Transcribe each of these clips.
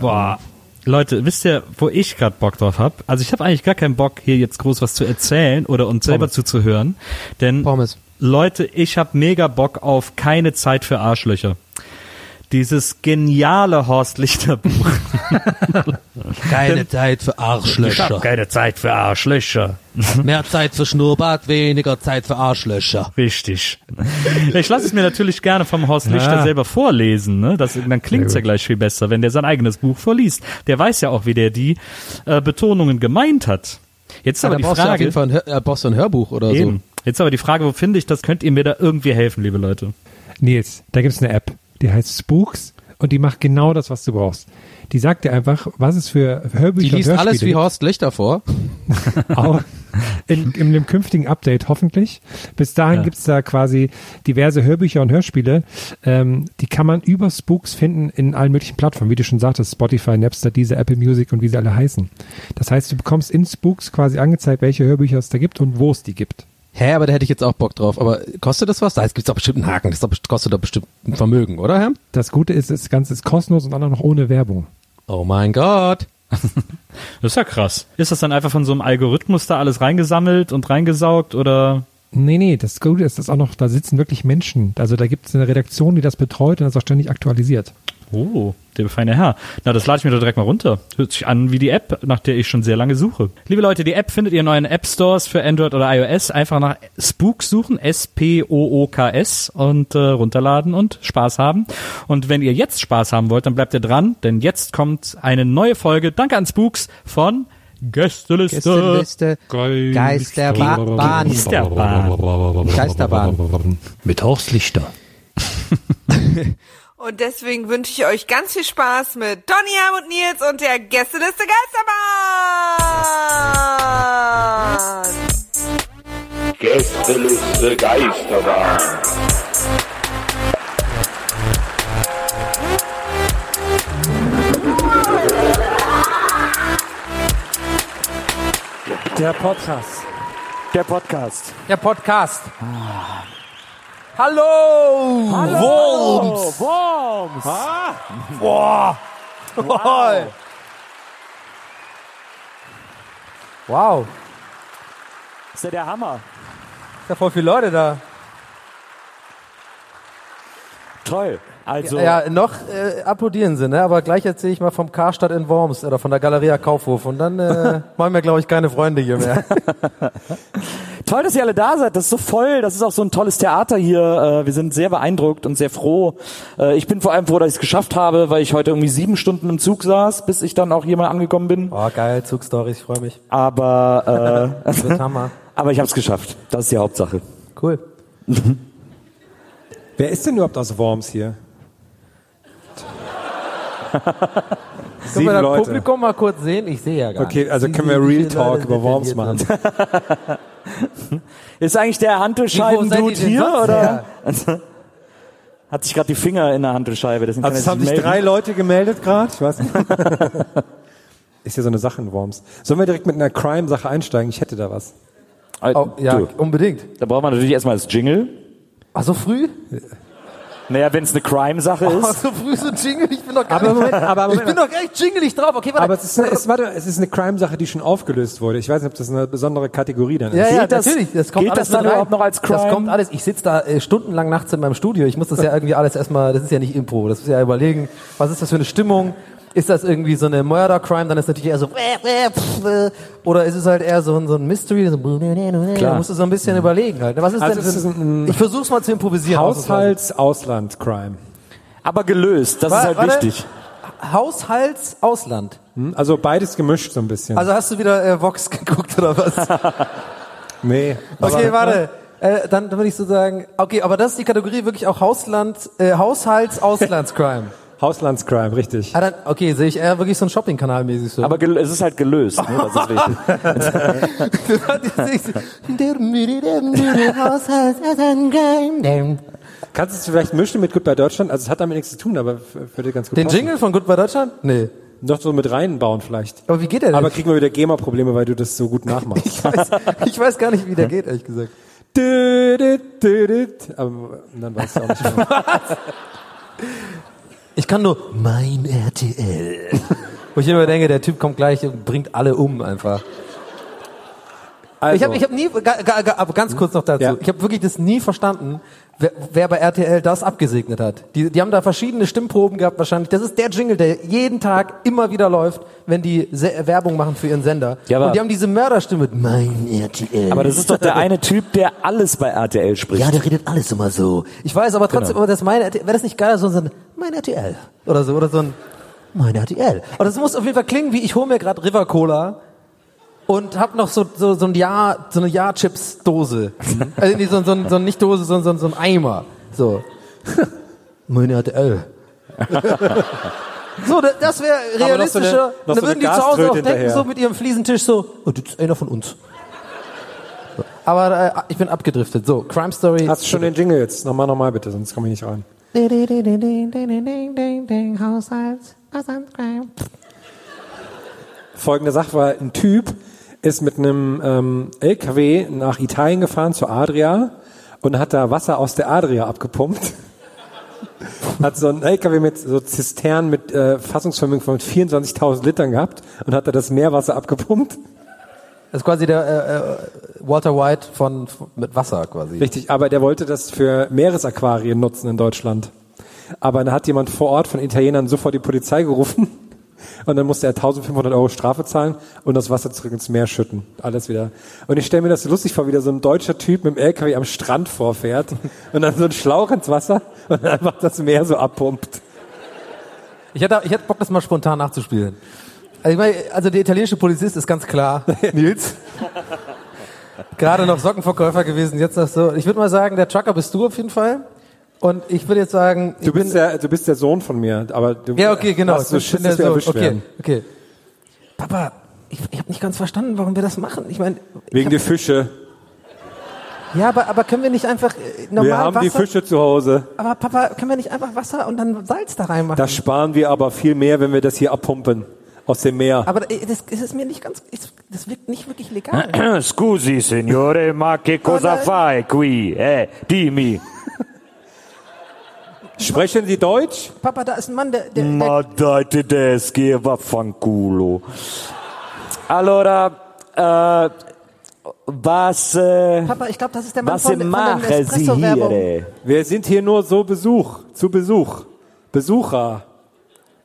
Boah. Leute, wisst ihr, wo ich gerade Bock drauf hab? Also ich habe eigentlich gar keinen Bock, hier jetzt groß was zu erzählen oder uns selber Pommes. zuzuhören. Denn Pommes. Leute, ich habe mega Bock auf keine Zeit für Arschlöcher. Dieses geniale Horst Lichter Buch. Keine Zeit für Ich hab Arschlöcher. keine Zeit für Arschlöcher. Mehr Zeit für Schnurrbart, weniger Zeit für Arschlöcher. Richtig. Ich lasse es mir natürlich gerne vom Horst Lichter Ja. selber vorlesen. Ne? Das, dann klingt's ja gleich viel besser, wenn der sein eigenes Buch vorliest. Der weiß ja auch, wie der die äh, Betonungen gemeint hat. Jetzt Ja, aber die brauchst du auf Frage, jeden Fall ein, Hör- äh, brauchst du ein Hörbuch oder eben. Jetzt aber die Frage, wo finde ich das? Könnt ihr mir da irgendwie helfen, liebe Leute? Nils, da gibt's eine App, die heißt Spooks und die macht genau das, was du brauchst. Die sagt dir einfach, was es für. Hörbücher Die liest alles wie Horst Lichter vor. gibt. Auch in, in dem künftigen Update hoffentlich. Bis dahin Ja. gibt's da quasi diverse Hörbücher und Hörspiele. Ähm, die kann man über Spooks finden in allen möglichen Plattformen, wie du schon sagtest, Spotify, Napster, diese Apple Music und wie sie alle heißen. Das heißt, du bekommst in Spooks quasi angezeigt, welche Hörbücher es da gibt und wo es die gibt. Hä, aber da hätte ich jetzt auch Bock drauf. Aber kostet das was? Da gibt's doch bestimmt einen Haken. Das doch kostet doch bestimmt ein Vermögen, oder, Herr? Das Gute ist, das Ganze ist kostenlos und dann auch noch ohne Werbung. Oh mein Gott. Das ist ja krass. Ist das dann einfach von so einem Algorithmus da alles reingesammelt und reingesaugt oder? Nee, nee, das Gute ist, dass auch noch, da sitzen wirklich Menschen. Also da gibt es eine Redaktion, die das betreut und das auch ständig aktualisiert. Oh, der feine Herr. Na, das lade ich mir doch direkt mal runter. Hört sich an wie die App, nach der ich schon sehr lange suche. Liebe Leute, die App findet ihr in euren App Stores für Android oder iOS. Einfach nach Spooks suchen, S-P-O-O-K-S und äh, runterladen und Spaß haben. Und wenn ihr jetzt Spaß haben wollt, dann bleibt ihr dran, denn jetzt kommt eine neue Folge. Danke an Spooks von Gästeliste. Gästeliste. Geisterbahn. Geisterbahn. Geisterbahn. Mit Horst Lichter. Und deswegen wünsche ich euch ganz viel Spaß mit Donny, und Nils und der Gästeliste Geisterbahn. Gästeliste Geisterbahn. Der Podcast. Der Podcast. Der Podcast. Hallo! Worms! Worms! Boah! Wow! Wow. Ist ja der Hammer. Da voll viele Leute da. Toll. Also, Ja, noch äh, applaudieren sie, ne? Aber gleich erzähle ich mal vom Karstadt in Worms oder von der Galeria Kaufhof und dann äh, machen wir, glaube ich, keine Freunde hier mehr. toll, dass ihr alle da seid. Das ist so voll. Das ist auch so ein tolles Theater hier. Äh, Wir sind sehr beeindruckt und sehr froh. Äh, Ich bin vor allem froh, dass ich es geschafft habe, weil ich heute irgendwie sieben Stunden im Zug saß, bis ich dann auch hier mal angekommen bin. Oh, geil, Zugstory, ich freue mich. Aber, äh, Das wird Hammer. aber ich habe es geschafft. Das ist die Hauptsache. Cool. Wer ist denn überhaupt aus Worms hier? Können wir das Leute. Publikum mal kurz sehen? Ich sehe ja gar Okay, nicht. also können wir Real Talk über Worms machen. Ist eigentlich der denn hier, oder? her? Hat sich gerade die Finger in der Handelscheibe. Deswegen Also es haben sich sich melden. drei Leute gemeldet gerade. Ich weiß nicht. ist ja so eine Sache in Worms. Sollen wir direkt mit einer Crime-Sache einsteigen? Ich hätte da was. Oh, ja, Du, unbedingt. Da braucht man natürlich erstmal das Jingle. Ach, so früh? Naja, wenn es eine Crime-Sache Oh, ist. so früh so Jingle, ich bin doch gar Aber Moment, aber ich Moment. bin doch echt jingelig drauf. Okay, warte. Aber es ist, eine, es, warte, es ist eine Crime-Sache, die schon aufgelöst wurde. Ich weiß nicht, ob das eine besondere Kategorie dann ist. Ja, ja, Geht das- natürlich. Das kommt geht alles das dann rein. überhaupt noch als Das Crime? kommt alles. Ich sitze da äh, stundenlang nachts in meinem Studio. Ich muss das ja irgendwie alles erstmal, das ist ja nicht Impro. Das muss ja überlegen, was ist das für eine Stimmung? Ist das irgendwie so eine Murder-Crime? Dann ist natürlich eher so, oder ist es halt eher so ein, so ein Mystery? So, Klar. musst du so ein bisschen überlegen halt. Was ist Also denn es ist ein- Ich versuch's mal zu improvisieren. Haushalts-Ausland-Crime. Aber gelöst, das Wa- ist halt warte. wichtig. Haushalts-Ausland. Hm? Also beides gemischt so ein bisschen. Also hast du wieder äh, Vox geguckt oder was? nee. Okay, warte. Äh, dann, dann würde ich so sagen, okay, aber das ist die Kategorie wirklich auch Hausland, äh, Haushalts-Auslandscrime. Hauslandscrime, richtig. ah, dann, okay, sehe ich eher wirklich so einen Shopping-Kanal mäßig so. Aber es ist halt gelöst, ne? das ist wichtig. Kannst du es vielleicht mischen mit Goodbye Deutschland? Also es hat damit nichts zu tun, aber würde ganz gut Den passen. Jingle von Goodbye Deutschland? Nee. Noch so mit reinbauen vielleicht. Aber wie geht der denn? Aber kriegen wir wieder GEMA-Probleme, weil du das so gut nachmachst. ich, weiß, ich weiß gar nicht, wie der geht, ehrlich gesagt. Aber dann weißt du auch nicht mehr. Ich kann nur mein RTL. Wo ich immer denke, der Typ kommt gleich und bringt alle um einfach. Also, Ich habe ich hab nie, ga, ga, ganz kurz noch dazu. Ja. Ich habe wirklich das nie verstanden, wer, wer bei RTL das abgesegnet hat. Die, die haben da verschiedene Stimmproben gehabt wahrscheinlich. Das ist der Jingle, der jeden Tag immer wieder läuft, wenn die Werbung machen für ihren Sender. Ja, Und die haben diese Mörderstimme mit mein RTL. Aber das ist doch der eine Typ, der alles bei RTL spricht. ja, der redet alles immer so. Ich weiß, aber trotzdem, Genau. aber das meine RTL, wäre das nicht geil, so ein mein RTL oder so oder so ein mein RTL. Aber das muss auf jeden Fall klingen, wie ich hole mir gerade River Cola und hab noch so so so ein Jahr so eine Jahr Chips Dose. Also nee, so, so, so nicht Dose, sondern so, so ein Eimer. So. mein RTL. so, da- das wäre Aber noch so eine- realistischer. noch Dann so würden die eine zu Hause auch denken, hinterher. so mit ihrem Fliesentisch so, oh, das ist einer von uns. So. Aber äh, ich bin abgedriftet. So, Crime Story. hast du schon den Jingle jetzt? Nochmal, nochmal bitte, sonst komme ich nicht rein. Folgende Sache war, ein Typ ist mit einem ähm, LKW nach Italien gefahren, zur Adria, und hat da Wasser aus der Adria abgepumpt. hat so ein LKW mit so Zisternen mit äh, Fassungsvermögen von 24.000 Litern gehabt und hat da das Meerwasser abgepumpt. Das ist quasi der äh, äh, Walter White von, von mit Wasser quasi. Richtig, aber der wollte das für Meeresaquarien nutzen in Deutschland. Aber dann hat jemand vor Ort von Italienern sofort die Polizei gerufen und dann musste er 1500 Euro Strafe zahlen und das Wasser zurück ins Meer schütten. Alles wieder. Und ich stelle mir das so lustig vor, wie da so ein deutscher Typ mit dem LKW am Strand vorfährt und dann so ein Schlauch ins Wasser und dann einfach das Meer so abpumpt. Ich hätte, ich hätte Bock, das mal spontan nachzuspielen. Also, ich meine, also der italienische Polizist ist ganz klar, Nils. Gerade noch Sockenverkäufer gewesen, jetzt das so. Ich würde mal sagen, der Trucker bist du auf jeden Fall. Und ich würde jetzt sagen, Du bist, der, du bist der Sohn von mir, aber du ja okay, genau. so Schiss, bin dass der wir Sohn. erwischt okay, werden. okay. Papa, ich, ich habe nicht ganz verstanden, warum wir das machen. Ich meine, Wegen der Fische. ja, aber, aber können wir nicht einfach äh, normal Wir haben Wasser? die Fische zu Hause. Aber Papa, können wir nicht einfach Wasser und dann Salz da reinmachen? Das sparen wir aber viel mehr, wenn wir das hier abpumpen. Aus dem Meer. aber äh, das, das ist mir nicht ganz, das wirkt nicht wirklich legal. Scusi, signore, ma che cosa fai qui? Eh, dimmi. Sprechen Sie Deutsch? Papa, da ist ein Mann, der, der, der Ma dai tedeschi, e vaffanculo. Allora, äh, was, äh, Papa, ich glaube, das ist der Mann was von, von der Sie hier? Wir sind hier nur so Besuch, zu Besuch. Besucher.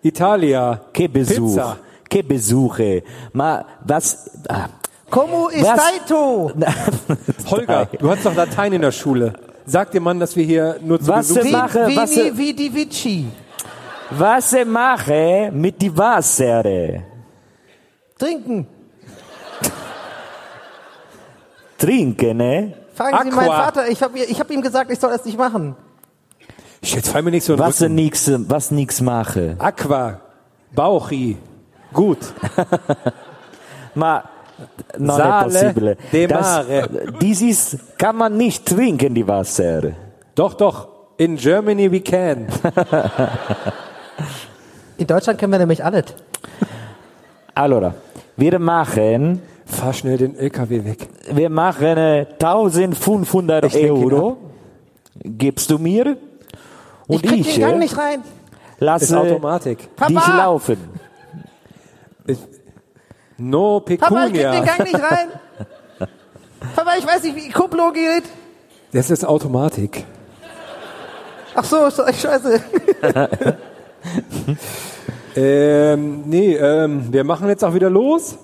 Italia. Che Besuch? Pizza. Che Besuche? Ma was? Ah. Como ist Was? Taito? Holger, du hast doch Latein in der Schule. Sag dem Mann, dass wir hier nur zu Was Besuch sind. Mache, Vini, was- vidi, vici. Was mache mit die Wasser? Trinken. Trinken, ne? Fragen Sie Aqua. meinen Vater. Ich habe ich hab ihm gesagt, ich soll das nicht machen. Jetzt fall mir nicht so Was nix, was nix mache? Aqua. Bauchi. Gut. Ma non Sale è possibile. de Das, dieses kann man nicht trinken, die Wasser. Doch, doch. In Germany we can. In Deutschland können wir nämlich alles. Allora, wir machen, Fahr schnell den LKW weg. wir machen äh, 1500 Ich lenke ihn Euro. Gibst du mir? Und krieg ich, den Gang äh, nicht rein. lasse Ist Automatik. Papa! dich laufen. No Papa, ich krieg den Pecunia. Gang nicht rein. Papa, ich weiß nicht, wie Kupplung geht. Das ist Automatik. Ach so, scheiße. Ähm, nee, ähm, wir machen jetzt auch wieder los.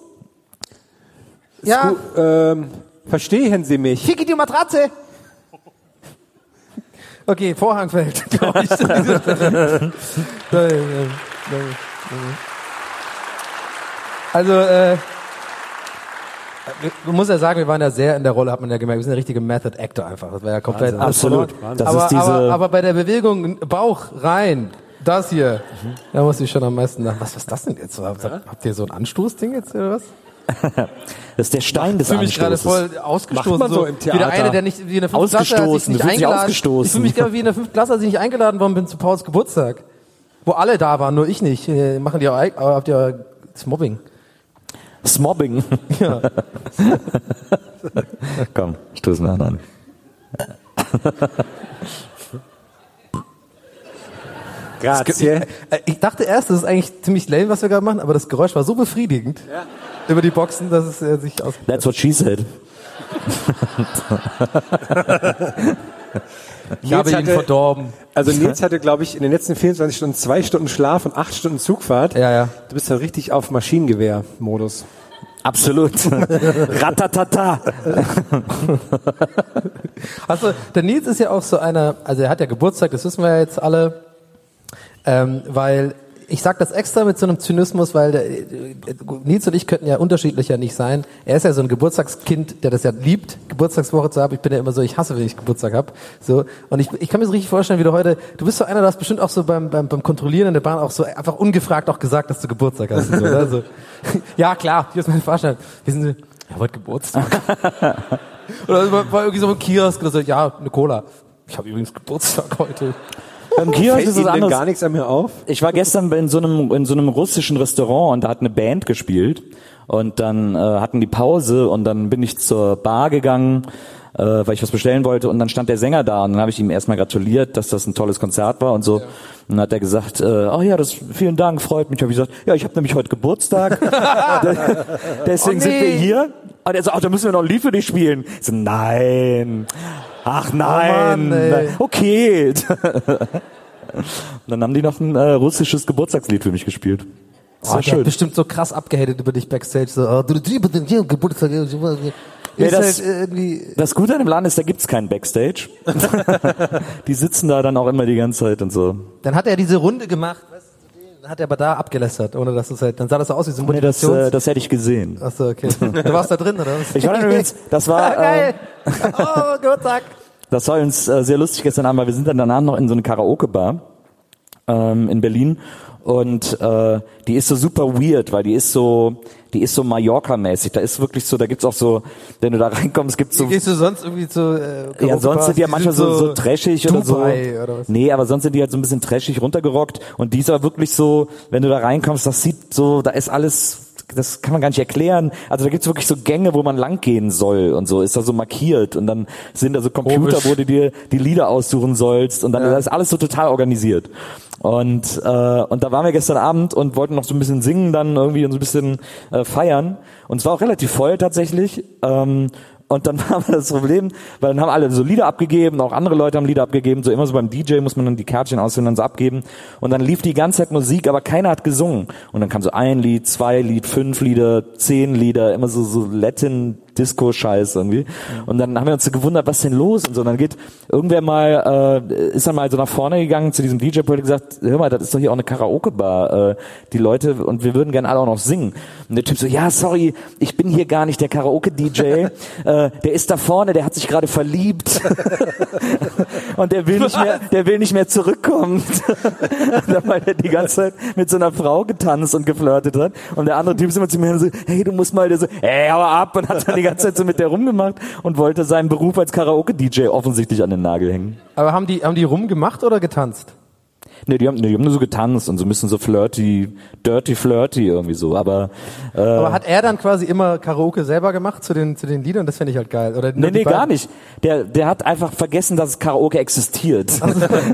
Ja, Sku- ähm, verstehen Sie mich? Ficky die Matratze. Okay, Vorhang fällt. glaub ich. Nein, nein, nein, nein. Also, äh, man muss ja sagen, wir waren ja sehr in der Rolle, hat man ja gemerkt, wir sind der richtige Method Actor einfach. Das war ja komplett alles Absolut. Das aber, ist diese- aber, aber bei der Bewegung Bauch rein, das hier, da muss ich schon am meisten nach. Was ist das denn jetzt? Habt habt ihr so ein Anstoßding jetzt oder was? Das ist der Stein des Ich fühle mich gerade Anstoßes. voll ausgestoßen. Macht man so im Wie der Theater. eine, der nicht wie in der fünften Klasse als ich nicht du eingeladen. ausgestoßen. Ich fühle mich gerade wie in der fünften Klasse, als ich nicht eingeladen worden bin zu Pauls Geburtstag. Wo alle da waren, nur ich nicht. Machen die auch, habt ihr das ist Mobbing? Smobbing. Ja. Komm, stoßen wir an. Grazie. Äh, Ich dachte erst, das ist eigentlich ziemlich lame, was wir gerade machen, aber das Geräusch war so befriedigend über die Boxen, dass es äh, sich aus. That's what she said. Ich habe ihn hatte- verdorben. Also Nils hatte, glaube ich, in den letzten 24 Stunden zwei Stunden Schlaf und acht Stunden Zugfahrt. Ja, ja. Du bist ja richtig auf Maschinengewehr-Modus. Absolut. Ratatata. Also, der Nils ist ja auch so einer, also er hat ja Geburtstag, das wissen wir ja jetzt alle, ähm, weil ich sag das extra mit so einem Zynismus, weil der, äh, Nils und ich könnten ja unterschiedlicher nicht sein. Er ist ja so ein Geburtstagskind, der das ja liebt, Geburtstagswoche zu haben. Ich bin ja immer so, ich hasse, wenn ich Geburtstag hab. So und ich, ich kann mir so richtig vorstellen, wie du heute, du bist so einer, du hast bestimmt auch so beim, beim, beim Kontrollieren in der Bahn auch so einfach ungefragt auch gesagt, dass du Geburtstag hast. So, oder? so, ja klar, hier ist mein Fahrschein. Wissen Sie, ja, heute Geburtstag. Oder war war irgendwie so ein Kiosk oder so, ja, eine Cola. Ich habe übrigens Geburtstag heute. Beim Kiosk Fällt ist es anders. gar nichts an mir auf? Ich war gestern in so einem in so einem russischen Restaurant und da hat eine Band gespielt und dann äh, hatten die Pause und dann bin ich zur Bar gegangen, äh, weil ich was bestellen wollte und dann stand der Sänger da und dann habe ich ihm erstmal gratuliert, dass das ein tolles Konzert war und so. Und dann hat er gesagt, äh, oh ja, das vielen Dank, freut mich. Habe ich gesagt, ja, ich habe nämlich heute Geburtstag. Deswegen Oh, sind wir nee. hier. Und er so, ach, da müssen wir noch ein Lied für dich spielen. Ich so, nein. Ach nein. Mann, ey. okay. Und dann haben die noch ein äh, russisches Geburtstagslied für mich gespielt. Das Oh, schön. bestimmt so krass abgehatet über dich Backstage. So, oh, du liebe den Geburtstag. Ja, das- halt irgendwie, Das Gute an dem Laden ist, da gibt's keinen Backstage. die sitzen da dann auch immer die ganze Zeit und so. dann hat er diese Runde gemacht, hat er aber da abgelästert, ohne dass es halt, dann sah das so aus wie so ein Nee, das, äh, das hätte ich gesehen. Achso, okay. Du warst da drin, oder was? Ich war übrigens, das war, Geil. äh, Oh, Geburtstag. das war uns äh, sehr lustig gestern Abend, weil wir sind dann danach noch in so eine Karaoke-Bar ähm, in Berlin und äh, die ist so super weird, weil die ist so, die ist so Mallorca-mäßig. Da ist wirklich so, da gibt's auch so, wenn du da reinkommst, gibt's so Gehst du sonst irgendwie zu, äh, Ja, sonst sind die ja manchmal so, so trashig oder so. Oder was? Nee, aber sonst sind die halt so ein bisschen trashig runtergerockt. Und die ist aber wirklich so, wenn du da reinkommst, das sieht so, da ist alles, das kann man gar nicht erklären. Also da gibt's wirklich so Gänge, wo man langgehen soll und so, ist da so markiert. Und dann sind da so Computer, Komisch. wo du dir die Lieder aussuchen sollst. Und dann Ja. ist alles so total organisiert. Und, äh, und da waren wir gestern Abend und wollten noch so ein bisschen singen, dann irgendwie und so ein bisschen äh, feiern. Und es war auch relativ voll tatsächlich. Ähm, und dann war das Problem, weil dann haben alle so Lieder abgegeben, auch andere Leute haben Lieder abgegeben, so immer so beim DJ muss man dann die Kärtchen ausfüllen und dann so abgeben. Und dann lief die ganze Zeit Musik, aber keiner hat gesungen. Und dann kam so ein Lied, zwei Lied, fünf Lieder, zehn Lieder, immer so, so Latin Disco-Scheiß irgendwie. Und dann haben wir uns so gewundert, was denn los und so. Und dann geht irgendwer mal, äh, ist dann mal so nach vorne gegangen zu diesem DJ-Pult und gesagt, hör mal, das ist doch hier auch eine Karaoke-Bar. Äh, die Leute, und wir würden gerne alle auch noch singen. Und der Typ so, ja, sorry, ich bin hier gar nicht der Karaoke-DJ. äh, der ist da vorne, der hat sich gerade verliebt. und der will nicht mehr, der will nicht mehr zurückkommen. weil er die ganze Zeit mit so einer Frau getanzt und geflirtet hat. Und der andere Typ ist immer zu mir so, hey, du musst mal, der so, hey, hau ab. Und hat dann die ganze Zeit so mit der rumgemacht und wollte seinen Beruf als Karaoke-DJ offensichtlich an den Nagel hängen. Aber haben die, haben die rumgemacht oder getanzt? Nee, die haben, nee, die haben nur so getanzt und so ein bisschen so flirty, dirty flirty irgendwie so, aber, äh, Aber hat er dann quasi immer Karaoke selber gemacht zu den, zu den Liedern? Das fände ich halt geil. Oder Nee, nee, gar nicht. Der, der hat einfach vergessen, dass Karaoke existiert.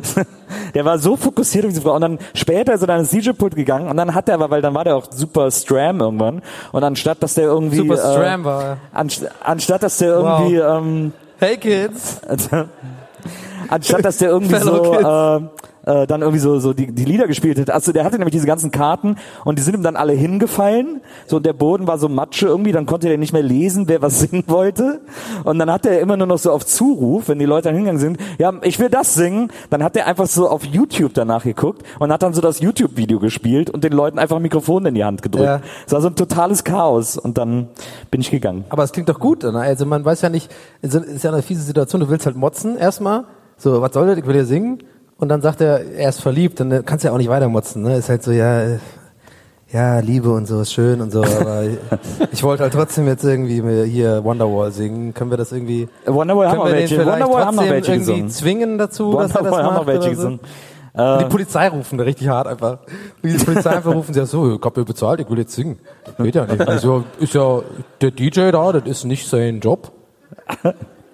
der war so fokussiert auf diese Frau. Und dann später ist er dann ins DJ-Pult gegangen und dann hat er aber, weil dann war der auch super Stram irgendwann. Und anstatt, dass der irgendwie... Super Stram äh, war anst anstatt, dass der irgendwie... Ähm, Hey Kids! anstatt dass der irgendwie so Kids. äh, äh, dann irgendwie so so die, die Lieder gespielt hat. Also der hatte nämlich diese ganzen Karten und die sind ihm dann alle hingefallen. So und der Boden war so Matsche irgendwie, dann konnte der nicht mehr lesen, wer was singen wollte. Und dann hat er immer nur noch so auf Zuruf, wenn die Leute dann hingegangen sind, ja, ich will das singen, dann hat er einfach so auf YouTube danach geguckt und hat dann so das YouTube-Video gespielt und den Leuten einfach ein Mikrofon in die Hand gedrückt. Ja. Es war so ein totales Chaos und dann bin ich gegangen. Aber es klingt doch gut. Ne? Also man weiß ja nicht, es ist ja eine fiese Situation, du willst halt motzen erstmal. So, was soll das? Ich will hier singen. Und dann sagt er, er ist verliebt, dann kannst du ja auch nicht weiter motzen. Ne? Ist halt so, ja, ja, Liebe und so ist schön und so, aber ich wollte halt trotzdem jetzt irgendwie mir hier Wonderwall singen. Können wir das irgendwie, Wonderwall haben wir wir den welche. vielleicht Wonderwall haben trotzdem welche irgendwie gesungen. zwingen dazu, dass er das Wonderwall haben macht noch welche so? gesungen. Und die Polizei rufen da richtig hart einfach. Und die Polizei einfach rufen sie ja so, ich hab ja bezahlt, ich will jetzt singen. Geht ja nicht. Also ist ja der DJ da, das ist nicht sein Job.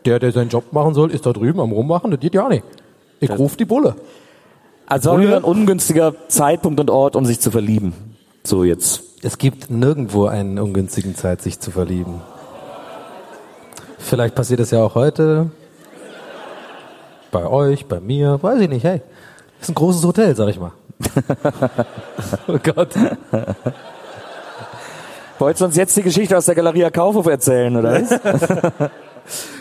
Der, der seinen Job machen soll, ist da drüben am rummachen, das geht ja nicht. Ich ruf die Bulle. Also wieder ein ungünstiger Zeitpunkt und Ort, um sich zu verlieben. So jetzt. Es gibt nirgendwo einen ungünstigen Zeit, sich zu verlieben. Vielleicht passiert das ja auch heute. Bei euch, bei mir, weiß ich nicht, hey. Ist ein großes Hotel, sag ich mal. oh Gott. Wolltest du uns jetzt die Geschichte aus der Galeria Kaufhof erzählen, oder was?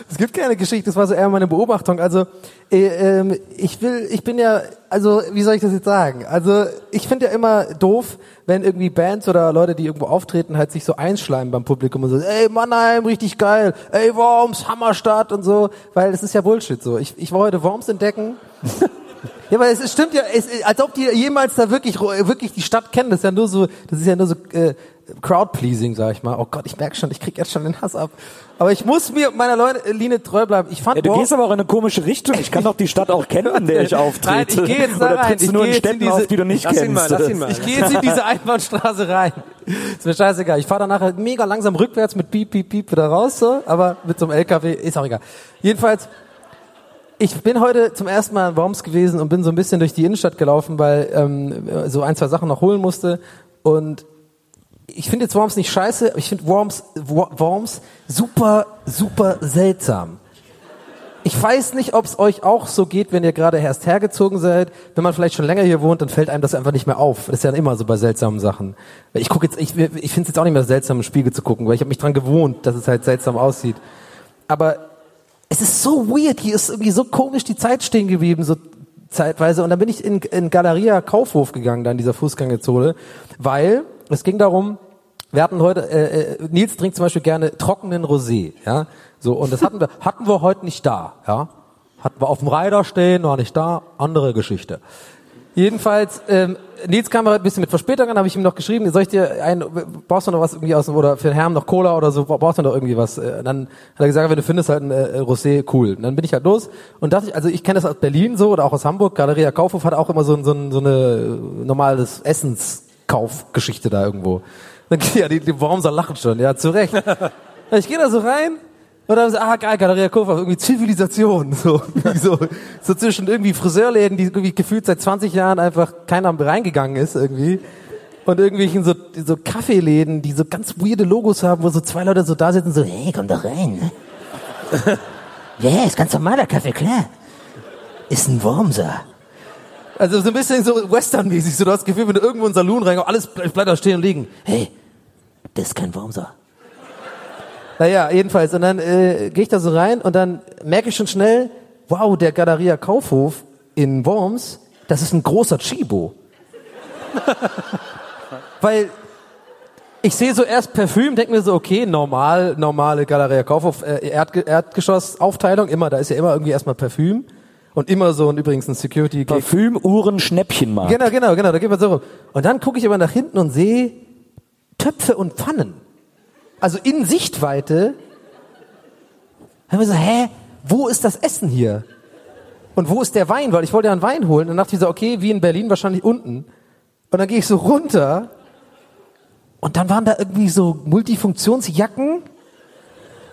Es gibt keine Geschichte, das war so eher meine Beobachtung. Also äh, ähm, ich will, ich bin ja, also wie soll ich das jetzt sagen? Also ich finde ja immer doof, wenn irgendwie Bands oder Leute, die irgendwo auftreten, halt sich so einschleimen beim Publikum und so, ey Mannheim, richtig geil, ey Worms, Hammerstadt und so, weil das ist ja Bullshit so. Ich, ich heute Worms entdecken. Ja, aber es, es stimmt ja, es, als ob die jemals da wirklich wirklich die Stadt kennen. Das ist ja nur so, das ist ja nur so äh, Crowd-pleasing, sag ich mal. Oh Gott, ich merk schon, ich krieg jetzt schon den Hass ab. Aber ich muss mir meiner Leute, Linie treu bleiben. Ich fand Ja, du gehst aber auch in eine komische Richtung. Ich kann doch die Stadt auch kennen, in der ich auftrete. Nein, ich gehe jetzt da Oder rein. Ich nur gehe in jetzt in Städten diese- auf, die du nicht Lass kennst? ihn mal, lass ihn mal. Ich gehe jetzt in diese Einbahnstraße rein. Ist mir scheißegal. Ich fahre dann nachher mega langsam rückwärts mit Piep, Piep, Piep wieder raus, so, aber mit so einem LKW, ist auch egal. Jedenfalls, ich bin heute zum ersten Mal in Worms gewesen und bin so ein bisschen durch die Innenstadt gelaufen, weil ähm, so ein, zwei Sachen noch holen musste. Und ich finde jetzt Worms nicht scheiße, ich finde Worms, Wo- Worms super, super seltsam. Ich weiß nicht, ob es euch auch so geht, wenn ihr gerade erst hergezogen seid. Wenn man vielleicht schon länger hier wohnt, dann fällt einem das einfach nicht mehr auf. Das ist ja immer so bei seltsamen Sachen. Ich gucke jetzt, ich, ich finde es jetzt auch nicht mehr seltsam, im Spiegel zu gucken, weil ich habe mich dran gewohnt, dass es halt seltsam aussieht. Aber es ist so weird, hier ist irgendwie so komisch die Zeit stehen geblieben, so zeitweise. Und dann bin ich in, in Galeria Kaufhof gegangen, da in dieser Fußgängerzone, weil es ging darum, wir hatten heute, äh, äh, Nils trinkt zum Beispiel gerne trockenen Rosé, ja, so und das hatten wir, hatten wir heute nicht da, ja, hatten wir auf dem Reiter stehen, war nicht da, andere Geschichte. Jedenfalls, ähm, Nils kam heute ein bisschen mit Verspätung an, habe ich ihm noch geschrieben, soll ich dir ein, brauchst du noch was irgendwie aus dem, oder für den Herrn noch Cola oder so, brauchst du noch irgendwie was? Äh, Dann hat er gesagt, wenn du findest halt ein äh, Rosé, cool. Und dann bin ich halt los und dachte ich, also ich kenne das aus Berlin so oder auch aus Hamburg, Galeria Kaufhof hat auch immer so, so, so eine äh, normales Essenskaufgeschichte da irgendwo. Dann ja, die, die Wormser lachen schon, ja, zu Recht. Ich gehe da so rein und dann so, ah geil, Galeria Kaufhof, irgendwie Zivilisation, so, so, so zwischen irgendwie Friseurläden, die irgendwie gefühlt seit 20 Jahren einfach keiner reingegangen ist irgendwie. Und irgendwelchen so, so Kaffeeläden, die so ganz weirde Logos haben, wo so zwei Leute so da sitzen, so, hey, komm doch rein. Ja, ist ganz normaler Kaffee, klar. Ist ein Wormser. Also so ein bisschen so Western-mäßig, so du hast das Gefühl, wenn du irgendwo in den Saloon reingehst, alles bleibt bleib da stehen und liegen. Hey, das ist kein Wormser. Naja, jedenfalls. Und dann äh, gehe ich da so rein und dann merke ich schon schnell, wow, der Galeria Kaufhof in Worms, das ist ein großer Chibo. Weil ich sehe so erst Parfüm, denke mir so, okay, normal, normale Galeria Kaufhof, äh, Erdge Erdgeschoss-Aufteilung, immer, da ist ja immer irgendwie erstmal Parfüm und immer so und übrigens ein security Parfüm, Uhren, Schnäppchenmarkt. Genau, genau, genau, da geht man so rum. Und dann gucke ich aber nach hinten und sehe Töpfe und Pfannen. Also in Sichtweite. Haben wir so, hä, wo ist das Essen hier? Und wo ist der Wein? Weil ich wollte ja einen Wein holen. Und dann dachte ich so, okay, wie in Berlin, wahrscheinlich unten. Und dann gehe ich so runter. Und dann waren da irgendwie so Multifunktionsjacken.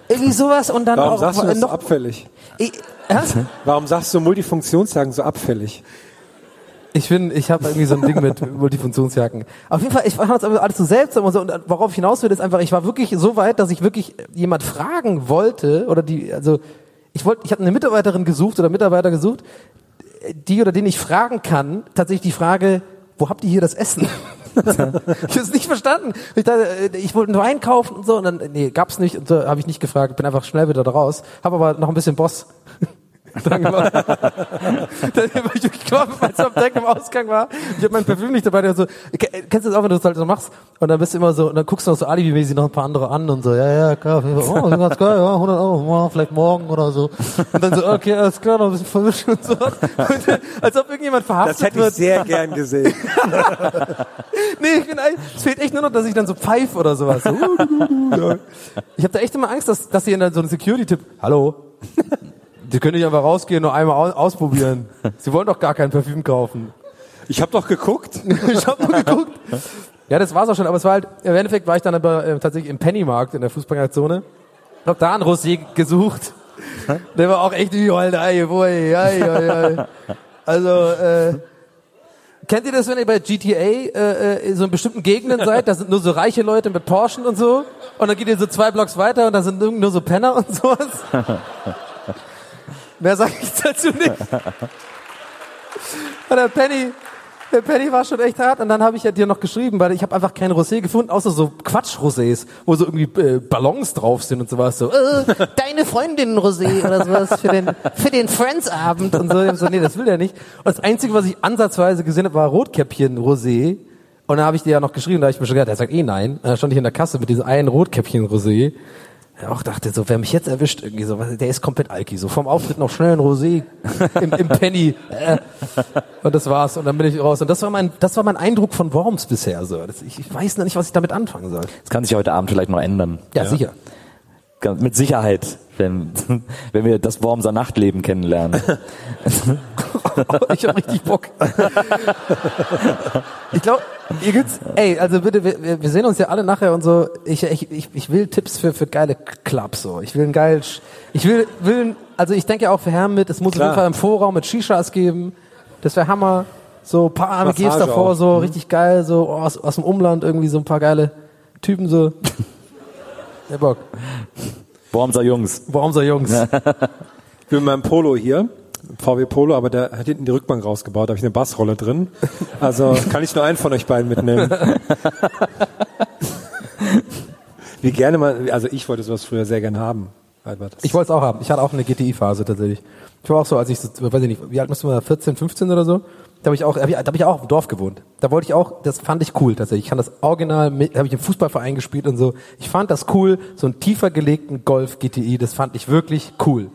Irgendwie sowas. Und dann Warum auch sagst du das so noch. abfällig? Ich? Warum sagst du Multifunktionsjagen so abfällig? Ich finde, ich habe irgendwie so ein Ding mit Multifunktionsjacken. Auf jeden Fall, ich fand das alles so seltsam und so. Und worauf ich hinaus will, ist einfach, ich war wirklich so weit, dass ich wirklich jemand fragen wollte oder die, also ich wollte, ich habe eine Mitarbeiterin gesucht oder Mitarbeiter gesucht, die oder den ich fragen kann, tatsächlich die Frage, wo habt ihr hier das Essen? ich habe es nicht verstanden. Ich, dachte, äh, ich wollte einen Wein kaufen und so und dann, nee, gab's nicht und so habe ich nicht gefragt, bin einfach schnell wieder da raus, habe aber noch ein bisschen Boss dran gemacht. dann war ich wirklich klar, als am Deck im Ausgang war. Ich habe mein Parfüm nicht dabei. Der so, ke- kennst du das auch, wenn du das halt so machst? Und dann bist du immer so, und dann guckst du noch so alibi-mäßig noch ein paar andere an und so, ja, ja, klar, oh, ganz geil, ja, 100 Euro, vielleicht morgen oder so. Und dann so, okay, alles klar, noch ein bisschen verwischen und so. Und, äh, als ob irgendjemand verhaftet wird. sehr gern gesehen. Nee, ich bin es fehlt echt nur noch, dass ich dann so pfeife oder sowas. So, uh. Ich habe da echt immer Angst, dass, dass sie dann so einen Security-Tipp, hallo, Sie können nicht einfach rausgehen und einmal au- ausprobieren. Sie wollen doch gar kein Parfüm kaufen. Ich habe doch geguckt. ich habe nur geguckt. Ja, das war's auch schon, aber es war halt, im Endeffekt war ich dann aber äh, tatsächlich im Pennymarkt in der Fußballerzone. Hab da einen Rosé gesucht. Der war auch echt wie Alter, ey, ey, ey, ey. Also, äh, kennt ihr das, wenn ihr bei GTA äh, äh, in so in bestimmten Gegenden seid? Da sind nur so reiche Leute mit Porschen und so. Und dann geht ihr so zwei Blocks weiter und da sind nur so Penner und sowas. Mehr sage ich dazu nicht. Und der Penny, der Penny war schon echt hart. Und dann habe ich ja dir noch geschrieben, weil ich habe einfach kein Rosé gefunden, außer so Quatsch-Rosés, wo so irgendwie äh, Ballons drauf sind und sowas. So, äh, deine Freundin Rosé oder sowas für den, für den Friends-Abend und so. Hab so. Nee, das will der nicht. Und das Einzige, was ich ansatzweise gesehen habe, war Rotkäppchen Rosé. Und dann habe ich dir ja noch geschrieben, da habe ich mir schon gedacht, der sagt eh nein. Und dann stand ich in der Kasse mit diesem einen Rotkäppchen Rosé. Ja, auch dachte so, wer mich jetzt erwischt, irgendwie so, was- der ist komplett alki. So vom Auftritt noch schnell ein Rosé im, im Penny. Äh. Und das war's. Und dann bin ich raus. Und das war mein, das war mein Eindruck von Worms bisher. So, das, ich, ich weiß noch nicht, was ich damit anfangen soll. Das kann sich heute Abend vielleicht noch ändern. Ja, sicher. Ganz- Mit Sicherheit, wenn, wenn wir das Wormser Nachtleben kennenlernen. ich hab richtig Bock. ich glaube, ihr gibt's, ey, also bitte, wir, wir- sehen uns ja alle nachher und so. Ich, ich, ich, ich will Tipps für, für geile Clubs, so. Ich will einen geilen, Sch- ich will, will, also ich denke ja auch für Herren mit, es muss auf Klar. jeden Fall im Vorraum mit Shishas geben. Das wäre Hammer. So ein paar AMGs davor, auch. so richtig geil, so aus, aus dem Umland irgendwie so ein paar geile Typen, so. Der Bock. Wormser Jungs. Wormser Jungs. Ich bin mit meinem Polo hier, VW Polo, aber der hat hinten die Rückbank rausgebaut, da habe ich eine Bassrolle drin. Also kann ich nur einen von euch beiden mitnehmen. Wie gerne man, also ich wollte sowas früher sehr gern haben. Albert. Ich wollte es auch haben. Ich hatte auch eine GTI-Phase tatsächlich. Ich war auch so, als ich, so, weiß ich nicht, wie alt musste man da, 14, 15 oder so? Da habe ich auch, hab ich, da habe ich auch im Dorf gewohnt. Da wollte ich auch, das fand ich cool tatsächlich. Ich kann das Original, mit- da habe ich im Fußballverein gespielt und so. Ich fand das cool, so einen tiefer gelegten Golf GTI, das fand ich wirklich cool.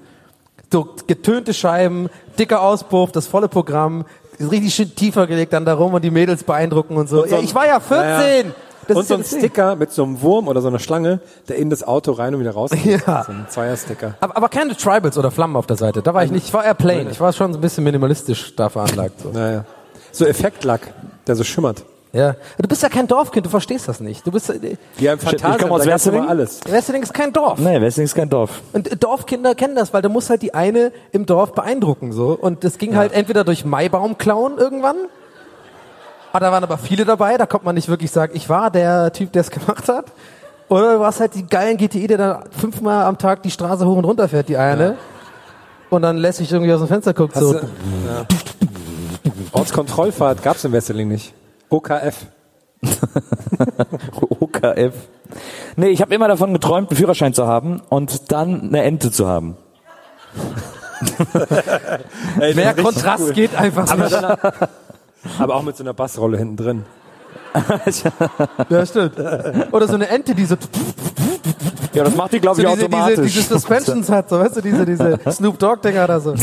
So getönte Scheiben, dicker Auspuff, das volle Programm, richtig schön tiefer gelegt dann darum und die Mädels beeindrucken und so. Und so ja, ich war ja 14! Ja, Das und ist so ja ein. Sticker mit so einem Wurm oder so einer Schlange, der in das Auto rein und wieder raus. Ja. So ein Zweier-Sticker. Aber, aber keine Tribals oder Flammen auf der Seite. Da war ich nicht. Ich war eher plain. Ich war schon so ein bisschen minimalistisch da veranlagt. So. Naja. So Effektlack, der so schimmert. Ja. Du bist ja kein Dorfkind. Du verstehst das nicht. Du bist. äh, Ja, im Ich komm Phantasialand, aus da gab's immer Wesseling. alles. Wrestling ist kein Dorf. Nee, Wessling ist kein Dorf. Und äh, Dorfkinder kennen das, weil du musst halt die eine im Dorf beeindrucken so. Und das ging halt entweder durch Maibaum klauen irgendwann. Ah, da waren aber viele dabei. Da kommt man nicht wirklich sagen, ich war der Typ, der es gemacht hat. Oder du warst halt die geilen GTI, der da fünfmal am Tag die Straße hoch und runter fährt, die eine. Und dann lässt sich irgendwie aus dem Fenster guckt Hast so. du, ja. Ortskontrollfahrt gab's im Wesseling nicht. OKF. OKF. Nee, ich habe immer davon geträumt, einen Führerschein zu haben und dann eine Ente zu haben. Ey, Mehr Kontrast cool. geht einfach nicht. Aber auch mit so einer Bassrolle hinten drin. Ja, stimmt. Oder so eine Ente, die so, Ja, das macht die, glaube so ich, diese, diese, automatisch. diese Suspensions hat, so, weißt du, diese, diese Snoop Dogg-Dinger da so.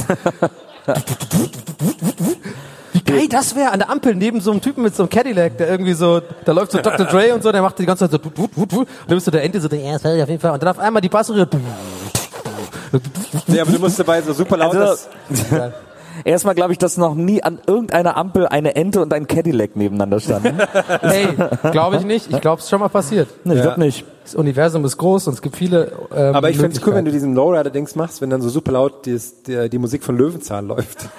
Wie geil das wäre an der Ampel neben so einem Typen mit so einem Cadillac, der irgendwie so, da läuft so Dr. Dre und so, der macht die ganze Zeit so, wut, wut, wut, wut. und dann bist du der Ente so, ja, das auf jeden Fall. Und dann auf einmal die Bassröhre, Nee, aber du musst dabei so super laut Also- das, Erstmal glaube ich, dass noch nie an irgendeiner Ampel eine Ente und ein Cadillac nebeneinander standen. Hey, glaube ich nicht. Ich glaube, es ist schon mal passiert. Nee, ich glaube nicht. Das Universum ist groß und es gibt viele. Ähm, Aber ich finde es cool, wenn du diesen Lowrider-Dings machst, wenn dann so super laut die, die, die Musik von Löwenzahn läuft.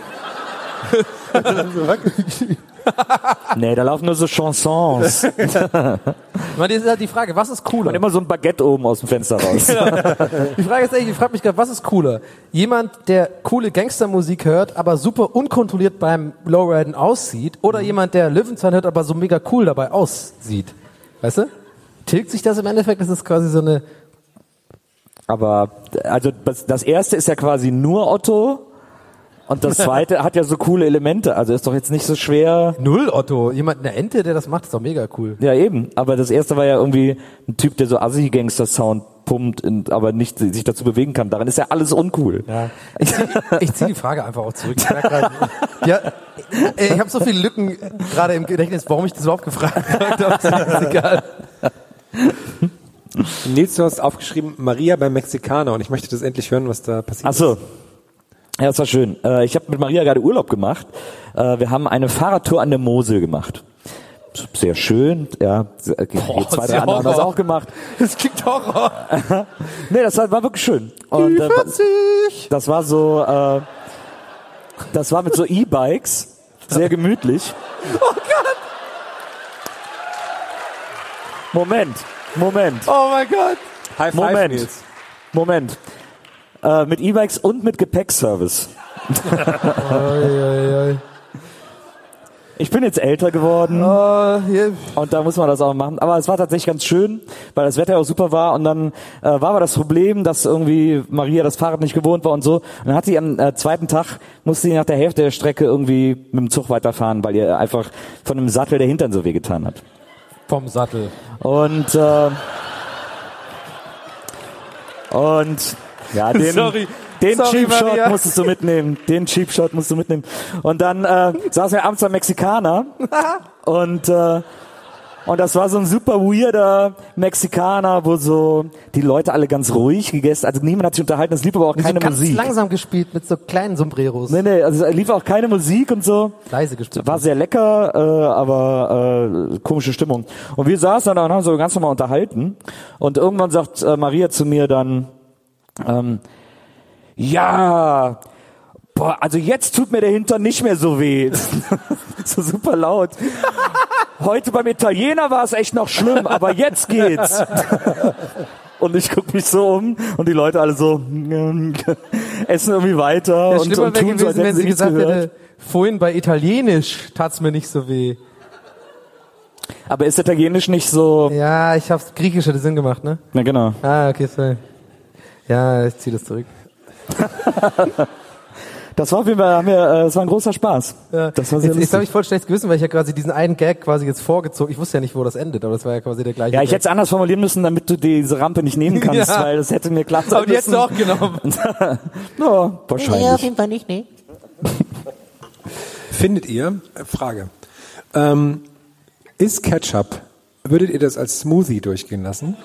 Nee, da laufen nur so Chansons. Ich meine, das ist halt die Frage, was ist cooler? Und immer so ein Baguette oben aus dem Fenster raus. Die Frage ist echt, ich frage mich gerade, was ist cooler? Jemand, der coole Gangstermusik hört, aber super unkontrolliert beim Lowriden aussieht, oder jemand, der Löwenzahn hört, aber so mega cool dabei aussieht? Weißt du? Tilgt sich das im Endeffekt? Das ist quasi so eine. Aber also das, das erste ist ja quasi nur Otto und das zweite hat ja so coole Elemente. Also ist doch jetzt nicht so schwer. Null Otto. Jemand, eine Ente, der das macht, ist doch mega cool. Ja eben. Aber das erste war ja irgendwie ein Typ, der so Assi-Gangster-Sound pumpt, und, aber nicht sich dazu bewegen kann. Daran ist ja alles uncool. Ja. Ich ziehe ich zieh die Frage einfach auch zurück. Ich, grad, ja, ich habe so viele Lücken gerade im Gedächtnis, warum ich das überhaupt gefragt habe. Das ist egal. Nils, du hast aufgeschrieben, Maria beim Mexikaner und ich möchte das endlich hören, was da passiert Ach so. Ja, das war schön. Äh, ich habe mit Maria gerade Urlaub gemacht. Äh, wir haben eine Fahrradtour an der Mosel gemacht. Sehr schön, ja. Äh, Boah, zwei, drei andere haben das auch gemacht. Das klingt Horror. Nee, das war, war wirklich schön. Und, äh, das war so, äh, das war mit so E-Bikes, sehr gemütlich. Oh Gott. Moment, Moment, Oh mein Gott. High five, Moment. Nils. Moment. Äh, mit E-Bikes und mit Gepäckservice. Ich bin jetzt älter geworden Oh, hier. und da muss man das auch machen. Aber es war tatsächlich ganz schön, weil das Wetter auch super war und dann äh, war aber das Problem, dass irgendwie Maria das Fahrrad nicht gewohnt war und so. Und dann hat sie am äh, zweiten Tag, musste sie nach der Hälfte der Strecke irgendwie mit dem Zug weiterfahren, weil ihr einfach von dem Sattel der Hintern so wehgetan hat. Vom Sattel. Und äh, und ja, den, Sorry. den Sorry, Cheap Shot Maria. musstest du mitnehmen. Den Cheap Shot musst du mitnehmen. Und dann äh, saßen wir abends beim Mexikaner und äh, und das war so ein super weirder Mexikaner, wo so die Leute alle ganz ruhig gegessen, also niemand hat sich unterhalten, es lief aber auch Die keine ganz Musik. langsam gespielt mit so kleinen Sombreros. Nee, nee, also es lief auch keine Musik und so. Leise gespielt. War sehr lecker, äh, aber äh, komische Stimmung. Und wir saßen da und haben so ganz normal unterhalten. Und irgendwann sagt äh, Maria zu mir dann, ähm, ja, boah, also jetzt tut mir der Hintern nicht mehr so weh. so super laut. Heute beim Italiener war es echt noch schlimm, aber jetzt geht's. Und ich guck mich so um und die Leute alle so essen irgendwie weiter Ja, und, schlimmer und wäre tun so, gewesen, als wenn hätten sie gesagt gehört. hätte, vorhin bei Italienisch tat's mir nicht so weh. Aber ist Italienisch nicht so... Ja, ich hab's Griechisch hätte Sinn gemacht, ne? Na genau. Ah, okay, sorry. Ja, ich zieh das zurück. Das war auf jeden Fall, haben wir, äh, das war ein großer Spaß. Ja. Das war sehr jetzt, jetzt habe ich voll schlechtes Gewissen, weil ich ja quasi diesen einen Gag quasi jetzt vorgezogen. Ich wusste ja nicht, wo das endet, aber das war ja quasi der gleiche Ja, ich hätte es anders formulieren müssen, damit du diese Rampe nicht nehmen kannst, Ja. weil das hätte mir klar sein Aber die hättest du auch genommen. ja, wahrscheinlich. Fall nicht, nee. Findet ihr, äh, Frage, ähm, ist Ketchup, würdet ihr das als Smoothie durchgehen lassen?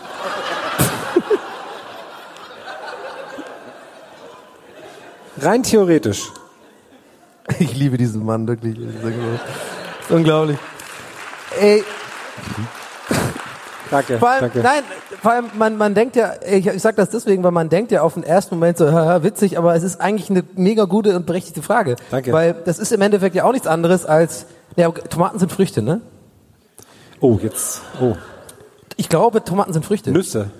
Rein theoretisch. Ich liebe diesen Mann, wirklich. Unglaublich. Ey, Danke, vor allem, danke. nein, vor allem, man, man denkt ja, ich, ich sag das deswegen, weil man denkt ja auf den ersten Moment so, haha, witzig, aber es ist eigentlich eine mega gute und berechtigte Frage. Danke. Weil das ist im Endeffekt ja auch nichts anderes als, ja, Tomaten sind Früchte, ne? Oh, jetzt, oh, Ich glaube, Tomaten sind Früchte. Nüsse.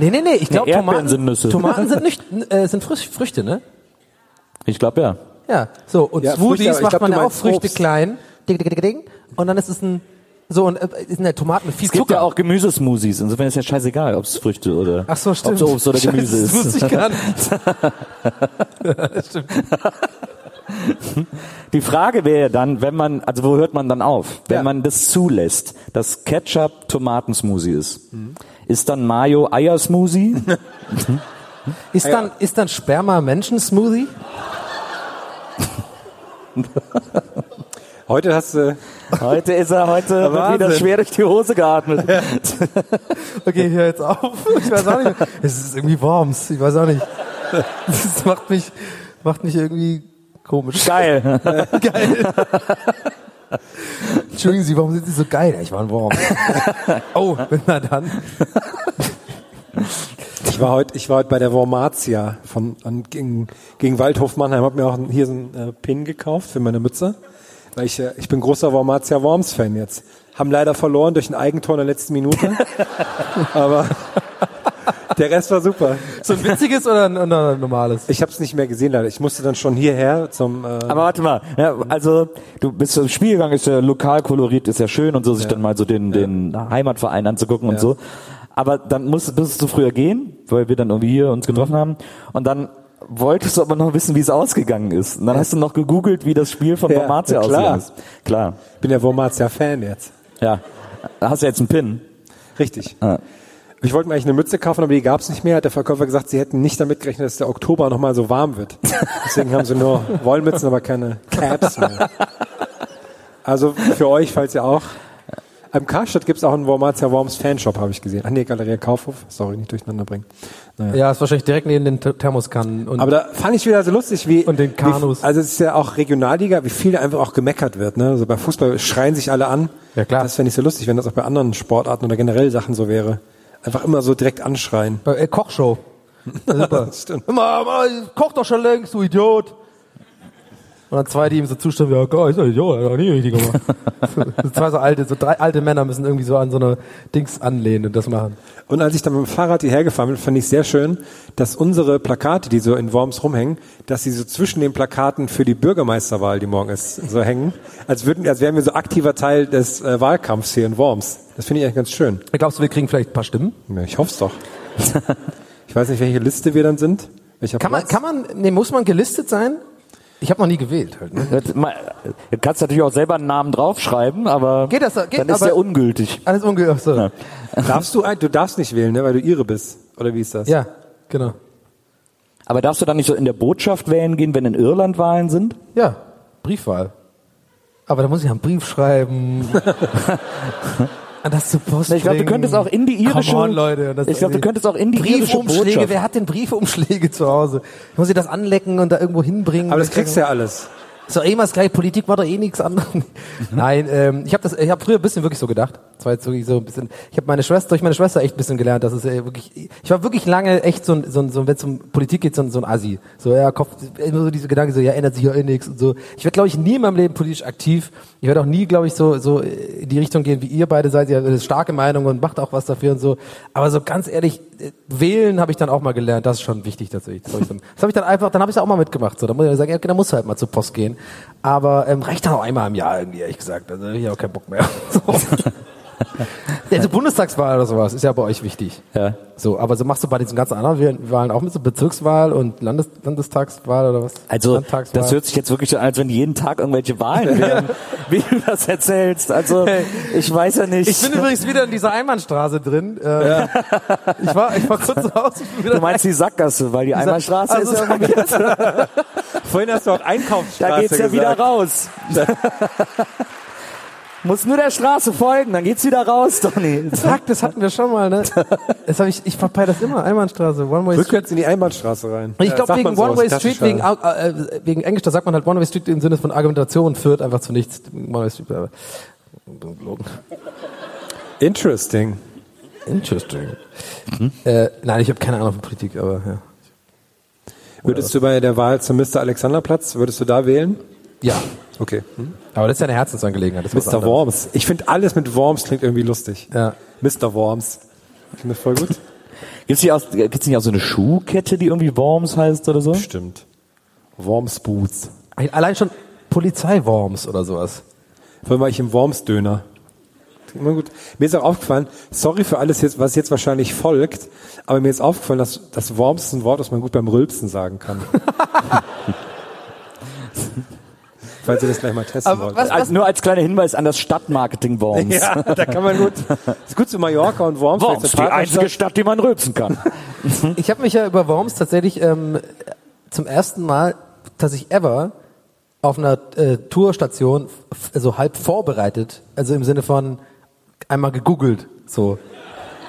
Nee, nee, nee, ich glaube, Erdbeeren Tomaten sind Nüsse. Tomaten sind nicht, äh, sind Früch- Früchte, ne? Ich glaube ja. Ja, so, und Ja, Smoothies Früchte, macht glaub, man ja auch Früchte Obst. klein, ding, ding, ding, ding, und dann ist es ein, so, und äh, sind ja Tomaten mit viel Es gibt Zucker. ja auch Gemüsesmoothies, insofern ist ja scheißegal, ob es Früchte oder Ach so, stimmt. ob es Obst oder Gemüse Scheiße, Das ist. wusste ich gar nicht. Die Frage wäre dann, wenn man, also wo hört man dann auf? Wenn Ja. man das zulässt, dass Ketchup Tomatensmoothie ist, Mhm. Ist dann Mayo Eiersmoothie? Ist dann, ist dann Sperma Menschen-Smoothie? Heute hast du, Heute ist er, heute wird wieder schwer durch die Hose geatmet. Okay, ich hör jetzt auf. Ich weiß auch nicht. Es ist irgendwie Worms. Ich weiß auch nicht. Das macht mich, macht mich irgendwie Komisch. Geil. Geil. Entschuldigen Sie, warum sind Sie so geil? Ich war ein Wurm. oh, na dann. Ich war heute, ich war heute bei der Wormatia von an, gegen, gegen Waldhof Mannheim. Hab mir auch hier so einen äh, Pin gekauft für meine Mütze, weil ich äh, ich bin großer Wormatia Worms Fan jetzt. Haben leider verloren durch ein Eigentor in der letzten Minute, aber der Rest war super. So ein witziges oder ein, oder ein normales? Ich habe es nicht mehr gesehen leider. Ich musste dann schon hierher zum. Äh, Aber warte mal, ja, also du bist zum Spiel gegangen, ist ja Lokalkolorit, ist ja schön und so, sich dann mal so den, den Heimatverein anzugucken und so. Aber dann musst, musstest du früher gehen, weil wir dann irgendwie hier uns getroffen haben. Und dann wolltest du aber noch wissen, wie es ausgegangen ist. Und dann hast du noch gegoogelt, wie das Spiel von Ja, ausgegangen ist. Klar. bin der Wormatia Fan jetzt. Ja. Da hast du jetzt einen Pin. Richtig. Ah. Ich wollte mir eigentlich eine Mütze kaufen, aber die gab es nicht mehr. Hat der Verkäufer gesagt, sie hätten nicht damit gerechnet, dass der Oktober noch mal so warm wird. Deswegen haben sie nur Wollmützen, aber keine Caps mehr. Also für euch, falls ihr auch. Am Karstadt gibt es auch einen Wormatia Worms Fanshop, habe ich gesehen. Ach nee, Galeria Kaufhof. Sorry, nicht durcheinander bringen. Naja. Ja, ist wahrscheinlich direkt neben den Th- Thermoskannen. Aber da fand ich wieder so lustig, wie Und den Kanus. Wie, also es ist ja auch Regionalliga, wie viel da einfach auch gemeckert wird. Ne? Also bei Fußball schreien sich alle an. Ja, klar. Das fände ich so lustig, wenn das auch bei anderen Sportarten oder generell Sachen so wäre. Einfach immer so direkt anschreien. Bei, äh, Kochshow. Super. Stimmt. Immer, immer, koch doch schon längst, du Idiot. Und dann zwei, die ihm so zustimmen, ja, Gott, ist doch Idiot, hat nie richtig gemacht. so zwei so alte, so drei alte Männer müssen irgendwie so an so eine Dings anlehnen und das machen. Und als ich dann mit dem Fahrrad hierher gefahren bin, fand ich sehr schön, dass unsere Plakate, die so in Worms rumhängen, dass sie so zwischen den Plakaten für die Bürgermeisterwahl, die morgen ist, so hängen, als würden, als wären wir so aktiver Teil des äh, Wahlkampfs hier in Worms. Das finde ich eigentlich ganz schön. Glaubst du, wir kriegen vielleicht ein paar Stimmen? Ja, ich hoffe es doch. ich weiß nicht, welche Liste wir dann sind. Kann man, kann man, nee, muss man gelistet sein? Ich habe noch nie gewählt halt. Ne? Du kannst natürlich auch selber einen Namen draufschreiben, aber Geht das- geht- dann ist aber- der ungültig. Alles ungefähr. So. Ja. Darfst du, ein- du darfst nicht wählen, ne, weil du Ire bist. Oder wie ist das? ja, genau. Aber darfst du dann nicht so in der Botschaft wählen gehen, wenn in Irland Wahlen sind? Ja, Briefwahl. Aber da muss ich einen Brief schreiben. An das zur Post Ich glaube, du könntest auch in die irische. Come on, Leute. Das ich glaube, du könntest auch in die irische Briefumschläge. Botschaft. Wer hat denn Briefumschläge zu Hause? Ich muss ich das anlecken und da irgendwo hinbringen. Aber das kriegst du ja alles. Ist doch eh immer das gleiche. Politik war doch eh nichts anderes. Nein, ähm, ich habe das, ich habe früher ein bisschen wirklich so gedacht. Das war jetzt wirklich so ein bisschen. Ich habe meine Schwester, durch meine Schwester echt ein bisschen gelernt, dass es äh, wirklich. Ich war wirklich lange echt so ein, so ein, so ein wenn es um Politik geht, so ein, so ein Assi. So ja, Kopf, immer so diese Gedanke, so ja, ändert sich ja eh nichts und so. Ich werde, glaube ich, nie in meinem Leben politisch aktiv. Ich werde auch nie, glaube ich, so so in die Richtung gehen, wie ihr beide seid. Ihr habt eine starke Meinung und macht auch was dafür und so. Aber so ganz ehrlich, äh, wählen habe ich dann auch mal gelernt. Das ist schon wichtig tatsächlich. Das habe ich dann, das hab ich dann einfach, dann habe ich es auch mal mitgemacht. So, da muss ich sagen, ja, okay, dann muss halt mal zur Post gehen. Aber ähm, reicht dann auch einmal im Jahr irgendwie, ehrlich gesagt. Also hab ich auch keinen Bock mehr. Also Bundestagswahl oder sowas ist ja bei euch wichtig. Ja. So, aber so machst du bei diesen ganzen anderen Wahlen auch mit so Bezirkswahl und Landes Landestagswahl oder was? Also, das hört sich jetzt wirklich so an, als wenn jeden Tag irgendwelche Wahlen wären, wie du das erzählst. Also, ich weiß ja nicht. ich bin übrigens wieder in dieser Einbahnstraße drin. Äh, Ich war, ich war kurz wieder du meinst die Sackgasse, weil die Einbahnstraße Also, ist ja irgendwie, Vorhin hast du auch Einkaufsstraße da geht's ja gesagt. wieder raus. Muss nur der Straße folgen, dann geht's wieder raus, Donny. Zack, das hatten wir schon mal, ne? Das hab ich, ich verpeil das immer, Einbahnstraße, One Way Street. Rückwärts in die Einbahnstraße rein. Ich glaube, wegen man so One aus Way der Street, wegen, äh, wegen Englisch, da sagt man halt One Way Street im Sinne von Argumentation führt einfach zu nichts. One Way Street, aber gelogen. Interesting. Interesting. Äh, nein, ich habe keine Ahnung von Politik, aber ja. Würdest du bei der Wahl zum Mr. Alexanderplatz, würdest du da wählen? Ja. Okay. Hm? Aber das ist ja eine Herzensangelegenheit. Das Mr. Worms. Ich finde alles mit Worms klingt irgendwie lustig. Ja. Mr. Worms. Ich finde das voll gut. Gibt's nicht, gibt's nicht auch so eine Schuhkette, die irgendwie Worms heißt oder so? Stimmt. Worms Boots. Allein schon Polizeiworms oder sowas. Vor allem war ich im Worms-Döner. Klingt Immer gut. Mir ist auch aufgefallen, sorry für alles jetzt, was jetzt wahrscheinlich folgt, aber mir ist aufgefallen, dass das Worms ist ein Wort, das man gut beim Rülpsen sagen kann. Falls ihr das gleich mal testen Aber wollt. was- Also nur als kleiner Hinweis an das Stadtmarketing Worms. Ja, da kann man gut. Ist gut zu Mallorca und Worms. Worms, vielleicht die einzige. Stadt, die man rülpsen kann. Ich habe mich ja über Worms tatsächlich ähm, zum ersten Mal tatsächlich ever auf einer äh, Tourstation f- so halb vorbereitet, also im Sinne von einmal gegoogelt, so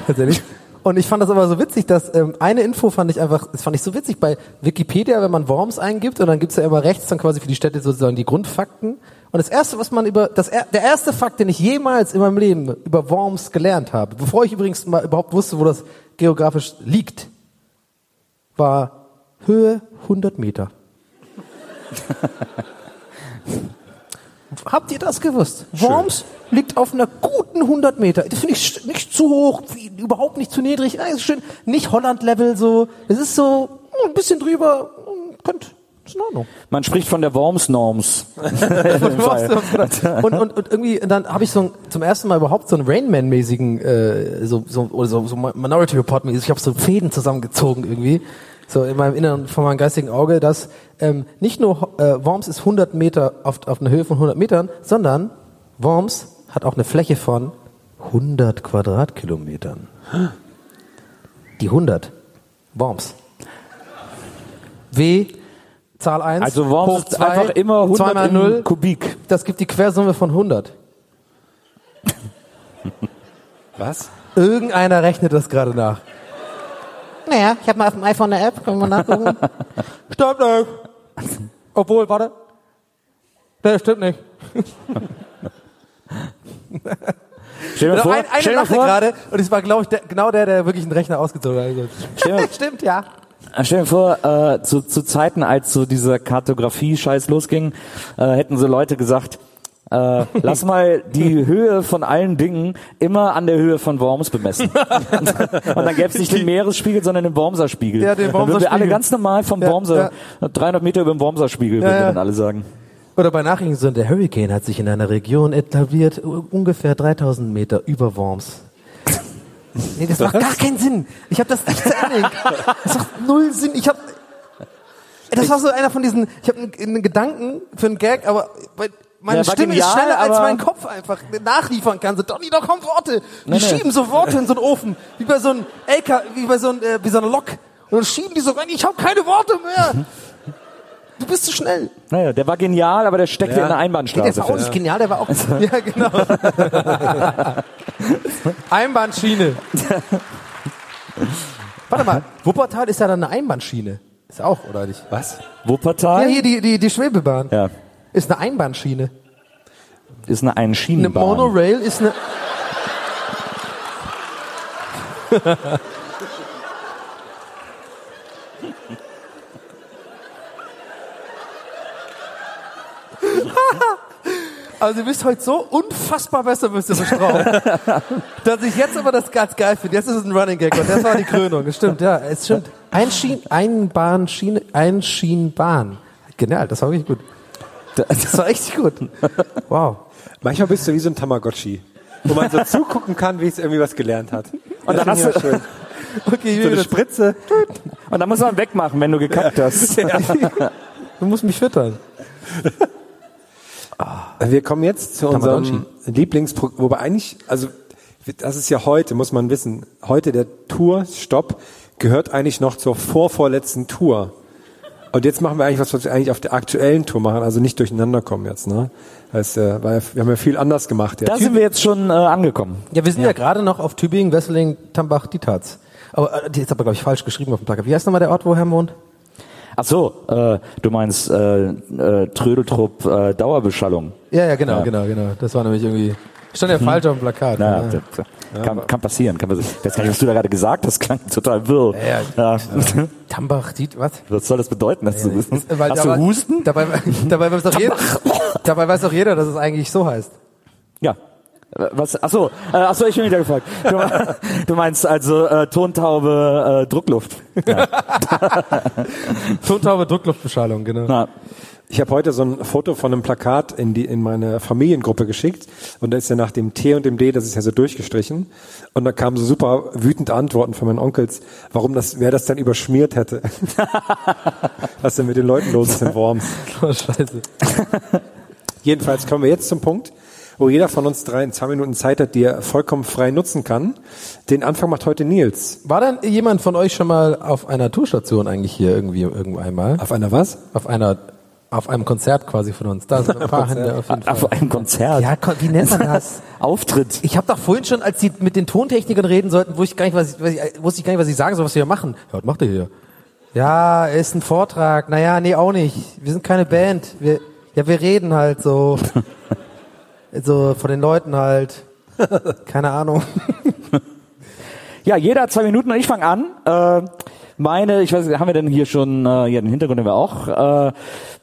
tatsächlich. Und ich fand das aber so witzig, dass ähm, eine Info fand ich einfach, das fand ich so witzig bei Wikipedia, wenn man Worms eingibt und dann gibt's ja immer rechts dann quasi für die Städte sozusagen die Grundfakten. Und das erste, was man über, das, er- der erste Fakt, den ich jemals in meinem Leben über Worms gelernt habe, bevor ich übrigens mal überhaupt wusste, wo das geografisch liegt, war Höhe 100 Meter. Habt ihr das gewusst? Worms liegt auf einer guten 100 Meter. Das finde ich nicht zu hoch, überhaupt nicht zu niedrig. Ja, ist schön, nicht Holland-Level so. Es ist so oh, ein bisschen drüber. hm, Könnt, ist in Ordnung. Man spricht von der Worms-Norms. und, und, und irgendwie, dann habe ich so ein, zum ersten Mal überhaupt so einen Rainman-mäßigen, äh, so, so, oder so, so Minority Report-mäßig, ich habe so Fäden zusammengezogen irgendwie, so in meinem Inneren, von meinem geistigen Auge, dass ähm, nicht nur äh, Worms ist 100 Meter auf, auf einer Höhe von 100 Metern, sondern Worms hat auch eine Fläche von 100 Quadratkilometern. Die 100. Worms. W, Zahl 1, Also Worms hoch ist 2, einfach immer 100 2 mal im 0, Kubik. das gibt die Quersumme von 100. Was? Irgendeiner rechnet das gerade nach. Naja, ich habe mal auf dem iPhone eine App, können wir mal nachgucken. stimmt nicht. Obwohl, warte. Der stimmt nicht. Stell dir mal vor, ein, stell einer dir mal lachte vor, gerade und es war, glaube ich, der, genau der, der wirklich einen Rechner ausgezogen hat. Also, Stell dir- stimmt, ja. Stell dir vor, äh, zu, zu Zeiten, als so dieser Kartografie-Scheiß losging, äh, hätten so Leute gesagt, äh, lass mal die Höhe von allen Dingen immer an der Höhe von Worms bemessen. und dann gäbe es nicht den Meeresspiegel, sondern den Wormser Spiegel. Ja, den dann würden wir alle Wormser ganz normal vom Ja, Wormser, 300 Meter über dem Wormser Spiegel, würden ja. wir dann alle sagen. Oder bei Nachrichten so, der Hurricane hat sich in einer Region etabliert, ungefähr 3000 Meter über Worms. Nee, das macht gar keinen Sinn. Ich habe das nicht zu Ende. Das macht null Sinn. Ich habe Das war so einer von diesen, ich habe einen, einen Gedanken für einen Gag, aber meine Ja, Stimme genial, ist schneller, als mein Kopf einfach nachliefern kann. So, Donny, da kommen Worte. Die Nee, nee. schieben so Worte in so einen Ofen, wie bei so einem LK, wie bei so, einem, äh, wie so einer Lok. Und dann schieben die so rein, ich habe keine Worte mehr. Du bist zu schnell. Naja, der war genial, aber der steckte Ja. in der Nee, Einbahnstraße der war auch nicht genial, der war auch. Ja, genau. Einbahnschiene. Warte mal, Wuppertal ist ja dann eine Einbahnschiene. Ist auch, oder nicht? Was? Wuppertal? Ja, hier die, die, die Schwebebahn. Ja, Ist eine Einbahnschiene. ist eine Eine Einschienenbahn. Monorail ist eine. Also ihr wisst heute so unfassbar besser müsst ihr bestrauben, dass ich jetzt aber das ganz geil finde. Jetzt ist es ein Running Gag und das war die Krönung. Das stimmt, ja, es stimmt. Einschien, Einbahnschiene, Einschienbahn. Genial, das war wirklich gut. Das war richtig gut. Wow. Manchmal bist du wie so ein Tamagotchi, wo man so zugucken kann, wie es irgendwie was gelernt hat. Und dann hast du, schön. Okay, So eine Spritze. und dann muss man wegmachen, wenn du gekackt hast. Du musst mich füttern. Wir kommen jetzt zu unserem Lieblingsprogramm, wobei eigentlich, also das ist ja heute, muss man wissen, heute der Tourstopp gehört eigentlich noch zur vorvorletzten Tour. Und jetzt machen wir eigentlich was, was wir eigentlich auf der aktuellen Tour machen, also nicht durcheinander kommen jetzt, ne? Heißt, äh, weil wir haben ja viel anders gemacht. Da jetzt. sind wir jetzt schon äh, angekommen. Ja, wir sind ja, gerade noch auf Tübingen, Wesseling, Tambach, Dietz. Aber äh, die ist aber, glaube ich, falsch geschrieben auf dem Plakat. Wie heißt nochmal der Ort, wo Herr wohnt? Ach so, äh, du meinst äh, äh, Trödeltrupp äh, Dauerbeschallung. Ja, ja, genau, Ja. genau, genau. Das war nämlich irgendwie, stand ja falsch auf dem Plakat. Ja, ja. das, kann, kann passieren. Kann passieren. Ich weiß gar nicht, was du da gerade gesagt hast. Klang total wirr. Ja, Ja. Tambach, Dietz, was? Was soll das bedeuten? Dass du, Ist- weil hast dabei- du Husten? Dabei, dabei, weiß doch jeder, dabei weiß doch jeder, dass es eigentlich so heißt. Ja. Was? Ach so, äh, ach so, ich bin wieder gefragt. Du, du meinst also äh, Tontaube, äh, Druckluft. Tontaube Druckluftbeschallung, genau. Na, Ich habe heute so ein Foto von einem Plakat in, die, in meine Familiengruppe geschickt und da ist ja nach dem T und dem D, das ist ja so durchgestrichen und da kamen so super wütende Antworten von meinen Onkels, warum das, wer das dann überschmiert hätte. Was denn mit den Leuten los ist in Worms. Oh, scheiße. Jedenfalls kommen wir jetzt zum Punkt, wo jeder von uns drei in zwei Minuten Zeit hat, die er vollkommen frei nutzen kann. Den Anfang macht heute Nils. War denn jemand von euch schon mal auf einer Tourstation eigentlich hier irgendwie irgendwo einmal? Auf einer was? Auf einer Auf einem Konzert quasi von uns. Da sind ein paar Hände auf jeden Fall. Auf einem Konzert. Ja, wie nennt man das? Auftritt. Ich habe doch vorhin schon, als die mit den Tontechnikern reden sollten, wusste ich gar nicht, was ich, was ich, wusste ich gar nicht, was ich sagen soll, was wir hier machen. Ja, was macht ihr hier? Ja, ist ein Vortrag. Naja, nee, auch nicht. Wir sind keine Band. Wir, ja, wir reden halt so. so von den Leuten halt. Keine Ahnung. Ja, jeder hat zwei Minuten und ich fange an. Äh, meine, ich weiß nicht, haben wir denn hier schon, äh, ja, den Hintergrund haben wir auch. Äh,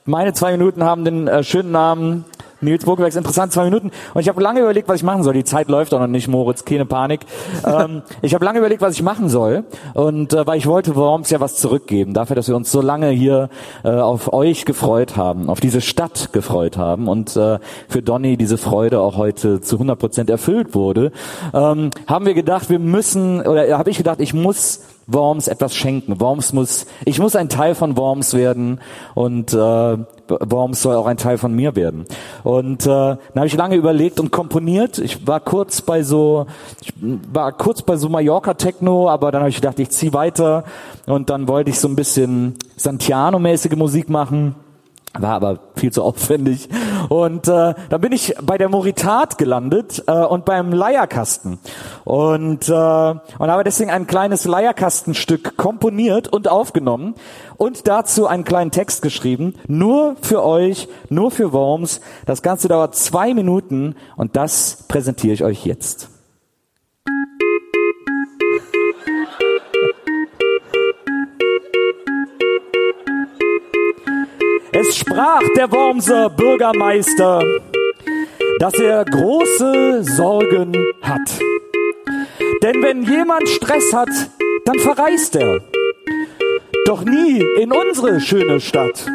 meine zwei Minuten haben den äh, schönen Namen Nils Burgwerks interessant zwei Minuten. Und ich habe lange überlegt, was ich machen soll. Die Zeit läuft auch noch nicht, Moritz, keine Panik. ähm, ich habe lange überlegt, was ich machen soll. Und äh, weil ich wollte Worms ja was zurückgeben. Dafür, dass wir uns so lange hier äh, auf euch gefreut haben, auf diese Stadt gefreut haben und äh, für Donny diese Freude auch heute zu 100 Prozent erfüllt wurde, ähm, haben wir gedacht, wir müssen, oder habe ich gedacht, ich muss Worms etwas schenken. Worms muss, ich muss ein Teil von Worms werden und äh, Worms soll auch ein Teil von mir werden. Und äh, dann habe ich lange überlegt und komponiert. Ich war kurz bei so, ich war kurz bei so Mallorca Techno, aber dann habe ich gedacht, ich ziehe weiter und dann wollte ich so ein bisschen Santiano-mäßige Musik machen. War aber viel zu aufwendig. Und äh, dann bin ich bei der Moritat gelandet äh, und beim Leierkasten. Und, äh, und habe deswegen ein kleines Leierkastenstück komponiert und aufgenommen und dazu einen kleinen Text geschrieben. Nur für euch, nur für Worms. Das Ganze dauert zwei Minuten und das präsentiere ich euch jetzt. Es sprach der Wormser Bürgermeister, dass er große Sorgen hat. Denn wenn jemand Stress hat, dann verreist er. Doch nie in unsere schöne Stadt.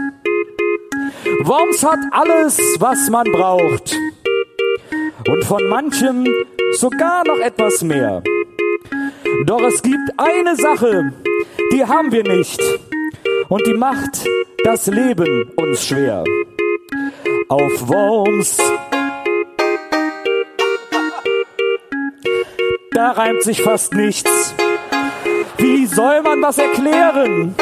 Worms hat alles, was man braucht. Und von manchem sogar noch etwas mehr. Doch es gibt eine Sache, die haben wir nicht. Und die macht das Leben uns schwer. Auf Worms. Da reimt sich fast nichts. Wie soll man was erklären?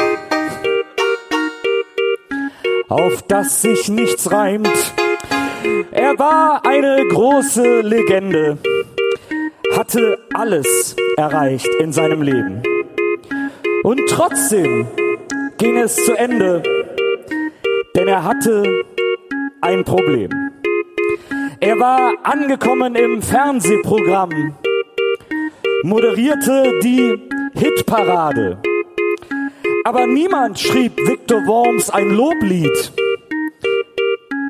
Auf das sich nichts reimt. Er war eine große Legende, hatte alles erreicht in seinem Leben. Und trotzdem ging es zu Ende, denn er hatte ein Problem. Er war angekommen im Fernsehprogramm, moderierte die Hitparade. Aber niemand schrieb Victor Worms ein Loblied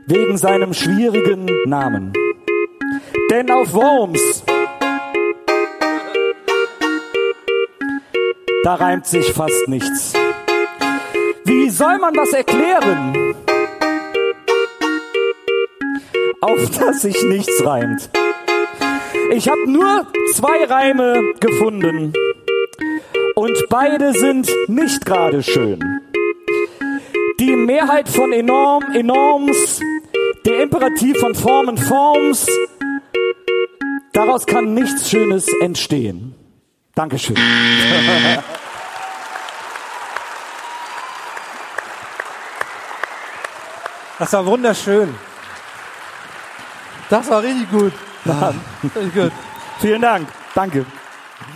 wegen seinem schwierigen Namen. Denn auf Worms, da reimt sich fast nichts. Wie soll man das erklären? Auf das sich nichts reimt. Ich habe nur zwei Reime gefunden und beide sind nicht gerade schön. Die Mehrheit von enorm, enorms, der Imperativ von Formen, Forms, daraus kann nichts Schönes entstehen. Dankeschön. Das war wunderschön. Das war richtig gut. Richtig gut. Vielen Dank. Danke.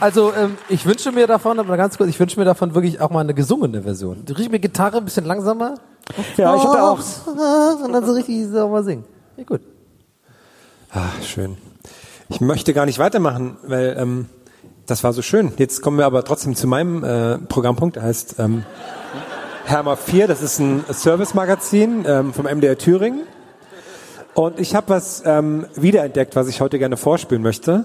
Also ähm, ich wünsche mir davon, aber ganz kurz, ich wünsche mir davon wirklich auch mal eine gesungene Version. Richtig mit Gitarre, ein bisschen langsamer. Ja, ich habe auch. Und dann so richtig so mal singen. Ja, gut. Ah, schön. Ich möchte gar nicht weitermachen, weil ähm, das war so schön. Jetzt kommen wir aber trotzdem zu meinem äh, Programmpunkt. Der heißt ähm, Herma 4. Das ist ein Service-Magazin ähm, vom MDR Thüringen. Und ich habe was ähm, wiederentdeckt, was ich heute gerne vorspielen möchte.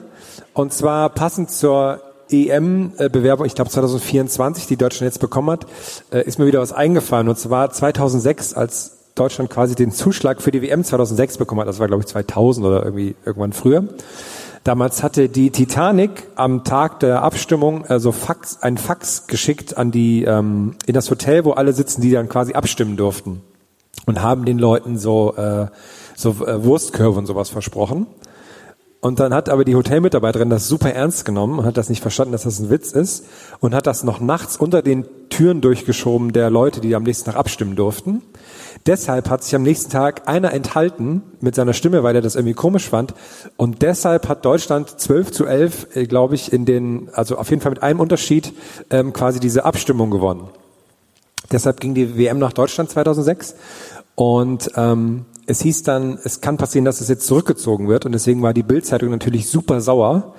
Und zwar passend zur EM-Bewerbung, ich glaube 2024, die Deutschland jetzt bekommen hat, äh, ist mir wieder was eingefallen. Und zwar 2006, als Deutschland quasi den Zuschlag für die WM 2006 bekommen hat. Das war, glaube ich, 2000 oder irgendwie irgendwann früher. Damals hatte die Titanic am Tag der Abstimmung also Fax, ein Fax geschickt an die ähm, in das Hotel, wo alle sitzen, die dann quasi abstimmen durften und haben den Leuten so äh, so äh, Wurstkörbe und sowas versprochen. Und dann hat aber die Hotelmitarbeiterin das super ernst genommen und hat das nicht verstanden, dass das ein Witz ist und hat das noch nachts unter den Türen durchgeschoben der Leute, die am nächsten Tag abstimmen durften. Deshalb hat sich am nächsten Tag einer enthalten mit seiner Stimme, weil er das irgendwie komisch fand. Und deshalb hat Deutschland 12 zu 11, äh, glaube ich, in den, also auf jeden Fall mit einem Unterschied, ähm, quasi diese Abstimmung gewonnen. Deshalb ging die WM nach Deutschland 2006. Und ähm, es hieß dann, es kann passieren, dass es jetzt zurückgezogen wird. Und deswegen war die Bildzeitung natürlich super sauer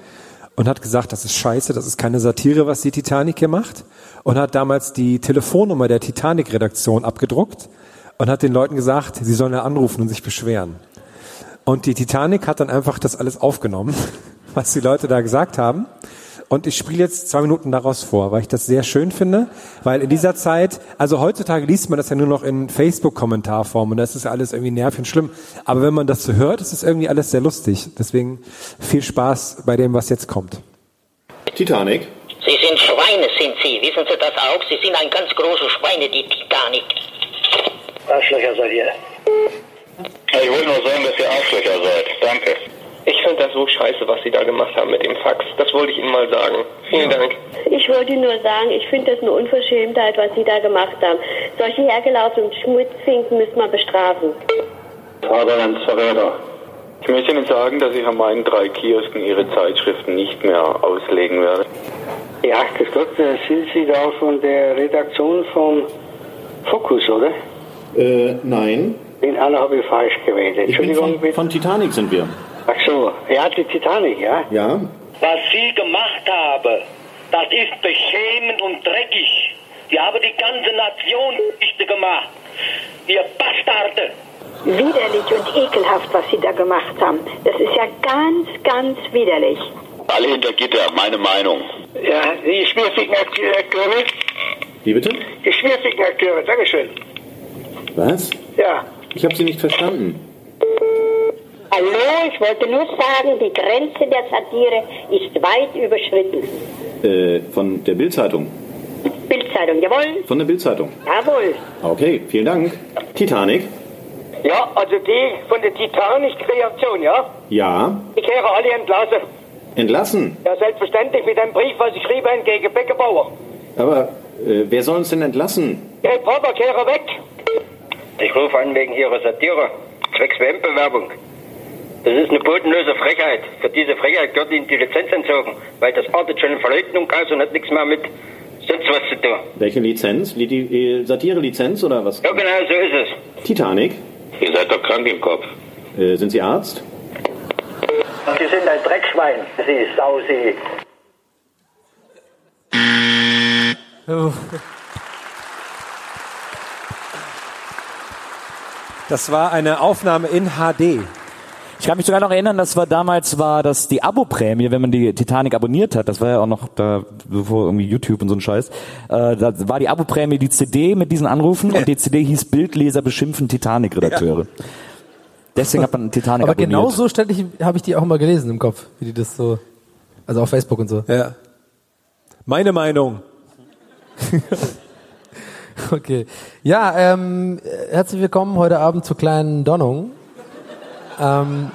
und hat gesagt, das ist scheiße, das ist keine Satire, was die Titanic hier macht. Und hat damals die Telefonnummer der Titanic-Redaktion abgedruckt und hat den Leuten gesagt, sie sollen ja anrufen und sich beschweren. Und die Titanic hat dann einfach das alles aufgenommen, was die Leute da gesagt haben. Und ich spiele jetzt zwei Minuten daraus vor, weil ich das sehr schön finde, weil in dieser Zeit, also heutzutage liest man das ja nur noch in Facebook-Kommentarform und das ist ja alles irgendwie nervig und schlimm. Aber wenn man das so hört, ist es irgendwie alles sehr lustig. Deswegen viel Spaß bei dem, was jetzt kommt. Titanic. Sie sind Schweine, sind Sie. Wissen Sie das auch? Sie sind ein ganz großer Schweine, die Titanic. Arschlöcher seid ihr. Ich wollte nur sagen, dass ihr Arschlöcher seid. Danke. Ich finde das so scheiße, was Sie da gemacht haben mit dem Fax. Das wollte ich Ihnen mal sagen. Vielen Dank. Ich wollte nur sagen, ich finde das eine Unverschämtheit, was Sie da gemacht haben. Solche hergelaufenen Schmutzfinken müssen wir bestrafen. Vaterlandsverräter. Ich möchte Ihnen sagen, dass ich an meinen drei Kiosken Ihre Zeitschriften nicht mehr auslegen werde. Ja, grüß Gott, sind Sie da von der Redaktion vom Fokus, oder? Äh, nein. Den anderen habe ich falsch gewählt. Ich bin Entschuldigung, von, bitte. von Titanic sind wir. Ach so, ja, die Titanic, ja? Ja. Was Sie gemacht haben, das ist beschämend und dreckig. Sie haben die ganze Nation Geschichte gemacht. Ihr Bastarde. Widerlich und ekelhaft, was Sie da gemacht haben. Das ist ja ganz, ganz widerlich. Alle hinter Gitter, meine Meinung. Ja, die schmierfigen Akteure. Wie bitte? Die schmierfigen Akteure, Dankeschön. Was? Ja. Ich habe Sie nicht verstanden. Hallo, ich wollte nur sagen, die Grenze der Satire ist weit überschritten. Äh, von der Bildzeitung. Bildzeitung, jawohl, Von der Bildzeitung. jawohl. Okay, vielen Dank. Titanic. Ja, also die von der Titanic-Kreation, ja? Ja. Die kehren alle entlassen. Entlassen. Ja, selbstverständlich mit einem Brief, was ich schrieb gegen Beckerbauer. Aber äh, wer soll uns denn entlassen? Hey, Papa, kehre weg. Ich rufe an wegen Ihrer Satire, zwecks WM-Bewerbung. Das ist eine bodenlose Frechheit. Für diese Frechheit gehört Ihnen die Lizenz entzogen, weil das artet schon in Verleugnung aus und hat nichts mehr mit sonst was zu tun. Welche Lizenz? Die, äh, Satire-Lizenz oder was? Ja, genau so ist es. Titanic. Ihr seid doch krank im Kopf. Äh, sind Sie Arzt? Sie sind ein Dreckschwein, Sie Sau, Sie. Das war eine Aufnahme in HD. Ich kann mich sogar noch erinnern, das war damals war das die Abo-Prämie, wenn man die Titanic abonniert hat. Das war ja auch noch da bevor irgendwie YouTube und so ein Scheiß. Äh, da war die Abo-Prämie die CD mit diesen Anrufen und die CD hieß Bildleser beschimpfen Titanic-Redakteure. Deswegen hat man Titanic Aber abonniert. genau so ständig habe ich die auch mal gelesen im Kopf, wie die das so, also auf Facebook und so. Ja. Meine Meinung. Okay. Ja, ähm, herzlich willkommen heute Abend zur kleinen Donnung. Ähm,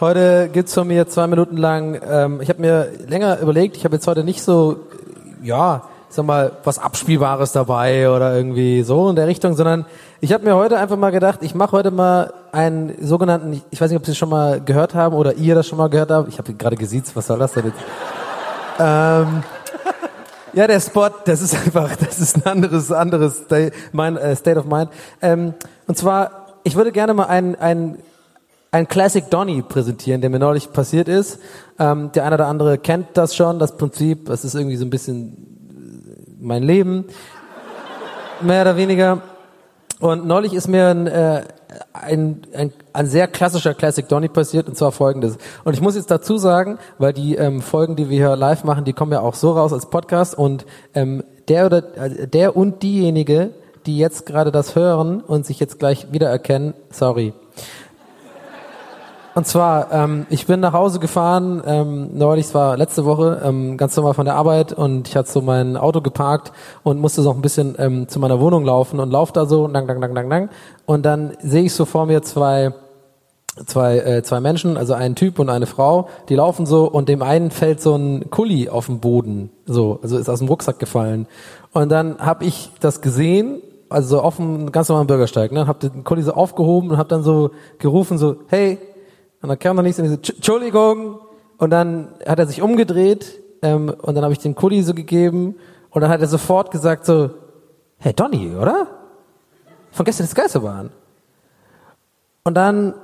heute gibt's von mir zwei Minuten lang, ähm, ich habe mir länger überlegt, ich habe jetzt heute nicht so, ja, sag mal, was Abspielbares dabei oder irgendwie so in der Richtung, sondern ich habe mir heute einfach mal gedacht, ich mache heute mal einen sogenannten, ich- ich weiß nicht, ob Sie es schon mal gehört haben oder ihr das schon mal gehört habt, ich habe gerade gesiezt, was soll das denn jetzt? ähm, ja, der Spot, das ist einfach, das ist ein anderes, anderes äh, State of Mind. Ähm, und zwar, ich würde gerne mal einen, einen, einen Classic Donny präsentieren, der mir neulich passiert ist. Ähm, der eine oder andere kennt das schon, das Prinzip. Das ist irgendwie so ein bisschen mein Leben, mehr oder weniger. Und neulich ist mir ein, äh, ein, ein, ein sehr klassischer Classic Donny passiert, und zwar folgendes. Und ich muss jetzt dazu sagen, weil die ähm, Folgen, die wir hier live machen, die kommen ja auch so raus als Podcast und ähm, der oder äh, der und diejenige, die jetzt gerade das hören und sich jetzt gleich wiedererkennen, sorry. Und zwar, ähm, ich bin nach Hause gefahren, ähm, neulich, es war letzte Woche, ähm, ganz normal von der Arbeit und ich hatte so mein Auto geparkt und musste so ein bisschen ähm, zu meiner Wohnung laufen und lauf da so, dang, dang, dang, dang, dang. Und dann sehe ich so vor mir zwei zwei, äh, zwei Menschen, also ein Typ und eine Frau, die laufen so und dem einen fällt so ein Kuli auf den Boden, so, also ist aus dem Rucksack gefallen. Und dann habe ich das gesehen, also so auf dem ganz normalen Bürgersteig, ne, hab den Kuli so aufgehoben und hab dann so gerufen, so, hey, und dann kam da nichts und ich so, "Tsch- Entschuldigung, und dann hat er sich umgedreht ähm, und dann habe ich den Kuli so gegeben und dann hat er sofort gesagt so, hey Donny, oder? Von gestern ist Geisterbahn. Und dann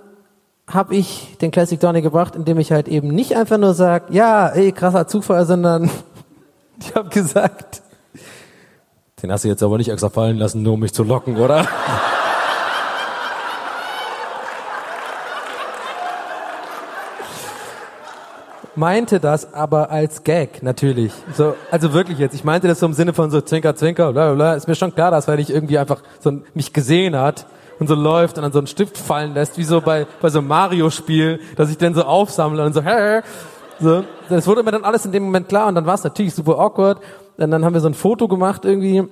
habe ich den Classic Donny gebracht, indem ich halt eben nicht einfach nur sag, ja, ey, krasser Zufall, sondern ich habe gesagt, den hast du jetzt aber nicht extra fallen lassen, nur um mich zu locken, oder? meinte das aber als Gag, natürlich. So, also wirklich jetzt. Ich meinte das so im Sinne von so Zwinker, Zwinker, bla, bla, bla. Ist mir schon klar, dass weil ich irgendwie einfach so mich gesehen hat und so läuft und dann so einen Stift fallen lässt, wie so bei, bei so einem Mario-Spiel, dass ich dann so aufsammle und so, hä? So, das wurde mir dann alles in dem Moment klar und dann war es natürlich super awkward. Und dann haben wir so ein Foto gemacht irgendwie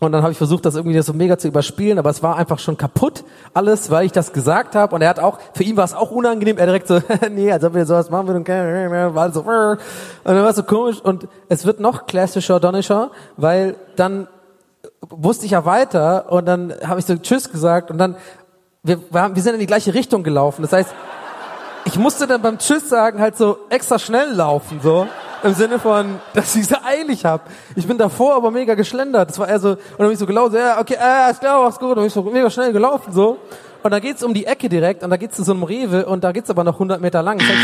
und dann habe ich versucht, das irgendwie so mega zu überspielen, aber es war einfach schon kaputt alles, weil ich das gesagt habe. Und er hat auch, für ihn war es auch unangenehm. Er direkt so, nee, als ob wir sowas machen würden. War so, und dann war es so komisch. Und es wird noch klassischer, donnischer, weil dann wusste ich ja weiter und dann habe ich so Tschüss gesagt und dann wir, wir haben- wir sind in die gleiche Richtung gelaufen. Das heißt, ich musste dann beim Tschüss sagen halt so extra schnell laufen, so. Im Sinne von, dass ich so eilig hab. Ich bin davor aber mega geschlendert. Das war eher so, und dann bin ich so gelaufen, ja, okay, äh, ist klar, mach's gut. Und bin ich so mega schnell gelaufen, so. Und dann geht's um die Ecke direkt und da geht's zu so einem Rewe und da geht's aber noch 100 Meter lang. Das heißt,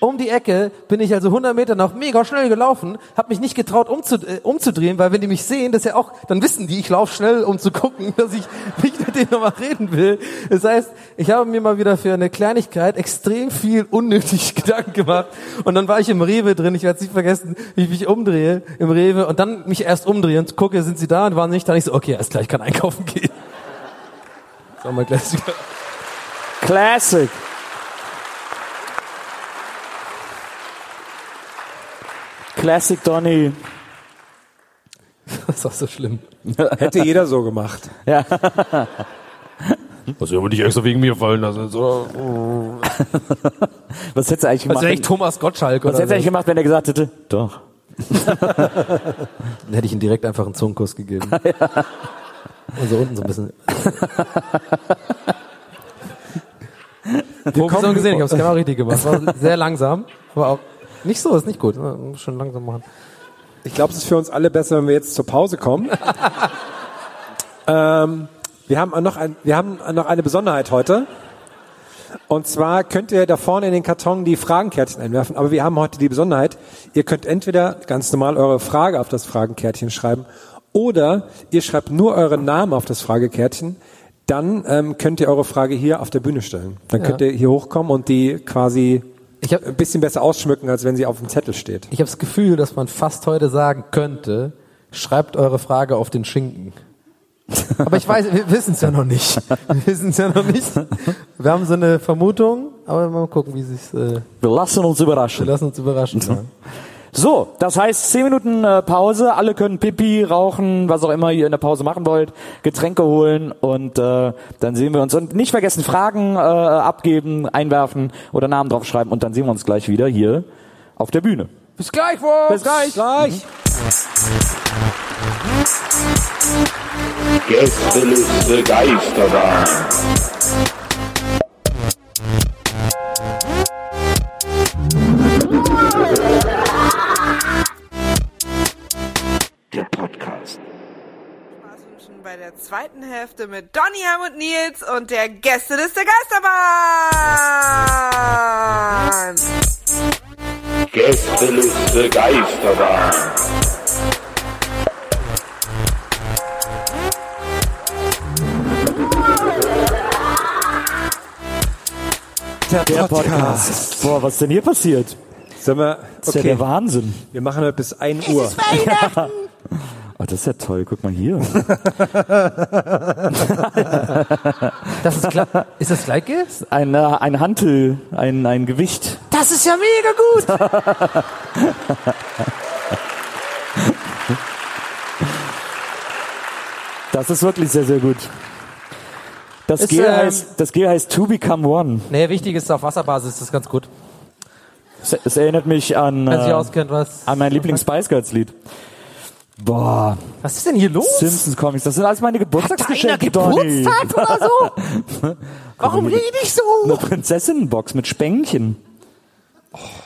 um die Ecke bin ich also 100 Meter noch mega schnell gelaufen, hab mich nicht getraut umzu, äh, umzudrehen, weil wenn die mich sehen, das ist ja auch, dann wissen die, ich laufe schnell, um zu gucken, dass ich nicht mit denen nochmal reden will. Das heißt, ich habe mir mal wieder für eine Kleinigkeit extrem viel unnötig Gedanken gemacht und dann war ich im Rewe drin, ich werde es nicht vergessen, wie ich mich umdrehe im Rewe und dann mich erst umdrehe und gucke, sind sie da und waren nicht da. Ich so, okay, alles klar, ich kann einkaufen gehen. Das war mein Klassiker. Classic. Classic Donny. Das ist auch so schlimm. Hätte jeder so gemacht. Ja. Was ja aber nicht extra wegen mir fallen lassen. So. Was hättest du eigentlich gemacht? Also echt Thomas Gottschalk was oder hättest du eigentlich gemacht, wenn er gesagt hätte, doch. Dann hätte ich ihm direkt einfach einen Zungenkuss gegeben. Und so unten so ein bisschen. Wir haben gesehen, ich habe es genau richtig gemacht. War sehr langsam, aber auch nicht so, ist nicht gut. Muss Schon langsam machen. Ich glaube, es ist für uns alle besser, wenn wir jetzt zur Pause kommen. ähm, wir haben noch ein, wir haben noch eine Besonderheit heute. Und zwar könnt ihr da vorne in den Karton die Fragenkärtchen einwerfen. Aber wir haben heute die Besonderheit, ihr könnt entweder ganz normal eure Frage auf das Fragenkärtchen schreiben oder ihr schreibt nur euren Namen auf das Fragekärtchen. Dann ähm, könnt ihr eure Frage hier auf der Bühne stellen. Dann Ja. könnt ihr hier hochkommen und die quasi ein bisschen besser ausschmücken, als wenn sie auf dem Zettel steht. Ich habe das Gefühl, dass man fast heute sagen könnte, schreibt eure Frage auf den Schinken. Aber ich weiß, wir wissen es ja noch nicht. Wir wissen es ja noch nicht. Wir haben so eine Vermutung, aber mal gucken, wie sich's. Äh, wir lassen uns überraschen. Wir lassen uns überraschen. ja. So, das heißt 10 Minuten äh, Pause, alle können Pipi, rauchen, was auch immer ihr in der Pause machen wollt, Getränke holen und äh, dann sehen wir uns. Und nicht vergessen, Fragen äh, abgeben, einwerfen oder Namen draufschreiben und dann sehen wir uns gleich wieder hier auf der Bühne. Bis gleich, Wolf. Bis gleich. gleich. Gästeliste Geisterbahn. Der Podcast. Bei der zweiten Hälfte mit Donny, Ham und Nils und der Gästeliste Geisterbahn. Gästeliste Geisterbahn. Der, Podcast. Boah, was ist denn hier passiert? Sollen wir, Das ist ja okay. der Wahnsinn. Wir machen heute bis 1 Uhr. Oh, das ist ja toll, guck mal hier. Das ist klar. Ist das Gleichgeld? Ein, äh, ein Hantel, ein, ein Gewicht. Das ist ja mega gut. Das ist wirklich sehr, sehr gut. Das Ist, Gel, ähm, heißt, das Gel heißt To Become One. Nee, wichtig ist auf Wasserbasis, das ist ganz gut. Es, es erinnert mich an, äh, auskennt, an mein Lieblings-Spice Girls-Lied. Boah. Was ist denn hier los? Simpsons Comics, das sind alles meine Geburtstagsgeschenke, Hat einer. Geburtstag oder so? Warum rede ich so? Eine Prinzessinnenbox mit Spänkchen.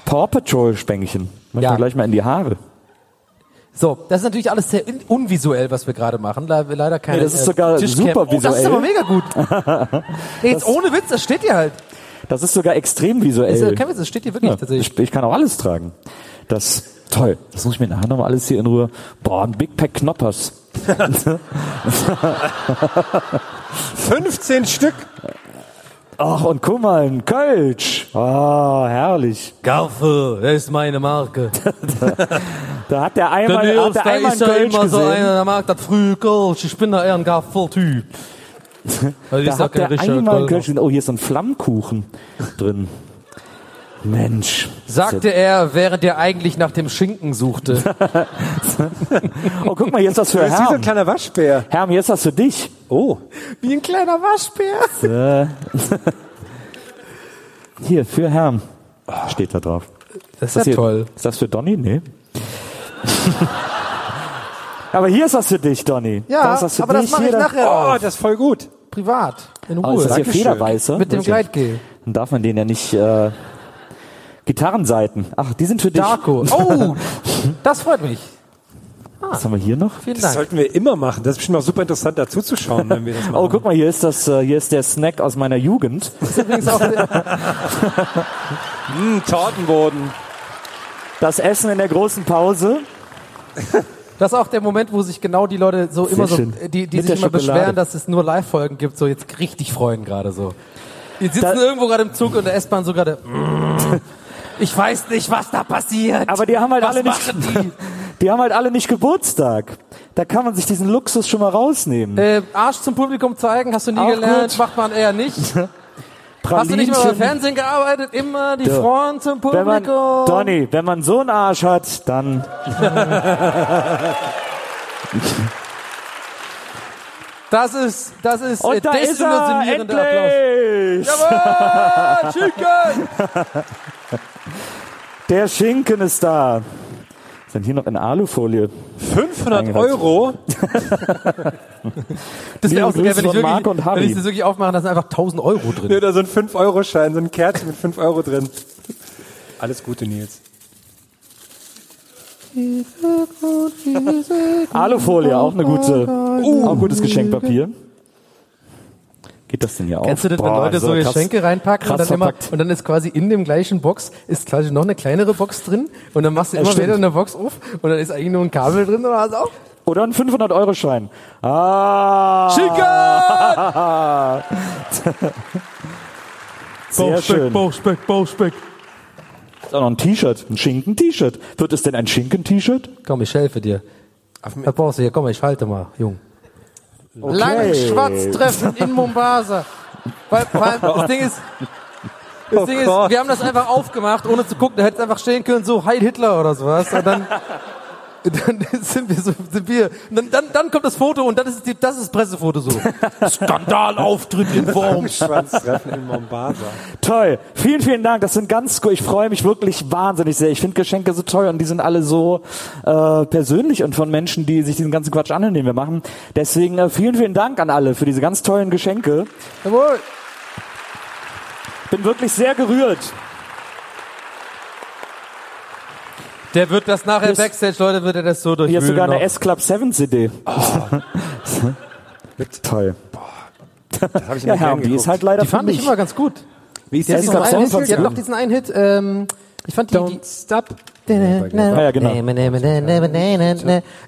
Paw Patrol Spänkchen. Mach Ja. gleich mal in die Haare. So, das ist natürlich alles sehr in- unvisuell, was wir gerade machen. Le leider keine Nee, das ist äh, sogar Tischcam. super Oh, das ist visuell. aber mega gut. Nee, jetzt Das- ohne Witz, das steht hier halt. Das ist sogar extrem visuell. Das ist, das steht hier wirklich Ja, tatsächlich. ich, ich kann auch alles tragen. Das toll. Das muss ich mir nachher nochmal alles hier in Ruhe. Boah, ein Big Pack Knoppers. 15 Stück. Ach, und guck mal, ein Kölsch. Ah, herrlich. Garfe, das ist meine Marke. Da hat der einmal, der hat der da einmal ist ja immer so gesehen. einer, der mag das frühe Kölsch. Ich bin da eher ein Gaffel-Typ. Das Da hat der einmal. Oh, hier ist so ein Flammkuchen drin. Mensch. Sagte er, während er eigentlich nach dem Schinken suchte. Oh, guck mal, hier ist was für Das ist wie so ein Herm. kleiner Waschbär. Herm, hier ist was für dich. Oh. Wie ein kleiner Waschbär. Hier, für Herrn. Steht da drauf. Das ist das ja hier, toll. Ist das für Donny? Nee. Aber hier ist was für dich, Donny. Ja, da ist was für aber das dich. mache Hier, ich nachher Oh, das ist voll gut. Privat. In Oh, Ruhe. ist das hier. Federweiße? Mit dem? Gleitgel. Dann darf man den ja nicht... Äh, Gitarrenseiten. Ach, die sind für dich. Darko. Oh, das freut mich. Was haben wir hier noch? Vielen Das Dank. sollten wir immer machen. Das ist bestimmt auch super interessant dazu zu schauen, wenn wir das machen. Oh, guck mal, hier ist das, äh, hier ist der Snack aus meiner Jugend. Das ist übrigens auch Mm, Tortenboden. Das Essen in der großen Pause. das ist auch der Moment, wo sich genau die Leute so Sehr immer so, schön. die, die Mit sich immer Schokolade. beschweren, dass es nur Live-Folgen gibt, so jetzt richtig freuen gerade so. Die sitzen Da- irgendwo gerade im Zug und der S-Bahn so gerade. "Mm, Ich weiß nicht, was da passiert. Aber die haben halt was alle nicht, die? die haben halt alle nicht Geburtstag. Da kann man sich diesen Luxus schon mal rausnehmen. Äh, Arsch zum Publikum zeigen, hast du nie Auch gelernt, gut. macht man eher nicht. Hast du nicht mal beim Fernsehen gearbeitet? Immer die Ja. Front zum Wenn man, Publikum. Donny, wenn man so einen Arsch hat, dann Das ist, das ist und da ist er Applaus. endlich. Jawohl, Chicken! Der Schinken ist da. Denn hier noch in Alufolie? 500 Eingereicht. Euro. Das wäre auch so geil, wenn ich, wirklich, Marc und Harry. wenn ich das wirklich aufmache, da sind einfach 1000 Euro drin. Ja, da so ein 5-Euro-Schein, so ein Kärtchen mit 5 Euro drin. Alles Gute, Nils. Alufolie, auch eine gute, auch ein gutes Geschenkpapier. Geht das denn hier auch? Kennst du das, wenn Boah, Leute so krass- Geschenke reinpacken und dann, immer, und dann ist quasi in dem gleichen Box ist quasi noch eine kleinere Box drin und dann machst du immer wieder eine Box auf und dann ist eigentlich nur ein Kabel drin oder was auch. Oder ein 500-Euro-Schein. Ah! Sehr schön. Bauchspeck, Bauchspeck. Ist auch noch ein T-Shirt, ein Schinken-T-Shirt. Wird es denn ein Schinken-T-Shirt? Komm, ich helfe dir. Brauchst du hier, komm, ich halte mal, Jung. Okay. Langschwarztreffen in Mombasa. Weil, weil das Ding ist, das Oh Ding ist, Gott. wir haben das einfach aufgemacht, ohne zu gucken. Da hätte es einfach stehen können, so Heil Hitler oder sowas. Und dann, dann sind wir so, sind wir. Dann, dann, dann kommt das Foto und dann ist die, das ist Pressefoto so. Skandalauftritt in Worms. Schwanztreffen in Mombasa. Toll. Vielen, vielen Dank. Das sind ganz gut. Ich freue mich wirklich wahnsinnig sehr. Ich finde Geschenke so toll und die sind alle so äh, persönlich und von Menschen, die sich diesen ganzen Quatsch anhören, den wir machen. Deswegen äh, vielen, vielen Dank an alle für diese ganz tollen Geschenke. Jawohl. Bin wirklich sehr gerührt. Der wird das nachher ist- Backstage, Leute, wird er das so durchwühlen. Hier ist sogar eine noch. S-Club 7 CD. Toll. Das hab ich Ja, gern die ist halt leider Die fand für ich mich. immer ganz gut. Wie ist Die das noch? einen Hit, die hat 22 noch diesen einen Hit, ähm, ich fand die, die Don't stop. Ja, ja, genau.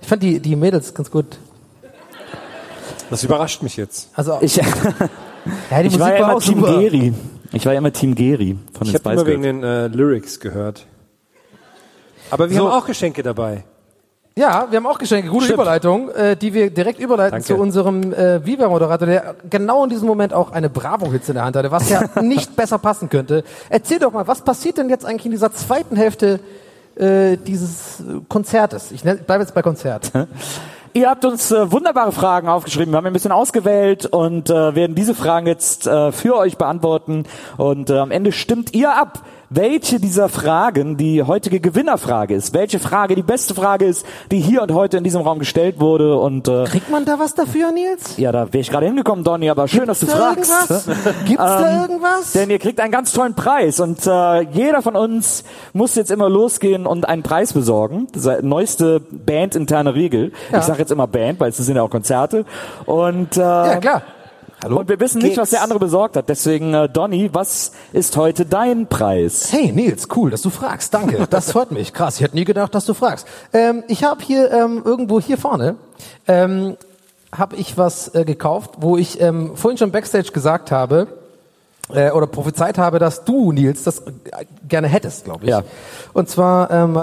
Ich fand die, die Mädels ganz gut. Das überrascht mich jetzt. Also, Ich, ja, die ich war Musik ja war immer auch Team super. Geri. Ich war ja immer Team Geri von Ich den habe Spice immer wegen Girls. den äh, Lyrics gehört. Aber wir So. haben auch Geschenke dabei. Ja, wir haben auch Geschenke, gute Stimmt. Überleitung, äh, die wir direkt überleiten Danke. zu unserem äh, Viva-Moderator, der genau in diesem Moment auch eine Bravo-Hitze in der Hand hatte, was ja nicht besser passen könnte. Erzähl doch mal, was passiert denn jetzt eigentlich in dieser zweiten Hälfte äh, dieses Konzertes? Ich bleibe jetzt bei Konzert. Ihr habt uns äh, wunderbare Fragen aufgeschrieben. Wir haben ein bisschen ausgewählt und äh, werden diese Fragen jetzt äh, für euch beantworten. Und äh, am Ende stimmt ihr ab, welche dieser Fragen die heutige Gewinnerfrage ist. Welche Frage die beste Frage ist, die hier und heute in diesem Raum gestellt wurde. Und äh, Kriegt man da was dafür, Nils? ja, da wäre ich gerade hingekommen, Donny, aber schön, dass du da fragst. irgendwas? Gibt's da irgendwas? Denn ihr kriegt einen ganz tollen Preis und äh, jeder von uns muss jetzt immer losgehen und einen Preis besorgen. Das ist die neueste Band interne Regel. Ja. Ich sage jetzt immer Band, weil es sind ja auch Konzerte. Und äh, Ja, klar. Hallo? Und wir wissen nicht, Geht's? was der andere besorgt hat. Deswegen, äh, Donny, was ist heute dein Preis? Hey Nils, cool, dass du fragst. Danke, das freut mich. Krass, ich hätte nie gedacht, dass du fragst. Ähm, ich habe hier ähm, irgendwo hier vorne ähm, habe ich was äh, gekauft, wo ich ähm, vorhin schon backstage gesagt habe äh, oder prophezeit habe, dass du Nils das äh, gerne hättest, glaube ich. Ja. Und zwar ähm,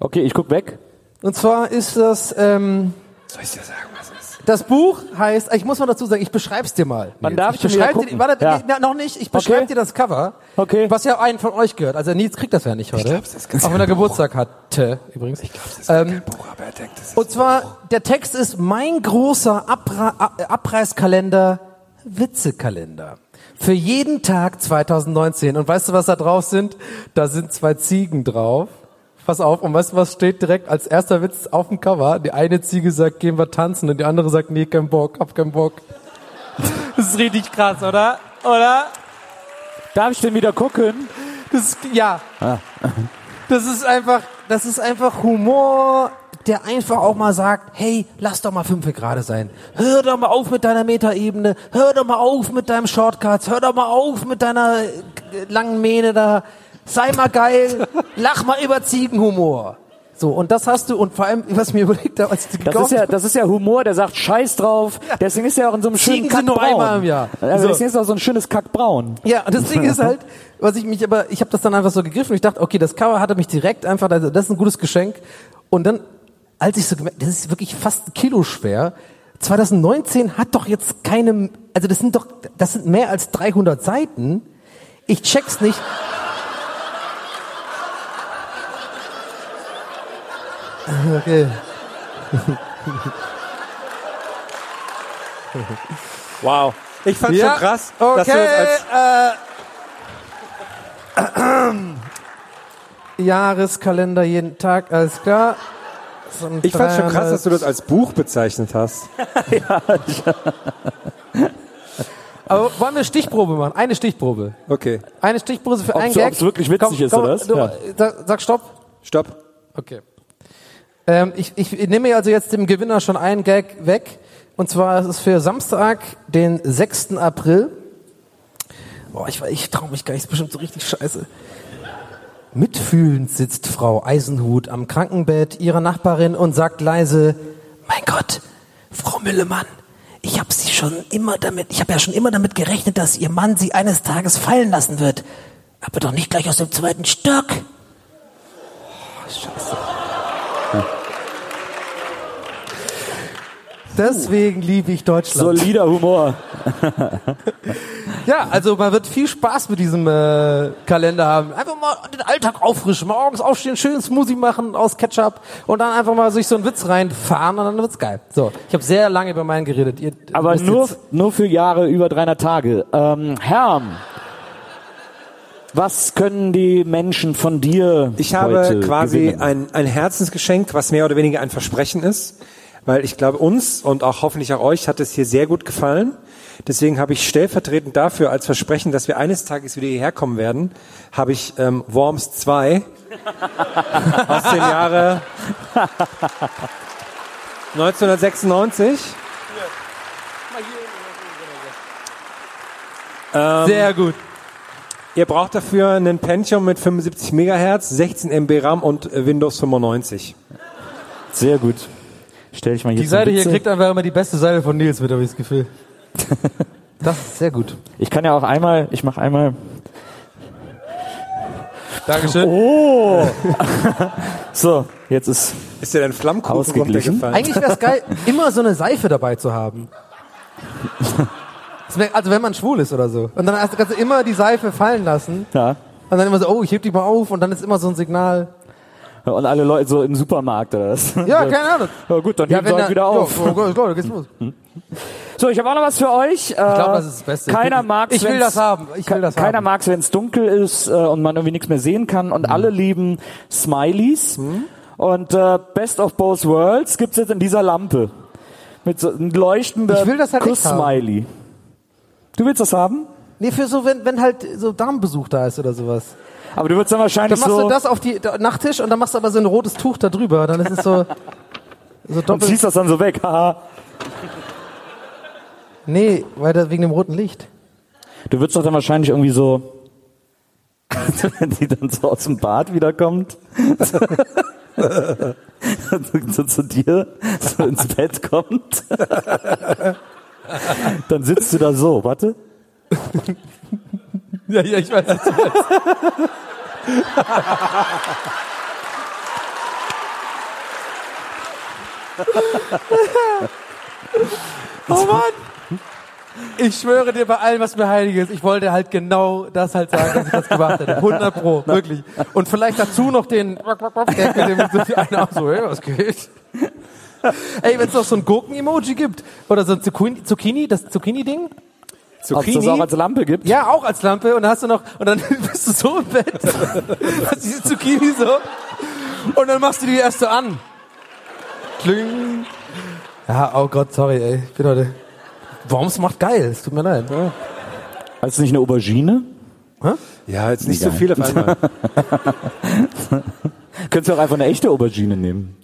Okay, ich guck weg. Und zwar ist das ähm, Soll ich dir sagen, was es ist? Das Buch heißt, ich muss mal dazu sagen, ich beschreib's dir mal. Nils. darf ich wieder beschreib dir, gucken? warte, Ja. nee, na, noch nicht, ich beschreibe Okay. dir das Cover, Okay. was ja einen von euch gehört. Also Nils kriegt das ja nicht heute. glaub's, das ist ganz auch wenn er kein Geburtstag hatte, übrigens. Ich glaube, es ist Ähm, kein Buch, aber er denkt, es ist Und zwar, der Text ist mein großer Abra Ab- Abreißkalender, Witzekalender. Für jeden Tag 2019. Und weißt du, was da drauf sind? Da sind zwei Ziegen drauf. Pass auf, und weißt du, was steht direkt als erster Witz auf dem Cover? Die eine Ziege sagt, gehen wir tanzen, und die andere sagt, nee, kein Bock, hab keinen Bock. Das ist richtig krass, oder? Oder? Darf ich denn wieder gucken? Das ist, ja. Das ist einfach, das ist einfach Humor, der einfach auch mal sagt, hey, lass doch mal fünf gerade sein. Hör doch mal auf mit deiner Metaebene. Hör doch mal auf mit deinem Shortcuts. Hör doch mal auf mit deiner äh, langen Mähne da. Sei mal geil. Lach mal über Ziegenhumor. So, und das hast du, und vor allem, was ich mir überlegt habe, als ich die Das ist ja, das ist ja Humor, der sagt Scheiß drauf. Deswegen ist er auch in so einem schönen sind nur Kackbraun. einmal im Jahr. Also So. deswegen ist er auch so ein schönes Kackbraun. Ja, und das Ding ist halt, was ich mich aber, ich habe das dann einfach so gegriffen. Ich dachte, okay, das Cover hatte mich direkt einfach, also das ist ein gutes Geschenk. Und dann, als ich so gemerkt, das ist wirklich fast ein Kilo schwer. 2019 hat doch jetzt keine, also das sind doch, das sind mehr als 300 Seiten. Ich check's nicht. Okay. Wow. Ich fand's Ja, schon krass, dass du okay, das als äh, Jahreskalender jeden Tag, alles klar. Ich fand's schon krass, 300 dass du das als Buch bezeichnet hast. Aber wollen wir eine Stichprobe machen? Eine Stichprobe. Okay. Eine Stichprobe für einen Gag. ob's wirklich witzig ist, oder was? Du, Ja. sag, sag Stopp. Stopp. Okay. Ähm, ich, ich nehme also jetzt dem Gewinner schon einen Gag weg. Und zwar ist es für Samstag, den 6. April. Boah, ich, ich traue mich gar nicht, ist bestimmt so richtig scheiße. Mitfühlend sitzt Frau Eisenhut am Krankenbett ihrer Nachbarin und sagt leise, mein Gott, Frau Müllemann, ich habe sie schon immer damit, ich habe ja schon immer damit gerechnet, dass ihr Mann sie eines Tages fallen lassen wird. Aber doch nicht gleich aus dem zweiten Stock. Oh, scheiße. Deswegen liebe ich Deutschland. Solider Humor. Ja, also man wird viel Spaß mit diesem äh, Kalender haben. Einfach mal den Alltag auffrischen, morgens aufstehen, schön Smoothie machen aus Ketchup und dann einfach mal sich so einen Witz reinfahren und dann wird's geil. So, ich habe sehr lange über meinen geredet. Ihr Aber nur, nur für Jahre über 300 Tage. Ähm, Herm, was können die Menschen von dir Ich habe heute quasi gewinnen? ein, ein Herzensgeschenk, was mehr oder weniger ein Versprechen ist, weil ich glaube, uns und auch hoffentlich auch euch hat es hier sehr gut gefallen. Deswegen habe ich stellvertretend dafür als Versprechen, dass wir eines Tages wieder hierher kommen werden, habe ich ähm, Worms 2 aus dem Jahre 1996. Ähm, Sehr gut. Ihr braucht dafür einen Pentium mit 75 Megahertz, 16 MB RAM und Windows 95. Sehr gut. Stell ich mal hier Die Seite hier kriegt einfach immer die beste Seite von Nils mit, habe ich das Gefühl. Das ist sehr gut. Ich kann ja auch einmal, ich mache einmal. Dankeschön. Oh! so, jetzt ist Ist dir dein Flammkuchen Ausgeglichen. Eigentlich wäre es geil, immer so eine Seife dabei zu haben. Also wenn man schwul ist oder so. Und dann hast- kannst du immer die Seife fallen lassen. ja. Und dann immer so, oh, ich heb die mal auf und dann ist immer so ein Signal. Und alle Leute so im Supermarkt oder was? Ja, keine Ahnung. Ja gut, dann Ja, heben sie halt wieder auf. Ja, oh Gott, Leute, geht's los. So, ich habe auch noch was für euch. Ich glaube, das ist das Beste. Ich Keiner will- mag ich will das haben. Ich will das Keiner haben. mag es, wenn es dunkel ist äh, und man irgendwie nichts mehr sehen kann. Mhm. Und alle lieben Smileys. Und äh, Best of Both Worlds gibt's jetzt in dieser Lampe. Mit so einem Ich das halt. Kuss-Smiley. Du willst das haben? Nee, für so, wenn, wenn halt so Darmbesuch da ist oder sowas. Aber du würdest dann wahrscheinlich Dann machst so... du das auf die da, Nachttisch und dann machst du aber so ein rotes Tuch da drüber. Dann ist es so, so und doppelt. ziehst das dann so weg. Haha. Nee, weil da wegen dem roten Licht. Du würdest doch dann wahrscheinlich irgendwie so... wenn die dann so aus dem Bad wiederkommt... so zu dir so ins Bett kommt. Dann sitzt du da so, warte. Ja, ja, ich weiß nicht. oh Mann! Ich schwöre dir bei allem, was mir heilig ist, ich wollte halt genau das halt sagen, dass ich das gemacht hätte. 100 Pro, wirklich. Und vielleicht dazu noch den Gag mit dem so einer so, hey, was geht? Ey, wenn es noch so ein Gurken-Emoji gibt, oder so ein Zucchini, Zucchini das Zucchini-Ding, Ob es das auch als Lampe gibt? ja, auch als Lampe. Und dann hast du noch, und dann bist du so im Bett. hast diese Zucchini so. Und dann machst du die erst so an. Kling. Ja, oh Gott, sorry, ey. Ich bin heute. Worms macht geil. Es tut mir leid. Ist nicht eine Aubergine? Ja, jetzt nicht Egal. so viel auf einmal. Könntest du auch einfach eine echte Aubergine nehmen.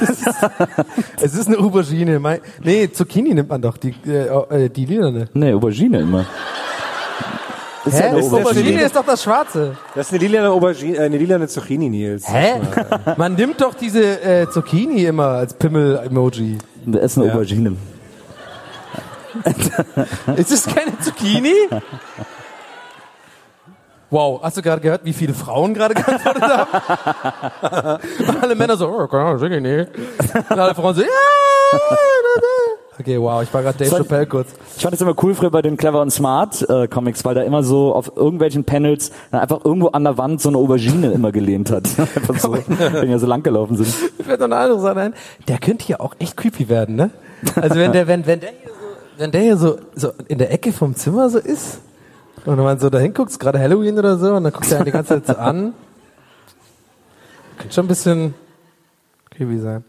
Es ist eine Aubergine. Mein, nee, Zucchini nimmt man doch. Die, äh, äh, die lilane. Nee, Aubergine immer. Ist Hä? ja eine Das Aubergine. Aubergine ist doch das Schwarze. Das ist eine lilane Aubergine, äh, eine lilane Zucchini, Nils. Hä? Man nimmt doch diese äh, Zucchini immer als Pimmel-Emoji. Das ist eine Aubergine. Ist es keine Zucchini? Wow, hast du gerade gehört, wie viele Frauen gerade geantwortet haben? Alle Männer so, oh, keine Ahnung, Zucchini. Und alle Frauen so, ja. Okay, wow, ich war gerade Dave Chappelle kurz. Ich fand es immer cool früher bei den Clever und Smart äh, Comics, weil da immer so auf irgendwelchen Panels dann einfach irgendwo an der Wand so eine Aubergine immer gelehnt hat. einfach so, wenn ja so lang gelaufen sind. Ich werde noch eine andere Sache ein. Der könnte hier auch echt creepy werden, ne? Also wenn der, wenn, wenn der hier so, wenn der hier so, so in der Ecke vom Zimmer so ist und wenn man so da hinguckt, ist gerade Halloween oder so, und dann guckt er die ganze Zeit so an. Könnte schon ein bisschen creepy sein.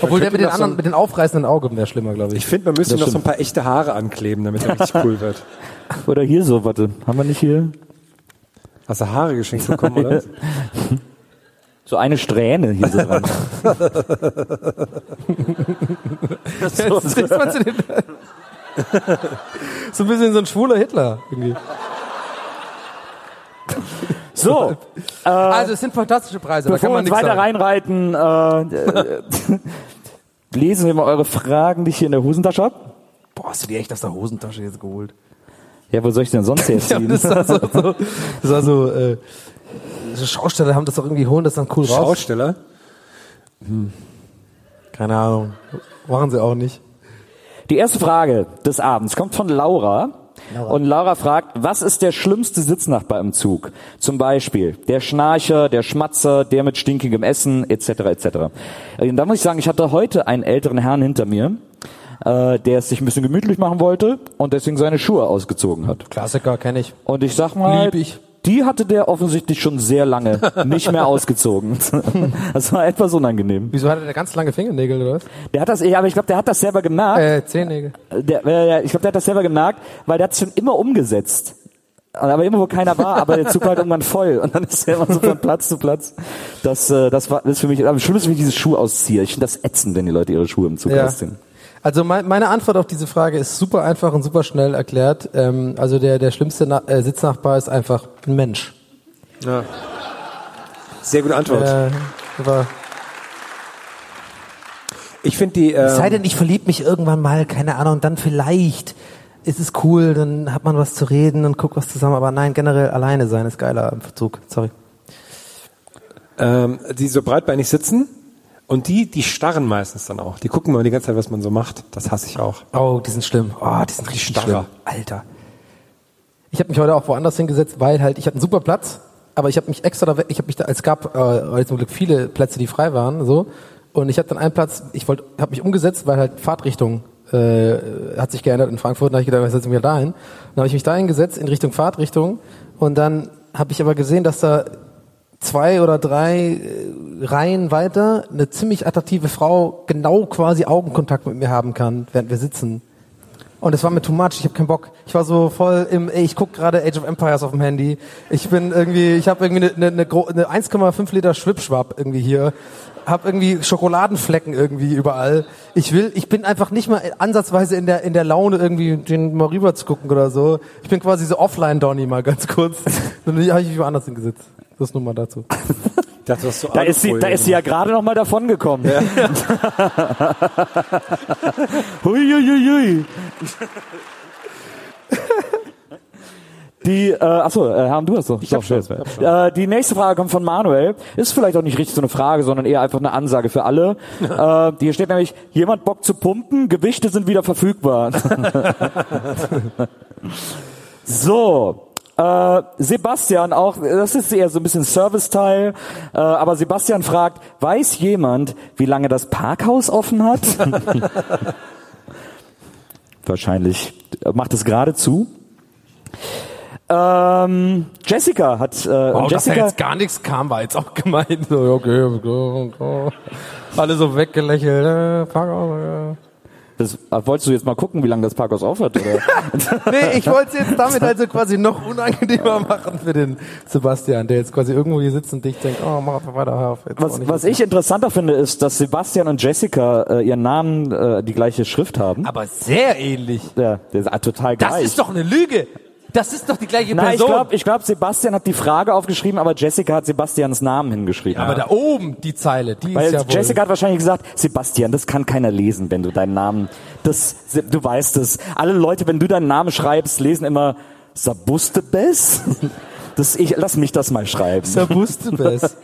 Obwohl der mit den so anderen, ein- mit den aufreißenden Augen wäre schlimmer, glaube ich. Ich finde, man müsste Das noch so ein paar echte Haare ankleben, damit er richtig cool wird. Oder hier so, warte. Haben wir nicht hier? Hast du Haare geschenkt bekommen, oder? So eine Strähne hier so dran. so, Jetzt kriegt man zu den so ein bisschen so ein schwuler Hitler irgendwie. so Also es sind fantastische Preise, da kann bevor wir man uns nichts weiter sagen. reinreiten, äh, äh, lesen wir mal eure Fragen, die ich hier in der Hosentasche hab. Boah, hast du die echt aus der Hosentasche jetzt geholt? Ja, wo soll ich denn sonst Ja, herziehen? das war so, so, das war so, äh, Schausteller haben das doch irgendwie holen das dann cool raus. Schausteller? Keine Ahnung. Machen sie auch nicht. Die erste Frage des Abends kommt von Laura. Laura. Und Laura fragt, was ist der schlimmste Sitznachbar im Zug? Zum Beispiel der Schnarcher, der Schmatzer, der mit stinkigem Essen, etc. etc. Und da muss ich sagen, ich hatte heute einen älteren Herrn hinter mir, äh, der es sich ein bisschen gemütlich machen wollte und deswegen seine Schuhe ausgezogen hat. Klassiker, kenne ich. Und ich sag mal, Lieb ich. Die hatte der offensichtlich schon sehr lange nicht mehr ausgezogen. Das war etwas unangenehm. Wieso hatte der ganz lange Fingernägel oder was? Der hat das, aber ich glaube, der hat das selber gemerkt. Äh, Zehennägel. Der, äh, ich glaube, der hat das selber gemerkt, weil der hat es schon immer umgesetzt. Aber immer, wo keiner war, aber der Zug war halt irgendwann voll. Und dann ist er immer so von Platz zu Platz. Das, äh, das war das ist für mich, am schlimmsten, wenn ich diese Schuhe ausziehe. Ich finde das ätzend, wenn die Leute ihre Schuhe im Zug Ja. ausziehen. Also mein, meine Antwort auf diese Frage ist super einfach und super schnell erklärt. Ähm, also der, der schlimmste Na äh, Sitznachbar ist einfach ein Mensch. Ja. Sehr gute Antwort. Äh, aber ich finde die. es sei Ähm, denn, ich verlieb mich irgendwann mal, keine Ahnung, dann vielleicht ist es cool, dann hat man was zu reden und guckt was zusammen. Aber nein, generell alleine sein ist geiler im Zug. Sorry. ähm, die so breitbeinig sitzen und die, die starren meistens dann auch. Die gucken mal die ganze Zeit, was man so macht. Das hasse ich auch. Oh, die sind schlimm. Oh, die sind richtig Starrer. schlimm. Alter. Ich habe mich heute auch woanders hingesetzt, weil halt, ich hatte einen super Platz aber ich habe mich extra da, weg- ich habe mich da, es gab äh, zum Glück viele Plätze, die frei waren, so. Und ich habe dann einen Platz, ich wollte, habe mich umgesetzt, weil halt Fahrtrichtung äh, hat sich geändert in Frankfurt. Da habe ich gedacht, was setze ich mir dahin? Dann habe ich mich dahin gesetzt in Richtung Fahrtrichtung und dann habe ich aber gesehen, dass da zwei oder drei äh, Reihen weiter eine ziemlich attraktive Frau genau quasi Augenkontakt mit mir haben kann, während wir sitzen. Und es war mir too much, ich habe keinen Bock. Ich war so voll im, ey, ich guck gerade Age of Empires auf dem Handy. Ich bin irgendwie, ich habe irgendwie eine, eine, eine 1,5 Liter Schwipschwapp irgendwie hier. Hab irgendwie Schokoladenflecken irgendwie überall. Ich will, ich bin einfach nicht mal ansatzweise in der in der Laune irgendwie den mal rüber zu gucken oder so. Ich bin quasi so offline Donny mal ganz kurz. Dann habe ich mich woanders hingesetzt. Das nur mal dazu. Das, was so Da ist sie, da ist sie ja gerade noch mal davon gekommen. hui, hui, hui, hui. Die, äh, achso, äh, Herr, du hast doch. Ich hab schon, Äh, die nächste Frage kommt von Manuel. Ist vielleicht auch nicht richtig so eine Frage, sondern eher einfach eine Ansage für alle. äh, hier steht nämlich, jemand Bock zu pumpen, Gewichte sind wieder verfügbar. so, äh, Sebastian auch, das ist eher so ein bisschen Service-Teil, äh, aber Sebastian fragt, weiß jemand, wie lange das Parkhaus offen hat? Wahrscheinlich äh, macht es gerade zu. Ähm, Jessica hat, äh, Wow, und dass da Jessica, jetzt gar nichts kam, war jetzt auch gemeint. So, okay, okay, okay. Alle so weggelächelt. Äh, fuck off, ja. Das, äh, wolltest du jetzt mal gucken, wie lange das Parkhaus auf hat, oder? Nee, ich wollte es jetzt damit also quasi noch unangenehmer machen für den Sebastian, der jetzt quasi irgendwo hier sitzt und dich denkt, oh, mach einfach weiter. hör auf, jetzt Was, was ich interessanter finde, ist, dass Sebastian und Jessica äh, ihren Namen äh, die gleiche Schrift haben. Aber sehr ähnlich. Ja, der ist äh, total gleich. Das ist doch eine Lüge. Das ist doch die gleiche Nein, ich Person. glaube, ich glaub, Sebastian hat die Frage aufgeschrieben, aber Jessica hat Sebastians Namen hingeschrieben. aber da oben die Zeile, die Weil ist ja wohl. Jessica hat wahrscheinlich gesagt, Sebastian, das kann keiner lesen, wenn du deinen Namen, das, du weißt es. Alle Leute, wenn du deinen Namen schreibst, lesen immer Sabustebes. Das, ich, lass mich das mal schreiben. Sabustebes.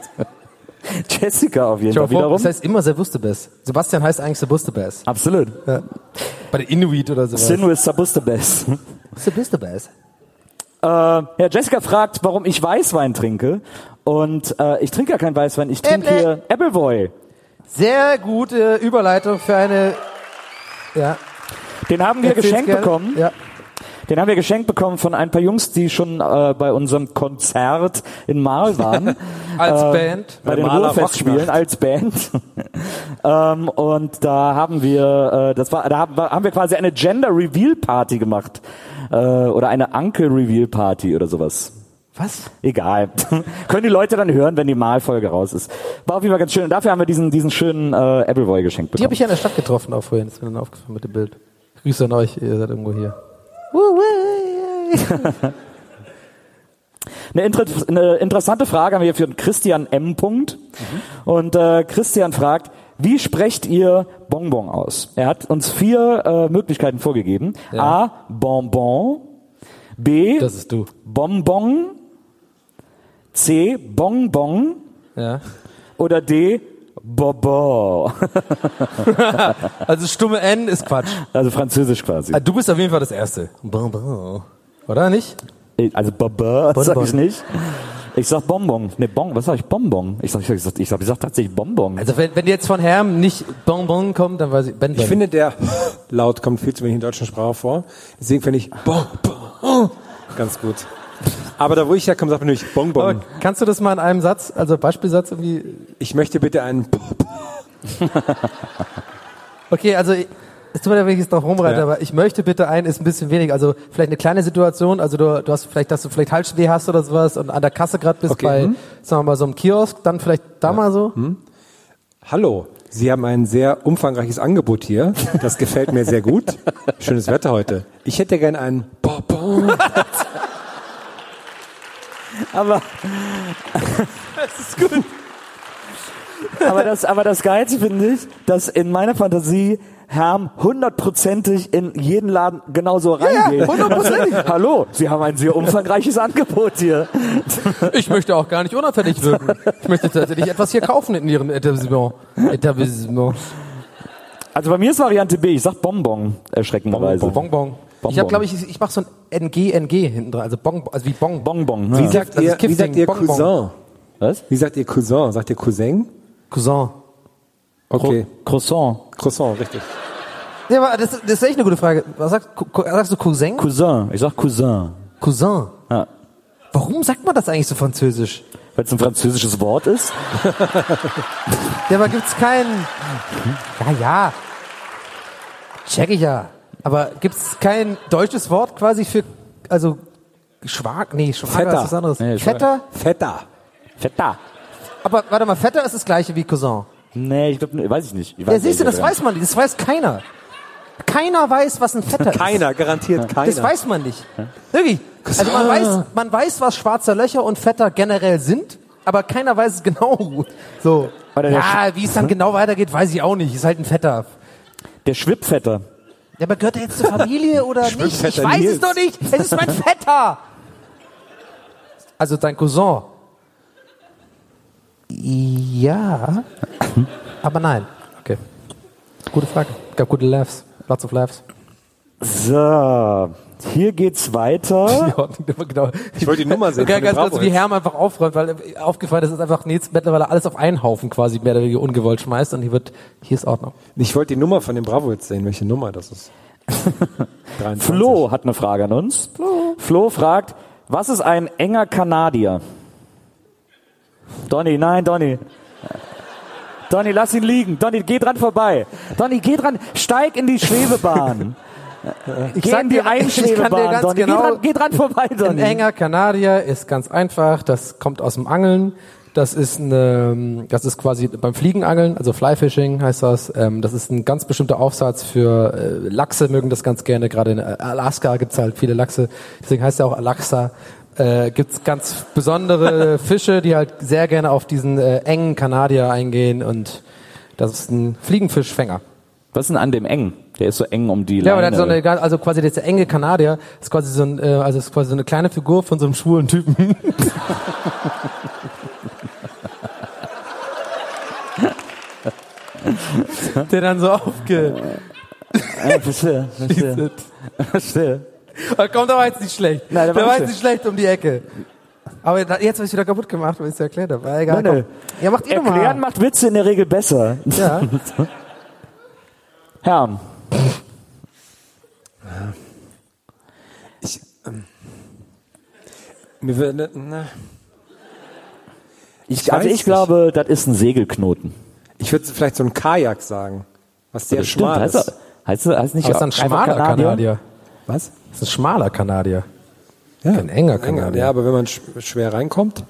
Jessica auf jeden Fall wiederum. das heißt immer Sebustebes. Sebastian heißt eigentlich Sebustebes. Absolut. Ja. Bei der Inuit oder sowas. Sinus Sabustebes. Sebustebes. Äh, ja, Jessica fragt, warum ich Weißwein trinke. Und äh, ich trinke ja keinen Weißwein, ich trinke Äpple. hier Appleboy. Sehr gute Überleitung für eine. Ja. Den haben wir Erzähl's geschenkt gerne. bekommen. Ja. Den haben wir geschenkt bekommen von ein paar Jungs, die schon äh, bei unserem Konzert in Marl waren. Als äh, Band. Bei den Ruhrfestspielen als Band. ähm, und da haben wir, äh, das war, da haben, haben wir quasi eine Gender Reveal Party gemacht. Äh, oder eine Uncle Reveal Party oder sowas. Was? Egal. Können die Leute dann hören, wenn die Malfolge raus ist. War auf jeden Fall ganz schön. Und dafür haben wir diesen, diesen schönen äh, Appleboy geschenkt Die bekommen. habe ich ja in der Stadt getroffen auch vorhin. Das ist mir dann aufgefallen mit dem Bild. Grüße an euch, ihr seid irgendwo hier. Eine, inter eine interessante Frage haben wir für Christian M. Punkt. Und äh, Christian fragt, wie sprecht ihr Bonbon aus? Er hat uns vier äh, Möglichkeiten vorgegeben. A. Bonbon. B. Das ist du. Bonbon. C. Bonbon. Ja. Oder D. Bobo. Also stumme N ist Quatsch. Also französisch quasi. Ah, Du bist auf jeden Fall das Erste. Bonbon. Oder nicht? Also Bobo, das sag ich nicht. Ich sag Bonbon. Ne, Bon, was sag ich? Bonbon. Ich sag, ich sag, ich sag, ich sag tatsächlich Bonbon. Also wenn, wenn jetzt von Herm nicht Bonbon kommt, dann weiß ich Ben Ich finde, der Laut kommt viel zu wenig in der deutschen Sprache vor. Deswegen finde ich bon, bon, ganz gut. Aber da, wo ich herkomme, sagt man natürlich Aber Bonbon. kannst du das mal in einem Satz, also Beispielsatz irgendwie? Ich möchte bitte einen Okay, also ich- es tut mir leid, wenn ich jetzt drauf rumreite, Ja. aber ich möchte bitte ein, ist ein bisschen wenig. Also vielleicht eine kleine Situation, also du, du hast vielleicht, dass du vielleicht Halsweh hast oder sowas und an der Kasse gerade bist Okay, bei, hm. sagen wir mal, so einem Kiosk, dann vielleicht da mal so. Hallo. Sie haben ein sehr umfangreiches Angebot hier. Das gefällt mir sehr gut. Schönes Wetter heute. Ich hätte gerne einen Bonbon. Aber Das ist gut. aber das, aber das Geilste finde ich, dass in meiner Fantasie Herm hundertprozentig in jeden Laden genauso reingeht. hundertprozentig. Hallo, Sie haben ein sehr umfangreiches Angebot hier. Ich möchte auch gar nicht unauffällig wirken. Ich möchte tatsächlich etwas hier kaufen in Ihrem Etablissement. Etablissement. Also bei mir ist Variante B, ich sag Bonbon, erschreckenderweise. Bonbon. Ich habe, glaube ich, ich mache so ein NG, NG hinten dran, also Bon, also wie Bon. Bonbon. Wie Ja. sagt das ihr, ist Kiffing, wie sagt ihr Bonbon. Cousin? Was? Wie sagt ihr Cousin? Sagt ihr Cousin? Cousin. Okay. Croissant. Croissant, richtig. Ja, aber das, das ist echt eine gute Frage. Was sagst, sagst du Cousin? Cousin. Ich sag Cousin. Cousin. Ja. Warum sagt man das eigentlich so französisch? Weil es ein französisches Wort ist. Ja, aber gibt's keinen. Ja, ja. Check ich ja. Aber gibt's kein deutsches Wort quasi für, also, Schwag, nee, Schwager Vetter. ist was anderes. Nee. Vetter? Fetter. Fetter. Aber warte mal, Vetter ist das gleiche wie Cousin. Nee, ich glaube, weiß ich nicht. Ich Ja, weiß siehst du, das weiß man nicht. Das weiß keiner. Keiner weiß, was ein Vetter ist. Keiner, garantiert keiner. Das weiß man nicht. Wirklich. Also man weiß, man weiß, was schwarze Löcher und Vetter generell sind, aber keiner weiß es genau. So. Ja, wie es dann genau weitergeht, weiß ich auch nicht. Ist halt ein Vetter. Der Schwippvetter. Ja, aber gehört er jetzt zur Familie oder nicht? Ich weiß Nils. es doch nicht. Es ist mein Vetter. Also dein Cousin. Ja. Aber nein. Okay. Gute Frage. Gab gute Laughs. Lots of laughs. So, hier geht's weiter. Ja, genau. Ich wollte die Nummer sehen. Okay, ganz kurz, Bravo wie. Herm einfach aufräumt, weil aufgefallen ist, dass einfach Nils mittlerweile alles auf einen Haufen quasi mehr oder weniger ungewollt schmeißt und hier wird, hier ist Ordnung. Ich wollte die Nummer von dem Bravo jetzt sehen, welche Nummer das ist. 23. Flo hat eine Frage an uns. Flo. Flo fragt, was ist ein enger Kanadier? Donny, nein, Donny. Donny, lass ihn liegen. Donny, geh dran vorbei. Donny, geh dran, steig in die Schwebebahn. Ich geh sag in die dir- ich kann dir Einschwebebahn, ganz Donny. genau- geh, dran, geh dran vorbei, Ein Donny. enger Kanadier ist ganz einfach, das kommt aus dem Angeln. Das ist eine, das ist quasi beim Fliegenangeln, also Flyfishing heißt das. Ähm, das ist ein ganz bestimmter Aufsatz für äh, Lachse, mögen das ganz gerne. Gerade in Alaska gibt's halt viele Lachse, deswegen heißt er auch Alaxa. Äh, gibt's ganz besondere Fische, die halt sehr gerne auf diesen äh, engen Kanadier eingehen und das ist ein Fliegenfischfänger. Was ist denn an dem eng? Der ist so eng um die Ja, aber der Leine. hat so eine, also quasi dieser enge Kanadier ist quasi so ein, äh, also ist quasi so eine kleine Figur von so einem schwulen Typen. Der dann so aufge... Ja, verstehe, verstehe. verstehe. Da kommt aber jetzt nicht schlecht. Nein, der der war war nicht jetzt nicht schlecht um die Ecke. Aber da- jetzt habe ich wieder kaputt gemacht, weil ich es erklärt habe. War egal, Nein, nein. komm. Ja, macht ihr Erklären mal. macht Witze in der Regel besser. Ja. Herrn. Ich, ähm, mir würde, na, Ich, also ich glaube, das ist ein Segelknoten. ich würde vielleicht so ein Kajak sagen, was sehr Das stimmt. schmal Heißt, ist. heißt, er- heißt nicht Aber ist ein schmaler Kanadier. Was? Das ist ein schmaler Kanadier. Ja, Kein enger Kanadier. Ja, aber wenn man sch schwer reinkommt,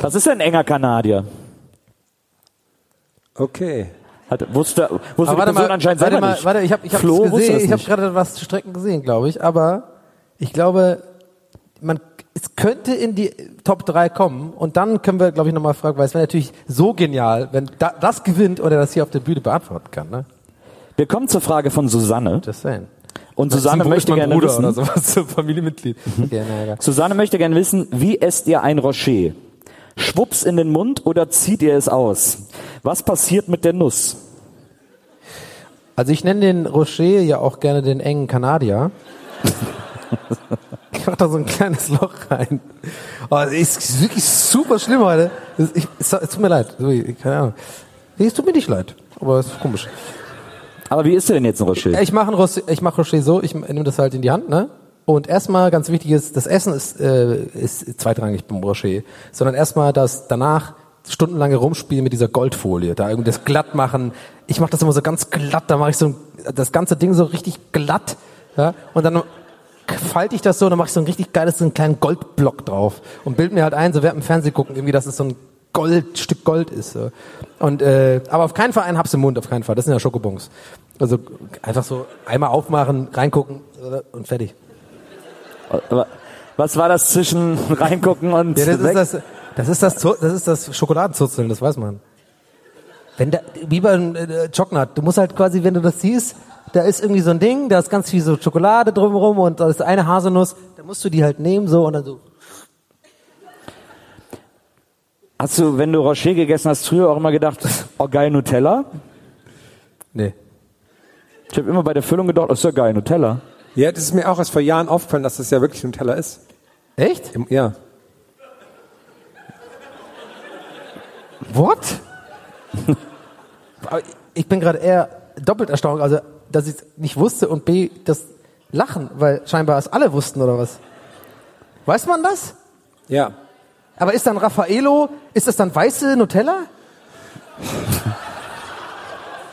Was ist denn ein enger Kanadier? okay. Hat, wusste, wusste Aber die Person anscheinend warte selber mal, nicht. warte, ich habe ich hab Flo gesehen, ich habe gerade was zu Strecken gesehen, glaube ich, aber ich glaube, man es könnte in die Top 3 kommen und dann können wir, glaube ich, nochmal fragen, weil es wäre natürlich so genial, wenn da, das gewinnt oder das hier auf der Bühne beantworten kann, ne? Wir kommen zur Frage von Susanne. Just saying. Und Susanne möchte gerne Bruder wissen, oder sowas, so Familienmitglied. Okay, na. Susanne möchte gerne wissen, wie esst ihr ein Rocher? Schwupps in den Mund oder zieht ihr es aus? Was passiert mit der Nuss? Also ich nenne den Rocher ja auch gerne den engen Kanadier. ich mach da so ein kleines Loch rein. Oh, ist wirklich super schlimm heute. Ich, es, es tut mir leid. Keine Ahnung. Nee, es tut mir nicht leid. Aber es ist komisch. Aber wie isst ihr denn jetzt ein Rocher? Ich mache Rocher, ich mach Rocher so, ich nehme das halt in die Hand, ne? Und erstmal ganz wichtig ist, das Essen ist, äh, ist zweitrangig beim Rocher, sondern erstmal das danach stundenlange Rumspielen mit dieser Goldfolie, da irgendwie das glatt machen. Ich mache das immer so ganz glatt, da mache ich so ein, das ganze Ding so richtig glatt, ja? Und dann falte ich das so, und dann mache ich so ein richtig geiles, so einen kleinen Goldblock drauf und bild mir halt ein, so während im Fernsehen gucken, irgendwie, dass es so ein Gold, Stück Gold ist. So. Und äh, aber auf keinen Fall einen Habs im Mund, auf keinen Fall. Das sind ja Schokobons. Also einfach so einmal aufmachen, reingucken äh, und fertig. Aber Was war das zwischen reingucken und Ja, das weg? ist das, das ist das, das ist das Schokoladenzuzeln, das weiß man. Wenn da, wie beim äh, Chocolate, du musst halt quasi, wenn du das siehst, da ist irgendwie so ein Ding, da ist ganz viel so Schokolade drumherum und da ist eine Haselnuss, da musst du die halt nehmen so und dann so. Hast du, wenn du Rocher gegessen hast, früher auch immer gedacht, oh geil, Nutella? Nee. Ich habe immer bei der Füllung gedacht, oh, ist ja geil, Nutella. Ja, das ist mir auch erst vor Jahren aufgefallen, dass das ja wirklich Nutella ist. Echt? Im, ja. What? Aber ich bin gerade eher doppelt erstaunt, also dass ich es nicht wusste und B, das Lachen, weil scheinbar es alle wussten oder was? Weiß man das? Ja. Aber ist dann Raffaello, ist das dann weiße Nutella?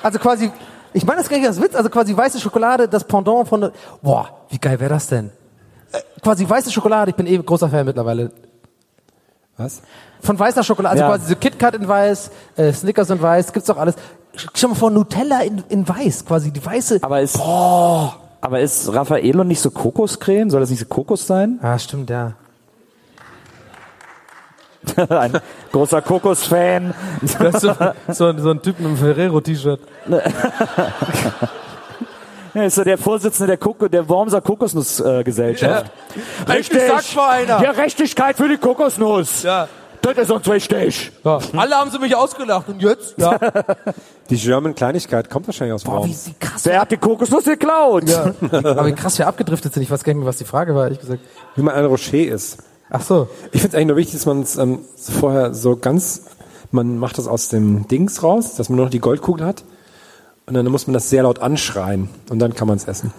Also quasi, ich meine das gar nicht als Witz, also quasi weiße Schokolade, das Pendant von, boah, wie geil wäre das denn? Äh, quasi weiße Schokolade, ich bin eh großer Fan mittlerweile. Was? Von weißer Schokolade, also Ja. quasi so KitKat in weiß, äh, Snickers in weiß, gibt's doch alles. Schau mal vor, Nutella in, in weiß, quasi die weiße. Aber ist, aber ist Raffaello nicht so Kokoscreme? Soll das nicht so Kokos sein? Ah, stimmt, ja. Ein großer Kokos-Fan. So, so, so ein Typ mit einem Ferrero-T-Shirt. Ja, ist so der Vorsitzende der, Koko, der Wormser Kokosnussgesellschaft. Ja. Endlich sagt mal einer. Ja, Rechtigkeit für die Kokosnuss. Ja. Das ist uns wichtig. ja. Alle haben sie mich ausgelacht und jetzt? Ja. Die German Kleinigkeit kommt wahrscheinlich aus dem Boah, wie Raum. sie krass. Wer hat die Kokosnuss geklaut? Ja. Aber wie krass wir abgedriftet sind. Ich weiß gar nicht mehr, was die Frage war, ehrlich gesagt. Wie man ein Rocher ist. Ach so. Ich finde es eigentlich nur wichtig, dass man es ähm, vorher so ganz, man macht das aus dem Dings raus, dass man nur noch die Goldkugel hat. Und dann muss man das sehr laut anschreien. Und dann kann man es essen.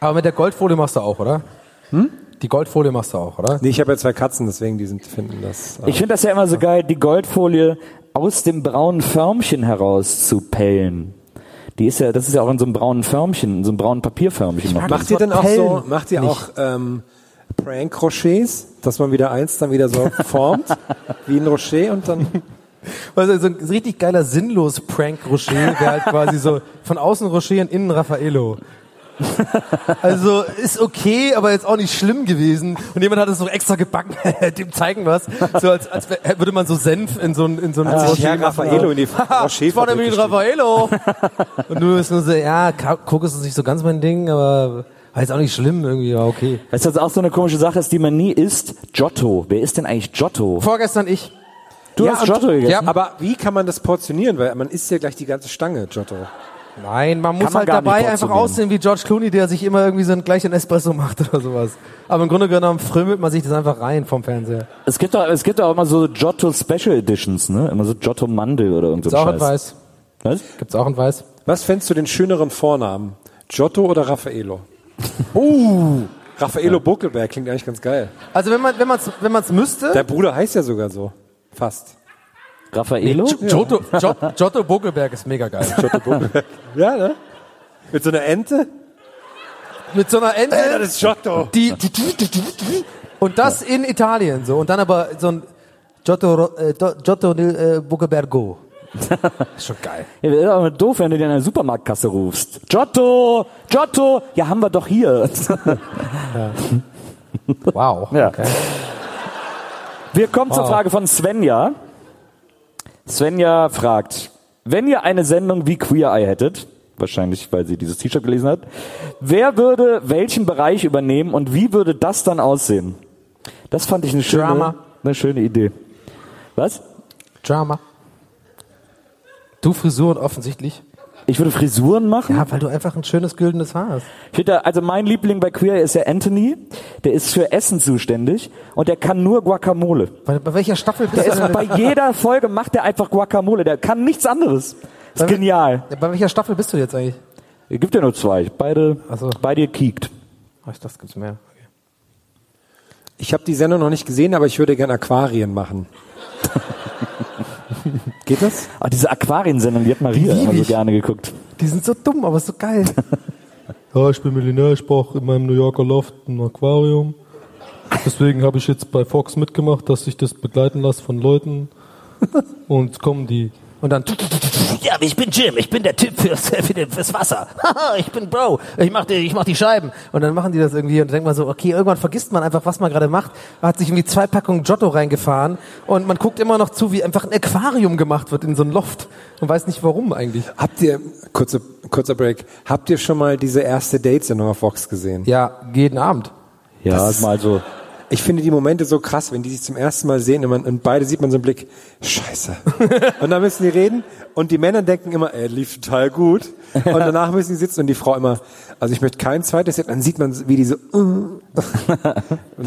Aber mit der Goldfolie machst du auch, oder? Hm? Die Goldfolie machst du auch, oder? Nee, ich habe ja zwei Katzen, deswegen die sind, finden das. äh, Ich finde das ja immer so geil, die Goldfolie aus dem braunen Förmchen heraus zu pellen. Die ist ja, das ist ja auch in so einem braunen Förmchen, in so einem braunen Papierförmchen. noch. Macht ihr denn auch so, macht ihr auch ähm, Prank-Rochers, dass man wieder eins dann wieder so formt, wie ein Rocher und dann Also so ein richtig geiler sinnlos Prank Rocher wäre halt quasi so von außen Rocher und innen Raffaello. Also ist okay, aber jetzt auch nicht schlimm gewesen. Und jemand hat es noch extra gebacken, dem zeigen was. So als, als würde man so Senf in so ein in so ein machen. Raffaello in die Ich war nämlich. Raffaello. Und du bist nur so, ja, Kokos ist nicht so ganz mein Ding, aber war jetzt auch nicht schlimm irgendwie, war okay. Weißt du, was auch so eine komische Sache ist, die man nie isst? Giotto. Wer ist denn eigentlich Giotto? Vorgestern ich. Du Ja, hast Giotto gegessen? Ja. Aber wie kann man das portionieren? Weil man isst ja gleich die ganze Stange, Giotto. Nein, man muss man halt dabei einfach aussehen wie George Clooney, der sich immer irgendwie so einen gleichen Espresso macht oder sowas. Aber im Grunde genommen frömmelt man sich das einfach rein vom Fernseher. Es gibt doch, es gibt doch auch immer so Giotto Special Editions, ne? Immer so Giotto Mandel oder irgend so Gibt's ein auch in Scheiß. Weiß. Was? Gibt's auch in Weiß. Was fändest du den schöneren Vornamen? Giotto oder Raffaello? Uh. Raffaello Buckelberg klingt eigentlich ganz geil. Also wenn man wenn man's wenn man's müsste, Der Bruder heißt ja sogar so. Fast. Raffaello? Gi- Giotto, Gio- Giotto Bogelberg ist mega geil. Giotto Buckelberg. ja, ne? Mit so einer Ente? Mit so einer Ente, Ey, das ist Giotto. die und das in Italien so und dann aber so ein Giotto äh, Giotto äh, Bogelbergo. Ist schon geil. Ja, wäre aber doof, wenn du dir in der Supermarktkasse rufst. Giotto! Giotto! Ja, haben wir doch hier. Wow. Ja. Okay. Wir kommen zur Wow. Frage von Svenja. Svenja fragt, wenn ihr eine Sendung wie Queer Eye hättet, wahrscheinlich weil sie dieses T-Shirt gelesen hat, wer würde welchen Bereich übernehmen und wie würde das dann aussehen? Das fand ich eine schöne, Drama. eine schöne Idee. Was? Drama. Du Frisuren offensichtlich. Ich würde Frisuren machen? Ja, weil du einfach ein schönes güldenes Haar hast. Ich finde, also mein Liebling bei Queer ist ja Anthony. Der ist für Essen zuständig und der kann nur Guacamole. Bei, bei welcher Staffel bist Der du? ist, bei jeder Folge macht er einfach Guacamole. Der kann nichts anderes. Ist Bei- genial. Bei welcher Staffel bist du jetzt eigentlich? Es gibt ja nur zwei. Beide, so. beide kiekt. Ach, das gibt's mehr. Okay. Ich habe die Sendung noch nicht gesehen, aber ich würde gern Aquarien machen. Geht das? Ah, diese Aquariensendung, die hat Maria lieb immer so ich. gerne geguckt. Die sind so dumm, aber so geil. Ja, ich bin Millionär, ich brauche in meinem New Yorker Loft ein Aquarium. Deswegen habe ich jetzt bei Fox mitgemacht, dass ich das begleiten lasse von Leuten. Und jetzt kommen die. Und dann. Ja, ich bin Jim, ich bin der Typ fürs, fürs Wasser. Haha, ich bin Bro, ich mach die, ich mach die Scheiben. Und dann machen die das irgendwie und denkt man so, okay, irgendwann vergisst man einfach, was man gerade macht. Man hat sich irgendwie zwei Packungen Giotto reingefahren und man guckt immer noch zu, wie einfach ein Aquarium gemacht wird in so ein Loft und weiß nicht warum eigentlich. Habt ihr, kurze, kurzer Break, habt ihr schon mal diese erste Date-Sendung auf Vox gesehen? Ja, jeden Abend. Ja, Das ist- mal so. Ich finde die Momente so krass, wenn die sich zum ersten Mal sehen und, man, und beide sieht man so einen Blick, scheiße. und dann müssen die reden und die Männer denken immer, er lief total gut. Und danach müssen die sitzen und die Frau immer, also ich möchte kein zweites sehen, dann sieht man, wie die so, und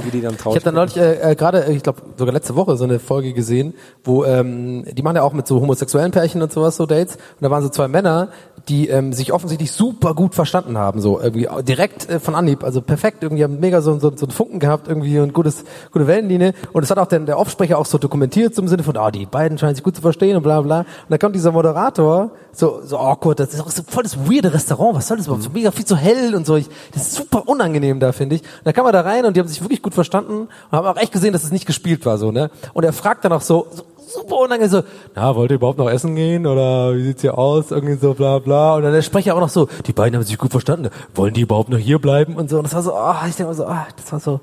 wie die dann Ich traurig habe dann neulich äh, äh, gerade, äh, ich glaube sogar letzte Woche so eine Folge gesehen, wo ähm, die machen ja auch mit so homosexuellen Pärchen und sowas so Dates. Und da waren so zwei Männer, die ähm, sich offensichtlich super gut verstanden haben, so irgendwie direkt äh, von Anhieb, also perfekt, irgendwie haben mega so, so, so einen Funken gehabt irgendwie und gutes gute Wellenlinie. Und es hat auch der, der Offsprecher auch so dokumentiert zum Sinne von, ah die beiden scheinen sich gut zu verstehen und bla bla. Und dann kommt dieser Moderator so so awkward, das ist auch so voll das weirde Restaurant, was soll das überhaupt, so mega viel zu hell und so, ich, das ist super unangenehm da finde ich. Und dann kam er da rein und die haben sich wirklich gut verstanden und haben auch echt gesehen, dass es nicht gespielt war so ne und er fragt dann auch so, so super unangenehm so, na, wollt ihr überhaupt noch essen gehen oder wie sieht's hier aus? Irgendwie so bla bla. Und dann der Sprecher auch noch so, die beiden haben sich gut verstanden. Wollen die überhaupt noch hier bleiben und so. Und das war so, ah, ich denke mal so, ah, das war so.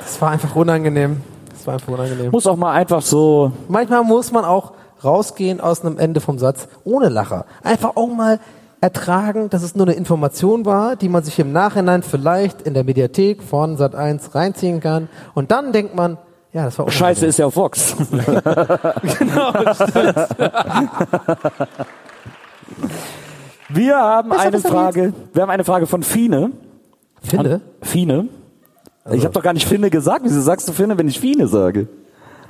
Das war einfach unangenehm. Das war einfach unangenehm. Muss auch mal einfach so. Manchmal muss man auch rausgehen aus einem Ende vom Satz ohne Lacher. Einfach auch mal ertragen, dass es nur eine Information war, die man sich im Nachhinein vielleicht in der Mediathek von Sat1 reinziehen kann. Und dann denkt man, ja, das war unangenehm. Scheiße ist ja auf Vox. genau, stimmt. Wir haben eine das denn Frage. Wir haben eine Frage von Fine. Finne? Fine. Ich habe doch gar nicht Finne gesagt. Wieso sagst du Finne, wenn ich Fine sage?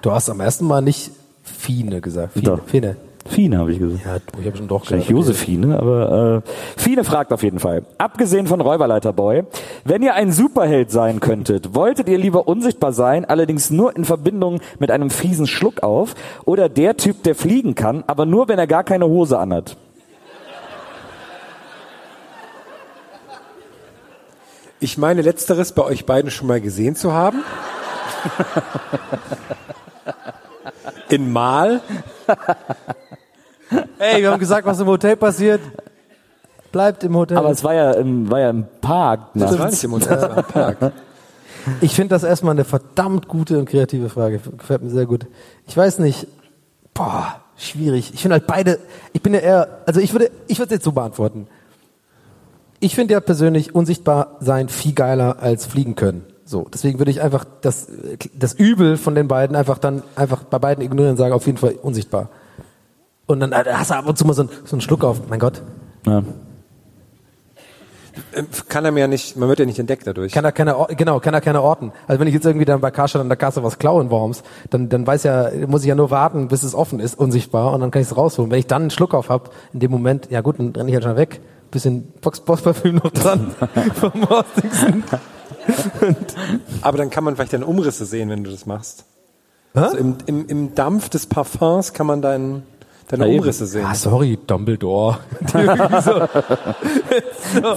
Du hast am ersten Mal nicht Fine gesagt. Fine. Doch. Fine. Fine habe ich gesagt. Ja, du, ich habe schon doch gesagt. Josephine, aber äh, Fine fragt auf jeden Fall. Abgesehen von Räuberleiterboy, wenn ihr ein Superheld sein könntet, wolltet ihr lieber unsichtbar sein, allerdings nur in Verbindung mit einem fiesen Schluck auf, oder der Typ, der fliegen kann, aber nur wenn er gar keine Hose anhat? Ich meine, letzteres bei euch beiden schon mal gesehen zu haben. In Mal. Ey, wir haben gesagt, was im Hotel passiert. Bleibt im Hotel. Aber es war ja im, war ja im Park. Das war nicht im Hotel, das war im Park. Ich finde das erstmal eine verdammt gute und kreative Frage. Gefällt mir sehr gut. Ich weiß nicht. Boah, schwierig. Ich finde halt beide, ich bin ja eher, also ich würde, ich würde es jetzt so beantworten. Ich finde ja persönlich unsichtbar sein viel geiler als fliegen können. So, deswegen würde ich einfach das, das Übel von den beiden einfach dann einfach bei beiden ignorieren und sagen, auf jeden Fall unsichtbar. Und dann äh, hast du ab und zu mal so einen, so einen Schluck auf. Mein Gott. Ja. Kann er mir ja nicht, man wird ja nicht entdeckt dadurch. Kann er keine, genau, kann er keine orten. Also wenn ich jetzt irgendwie dann bei Karstadt an der Kasse was klaue in Worms, dann, dann weiß ja, muss ich ja nur warten, bis es offen ist, unsichtbar, und dann kann ich es rausholen. Wenn ich dann einen Schluck auf hab, in dem Moment, ja gut, dann renne ich halt schon weg. Bisschen Fox Boss Parfüm noch dran vom Hostingsen. Aber dann kann man vielleicht deine Umrisse sehen, wenn du das machst. Also im, im, Im Dampf des Parfums kann man dein, deine eben. Umrisse sehen. Ah, sorry, Dumbledore. So, so,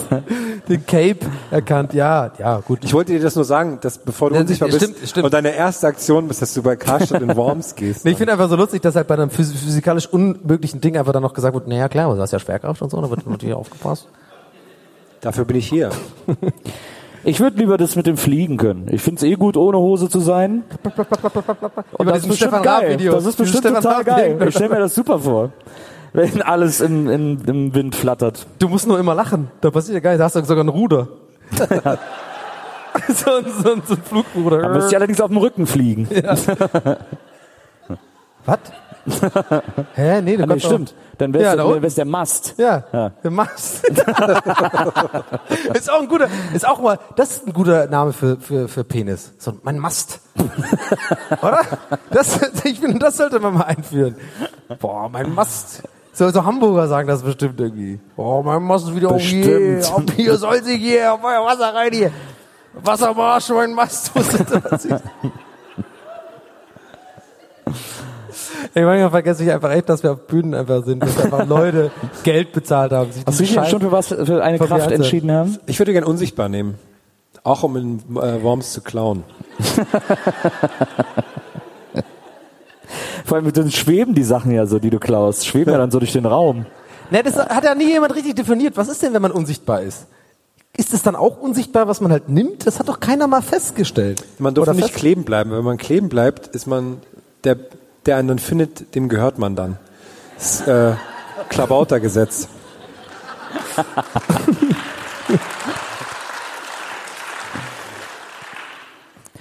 den Cape erkannt, ja, ja, gut. Ich wollte dir das nur sagen, dass bevor du Ja, unsichtbar bist stimmt, stimmt. und deine erste Aktion bist, dass du bei Karstadt in Worms gehst. Nee, ich finde einfach so lustig, dass halt bei einem phys- physikalisch unmöglichen Ding einfach dann noch gesagt wird, naja klar, du hast ja Schwerkraft und so, da wird natürlich aufgepasst. Dafür bin ich hier. Ich würde lieber das mit dem Fliegen können. Ich finde es eh gut, ohne Hose zu sein. Und Über das ist bestimmt Stefan geil. Raab-Video. Das ist Dieses bestimmt Stefan total geil. Ich stelle mir das super vor. Wenn alles im, im, im Wind flattert. Du musst nur immer lachen, da passiert ja gar nichts, da hast du sogar ein Ruder. so, ein, so, ein, so ein Flugruder. Da müsste ich allerdings auf dem Rücken fliegen. Was? Hä? Nee, du nee, auch- stimmt. Dann wär's Ja, der, da dann unten. wär's der Mast. Ja, Ja. der Mast. ist auch ein guter, ist auch mal, das ist ein guter Name für, für, für Penis. So, mein Mast. Oder? Das, ich finde, das sollte man mal einführen. Boah, mein Mast. So, so Hamburger sagen das bestimmt irgendwie. Boah, mein Mast ist wieder auf hier. Bestimmt. Auf hier soll sich hier, auf euer Wasser rein hier. Wassermarsch, mein Mast. Ey, manchmal vergesse ich einfach echt, dass wir auf Bühnen einfach sind, dass einfach Leute Geld bezahlt haben. sich Hast du dich schon für was für eine Kraft anzuhören. entschieden haben? Ich würde gern unsichtbar nehmen. Auch um in äh, Worms zu klauen. Vor allem dann schweben die Sachen ja so, die du klaust. Schweben ja, dann so durch den Raum. Ne, das hat ja nie jemand richtig definiert. Was ist denn, wenn man unsichtbar ist? Ist es dann auch unsichtbar, was man halt nimmt? Das hat doch keiner mal festgestellt. Man darf Oder nicht fest- kleben bleiben. Wenn man kleben bleibt, ist man der, der einen dann findet, dem gehört man dann. Das äh, Klabautergesetz.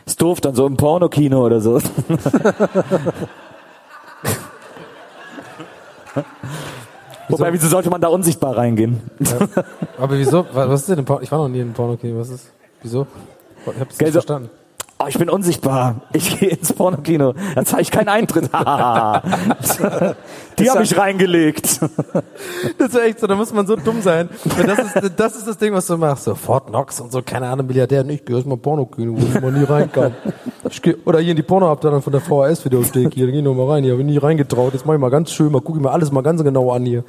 ist doof, dann so im Pornokino oder so. Wobei, wieso sollte man da unsichtbar reingehen? Ja. Aber wieso? Was ist denn ein Porno? Ich war noch nie in einem Porno-Kino. Was ist? Wieso? Ich hab's nicht Gell, so- verstanden. Oh, ich bin unsichtbar. Ich gehe ins Pornokino. Da zahle ich keinen Eintritt. Die habe ich reingelegt. Das ist echt so, da muss man so dumm sein. Das ist, das ist das Ding, was du machst. So Fort Knox und so, keine Ahnung, Milliardär. Und ich gehe erstmal Porno-Kino, wo ich mal nie reinkam. Ich geh, oder hier in die Pornoabteilung von der VHS-Videothek hier, da geh ich noch mal rein. Hier habe ich nie reingetraut. Jetzt mach ich mal ganz schön, mal gucke ich mir alles mal ganz genau an hier.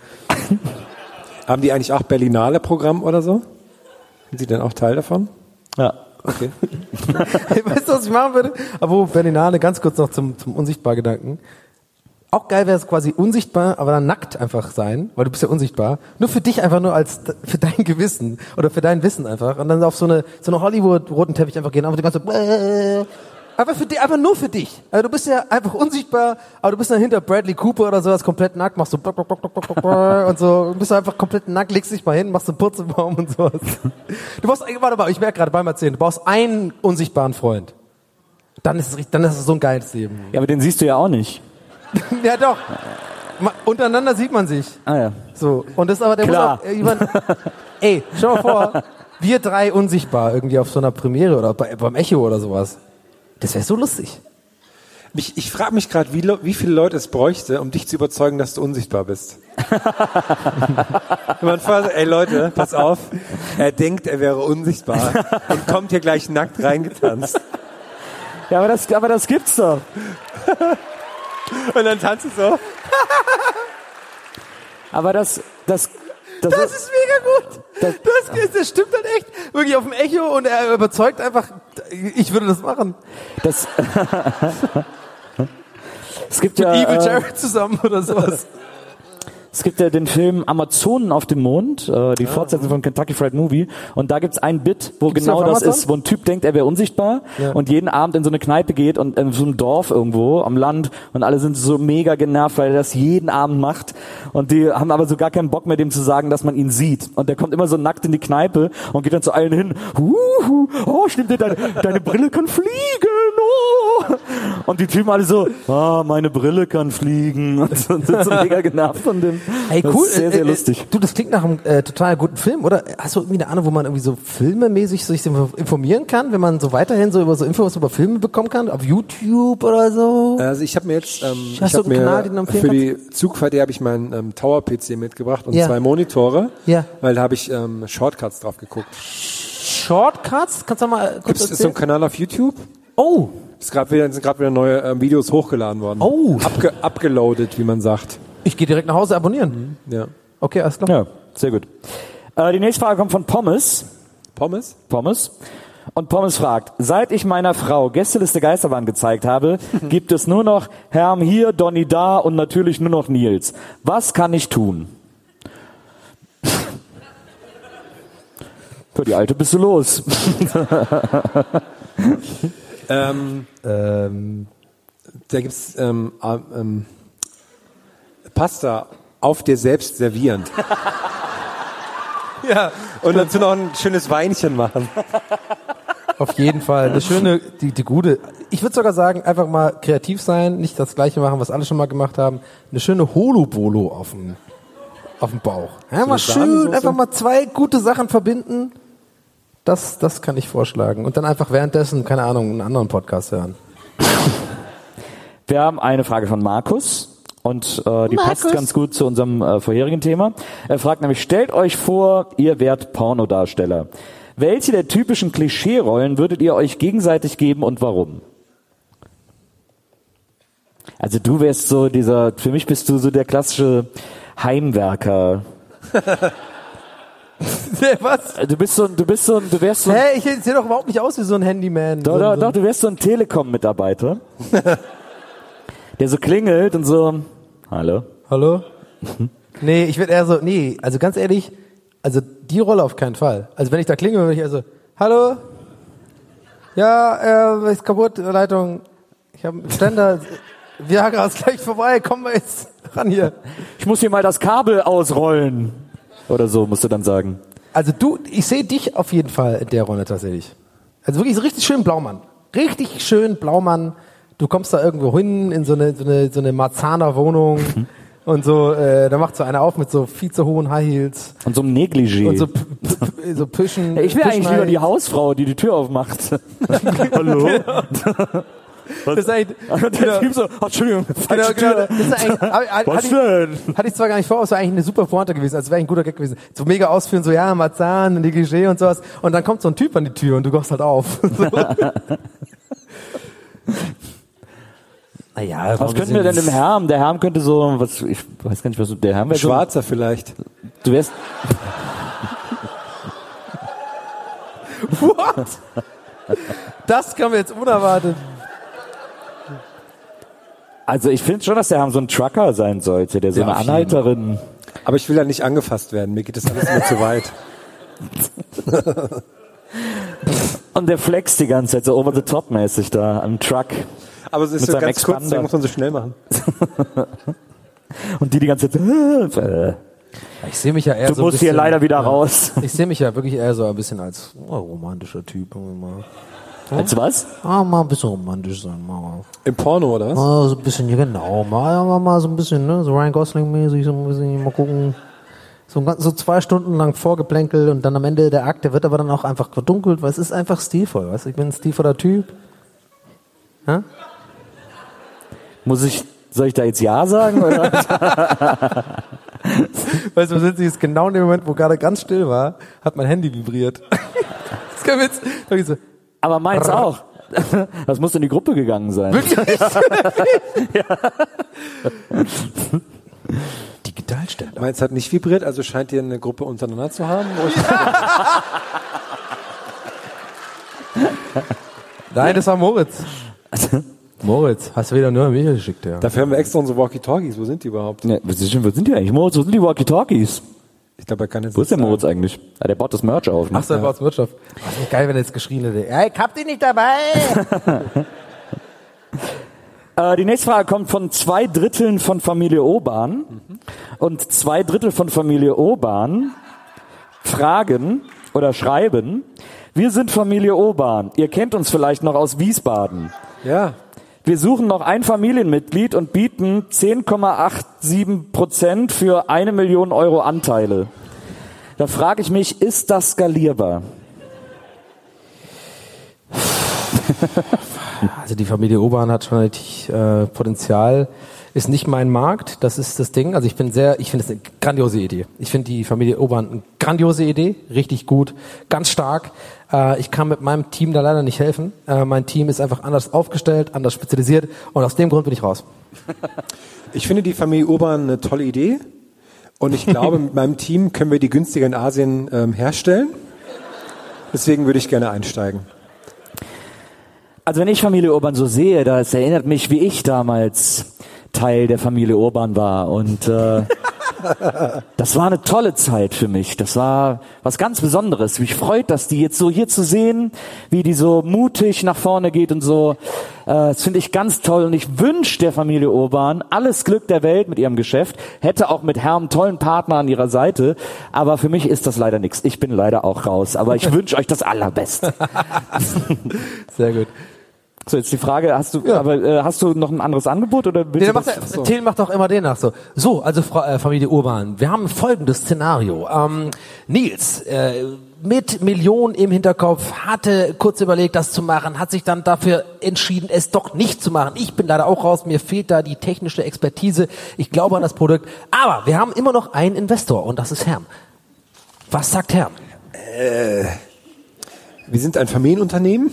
Haben die eigentlich auch Berlinale Programm oder so? Sind Sie denn auch Teil davon? Ja. Okay. Weißt du, was ich machen würde? Aber Berlinale, ganz kurz noch zum, zum Unsichtbar-Gedanken. Auch geil wäre es quasi unsichtbar, aber dann nackt einfach sein, weil du bist ja unsichtbar. Nur für dich einfach nur als, für dein Gewissen oder für dein Wissen einfach. Und dann auf so eine, so eine Hollywood-roten Teppich einfach gehen, einfach die ganze, einfach für dich, einfach nur für dich. Also du bist ja einfach unsichtbar, aber du bist dann hinter Bradley Cooper oder sowas komplett nackt, machst so und so, du bist einfach komplett nackt, legst dich mal hin, machst so einen Purzelbaum und sowas. Du brauchst, warte mal, ich merke gerade beim Erzählen, du brauchst einen unsichtbaren Freund. Dann ist es, dann ist es so ein geiles Leben. Ja, aber den siehst du ja auch nicht. Ja, doch. Ma- Untereinander sieht man sich. Ah ja. So. Und das ist aber der Klar. muss auch, jemand, ey, schau mal vor, wir drei unsichtbar irgendwie auf so einer Premiere oder bei, beim Echo oder sowas. Das wäre so lustig. Mich, ich frage mich gerade, wie, wie viele Leute es bräuchte, um dich zu überzeugen, dass du unsichtbar bist. Man sagt, ey Leute, pass auf, er denkt, er wäre unsichtbar und kommt hier gleich nackt reingetanzt. Ja, aber das, aber das gibt's doch. Und dann tanzt du so. Aber das, das, das, Das ist mega gut. Das, das, das stimmt dann echt. Wirklich auf dem Echo und er überzeugt einfach, ich würde das machen. das, es gibt Mit ja, Evil äh, Jared zusammen oder sowas. Es gibt ja den Film Amazonen auf dem Mond, äh, die Fortsetzung von Kentucky Fried Movie. Und da gibt's ein Bit, wo Gibt's genau das ist, wo ein Typ denkt, er wäre unsichtbar Ja. und jeden Abend in so eine Kneipe geht und in so einem Dorf irgendwo am Land und alle sind so mega genervt, weil er das jeden Abend macht. Und die haben aber so gar keinen Bock mehr, dem zu sagen, dass man ihn sieht. Und der kommt immer so nackt in die Kneipe und geht dann zu allen hin. Huhu, oh, stimmt dir, deine, deine Brille kann fliegen. Oh. Und die Typen alle so, ah, meine Brille kann fliegen. Und sind so mega genervt von dem. Ey, Das cool. ist sehr, sehr Äh, äh, lustig. Du, das klingt nach einem äh, total guten Film, oder? Hast du irgendwie eine Ahnung, wo man irgendwie so filmemäßig sich informieren kann, wenn man so weiterhin so über so Infos über Filme bekommen kann? Auf YouTube oder so? Also ich habe mir jetzt, ähm, Hast ich Kanal, du mir empfehlen für die Zugfahrt habe ich meinen ähm, Tower-PC mitgebracht und Ja. zwei Monitore, Ja. weil da habe ich ähm, Shortcuts drauf geguckt. Shortcuts? Kannst du mal äh, kurz Gibt es so einen Kanal auf YouTube? Oh. Es wieder, sind gerade wieder neue ähm, Videos hochgeladen worden. Oh. Abge abgeloadet, wie man sagt. Ich gehe direkt nach Hause abonnieren. Ja. Okay, alles klar. Ja, sehr gut. Äh, die nächste Frage kommt von Pommes. Pommes? Pommes. Und Pommes fragt, seit ich meiner Frau Gästeliste Geisterbahn gezeigt habe, gibt es nur noch Herm hier, Donny da und natürlich nur noch Nils. Was kann ich tun? Für die Alte bist du los. Ähm, ähm, da gibt's ähm, ähm, ähm, Pasta auf dir selbst servierend. ja. Und dazu noch ein schönes Weinchen machen. Auf jeden Fall. Eine schöne, die, die gute. Ich würde sogar sagen, einfach mal kreativ sein, nicht das gleiche machen, was alle schon mal gemacht haben. Eine schöne Holobolo auf dem, auf dem Bauch. Ja, So mal schön, einfach mal zwei gute Sachen verbinden. Das, das kann ich vorschlagen. Und dann einfach währenddessen, keine Ahnung, einen anderen Podcast hören. Wir haben eine Frage von Markus und äh, die passt Markus. ganz gut zu unserem äh, vorherigen Thema. Er fragt nämlich, stellt euch vor, ihr wärt Pornodarsteller. Welche der typischen Klischee-Rollen würdet ihr euch gegenseitig geben und warum? Also du wärst so dieser, für mich bist du so der klassische Heimwerker. Was? Du bist so, ein- du bist so, ein- du wärst so, ein- Hä, ich sehe doch überhaupt nicht aus wie so ein Handyman. doch, so, doch, so. doch, du wärst so ein Telekom-Mitarbeiter, der so klingelt und so, hallo. Hallo? nee, ich würde eher so, nee, also ganz ehrlich, also die Rolle auf keinen Fall. Also wenn ich da klingel, würde ich also, hallo? Ja, äh, ist kaputt, Leitung. Ich habe einen Ständer. Viagra ist gleich vorbei, komm mal jetzt ran hier. Ich muss hier mal das Kabel ausrollen. Oder so, musst du dann sagen. Also du, ich sehe dich auf jeden Fall in der Rolle tatsächlich. Also wirklich so richtig schön Blaumann. Richtig schön Blaumann. Du kommst da irgendwo hin in so eine, so eine, so eine Marzaner Wohnung. Mhm. Und so, äh, da macht so einer auf mit so viel zu hohen High Heels. Und so einem Negligé. Und so, p- p- so Püschen. Ja, ich wäre eigentlich lieber die Hausfrau, die die Tür aufmacht. Hallo? Das ist eigentlich, Und der Typ so, oh, Entschuldigung, Genau, genau. Das ist eigentlich, Was hatte, ich, denn? hatte ich zwar gar nicht vor, aber es war eigentlich eine super Pointe gewesen, also wäre ein guter Gag gewesen. So mega ausführen, so ja, Marzahn, Negligé und sowas. Und dann kommt so ein Typ an die Tür und du gehst halt auf. So. Naja, Was könnten wir denn im Herm? Der Herm könnte so, was, ich weiß gar nicht, was der Herm wäre. so- Schwarzer vielleicht. Du wärst, What? Das kam jetzt unerwartet. also ich finde schon, dass der Herm so ein Trucker sein sollte, der so Ja, eine. Anhalterin. Aber ich will da nicht angefasst werden. Mir geht das alles immer zu weit. Und der flex die ganze Zeit so over the top mäßig da am Truck. Aber es ist so ganz kurz, den muss man so schnell machen. Und die die ganze Zeit, äh, Ich sehe mich ja eher Du so ein musst bisschen, hier leider wieder raus. Ich sehe mich ja wirklich eher so ein bisschen als oh, romantischer Typ. Mal. als was? Ah, mal ein bisschen romantisch sein, mal. Im Porno, oder was? Mal so ein bisschen, ja genau, mal, mal, mal so ein bisschen, ne, so Ryan Gosling-mäßig, so ein bisschen, mal gucken. So, ein ganz- so zwei Stunden lang Vorgeplänkel und dann am Ende der Akt, der wird aber dann auch einfach verdunkelt, weil es ist einfach stilvoll, weißt du? Ich bin ein stilvoller Typ. Ja? Muss ich, soll ich da jetzt Ja sagen? Oder? Weißt du, was witzig ist? Genau in dem Moment, wo gerade ganz still war, hat mein Handy vibriert. das ist kein Witz. Da hab ich so, Aber meins auch. Das muss in die Gruppe gegangen sein. Wirklich? Digitalstelle. Meins hat nicht vibriert, also scheint ihr eine Gruppe untereinander zu haben. Nein, das war Moritz. Moritz, hast du wieder nur Michael geschickt, ja. Dafür haben wir extra unsere Walkie-Talkies. Wo sind die überhaupt? Ja, wo sind wo sind die eigentlich? Moritz, wo sind die Walkie-Talkies? Ich glaube, er kann jetzt Wo ist der Moritz eigentlich? Ja, der baut das Merch auf. Ne? Ach so, er baut's Wirtschaft. Das ist geil, wenn er jetzt geschrien hätte. Ja, ich hab die nicht dabei. Äh, die nächste Frage kommt von zwei Dritteln von Familie Oban. Und zwei Drittel von Familie Oban fragen oder schreiben, wir sind Familie Oban. Ihr kennt uns vielleicht noch aus Wiesbaden. Ja. Wir suchen noch ein Familienmitglied und bieten 10,87 Prozent für eine Million Euro Anteile. Da frage ich mich, ist das skalierbar? Also die Familie Obern hat schon richtig äh, Potenzial. Ist nicht mein Markt, das ist das Ding. Also ich bin sehr, ich finde es eine grandiose Idee. Ich finde die Familie Obern eine grandiose Idee, richtig gut, ganz stark. Äh, ich kann mit meinem Team da leider nicht helfen. Äh, mein Team ist einfach anders aufgestellt, anders spezialisiert und aus dem Grund bin ich raus. Ich finde die Familie Urban eine tolle Idee. Und ich glaube, mit meinem Team können wir die günstiger in Asien ähm, herstellen. Deswegen würde ich gerne einsteigen. Also wenn ich Familie Urban so sehe, das erinnert mich, wie ich damals Teil der Familie Urban war. Und äh, das war eine tolle Zeit für mich. Das war was ganz Besonderes. Mich freut, dass die jetzt so hier zu sehen, wie die so mutig nach vorne geht und so. Äh, das finde ich ganz toll. Und ich wünsche der Familie Urban alles Glück der Welt mit ihrem Geschäft. Hätte auch mit Herrn tollen Partner an ihrer Seite. Aber für mich ist das leider nichts. Ich bin leider auch raus. Aber ich wünsche euch das Allerbeste. Sehr gut. So, jetzt die Frage, hast du, aber, äh, hast du noch ein anderes Angebot oder willst Nee, du macht, das- der, Till macht auch immer den nach so. So, also Frau, äh, Familie Urban, wir haben folgendes Szenario. Ähm, Nils, äh, mit Millionen im Hinterkopf, hatte kurz überlegt, das zu machen, hat sich dann dafür entschieden, es doch nicht zu machen. Ich bin leider auch raus, mir fehlt da die technische Expertise. Ich glaube an das Produkt. Aber wir haben immer noch einen Investor und das ist Herm. Was sagt Herm? Äh, wir sind ein Familienunternehmen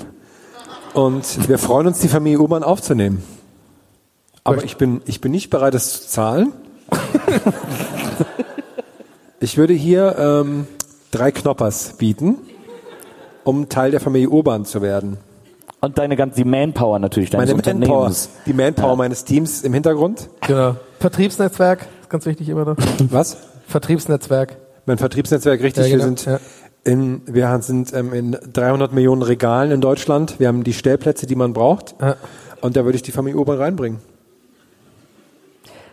und wir freuen uns, die Familie Urban aufzunehmen. Aber ich bin, ich bin nicht bereit, das zu zahlen. Ich würde hier ähm, drei Knoppers bieten, um Teil der Familie Urban zu werden. Und deine ganze, die Manpower natürlich deines Meine Manpower, Unternehmens. die Manpower meines Teams im Hintergrund. Genau. Vertriebsnetzwerk, ist ganz wichtig immer noch. Was? Vertriebsnetzwerk. Mein Vertriebsnetzwerk, richtig. Ja, genau, Wir sind, ja. In, wir sind ähm, in 300 Millionen Regalen in Deutschland. Wir haben die Stellplätze, die man braucht. Und da würde ich die Familie Urban reinbringen.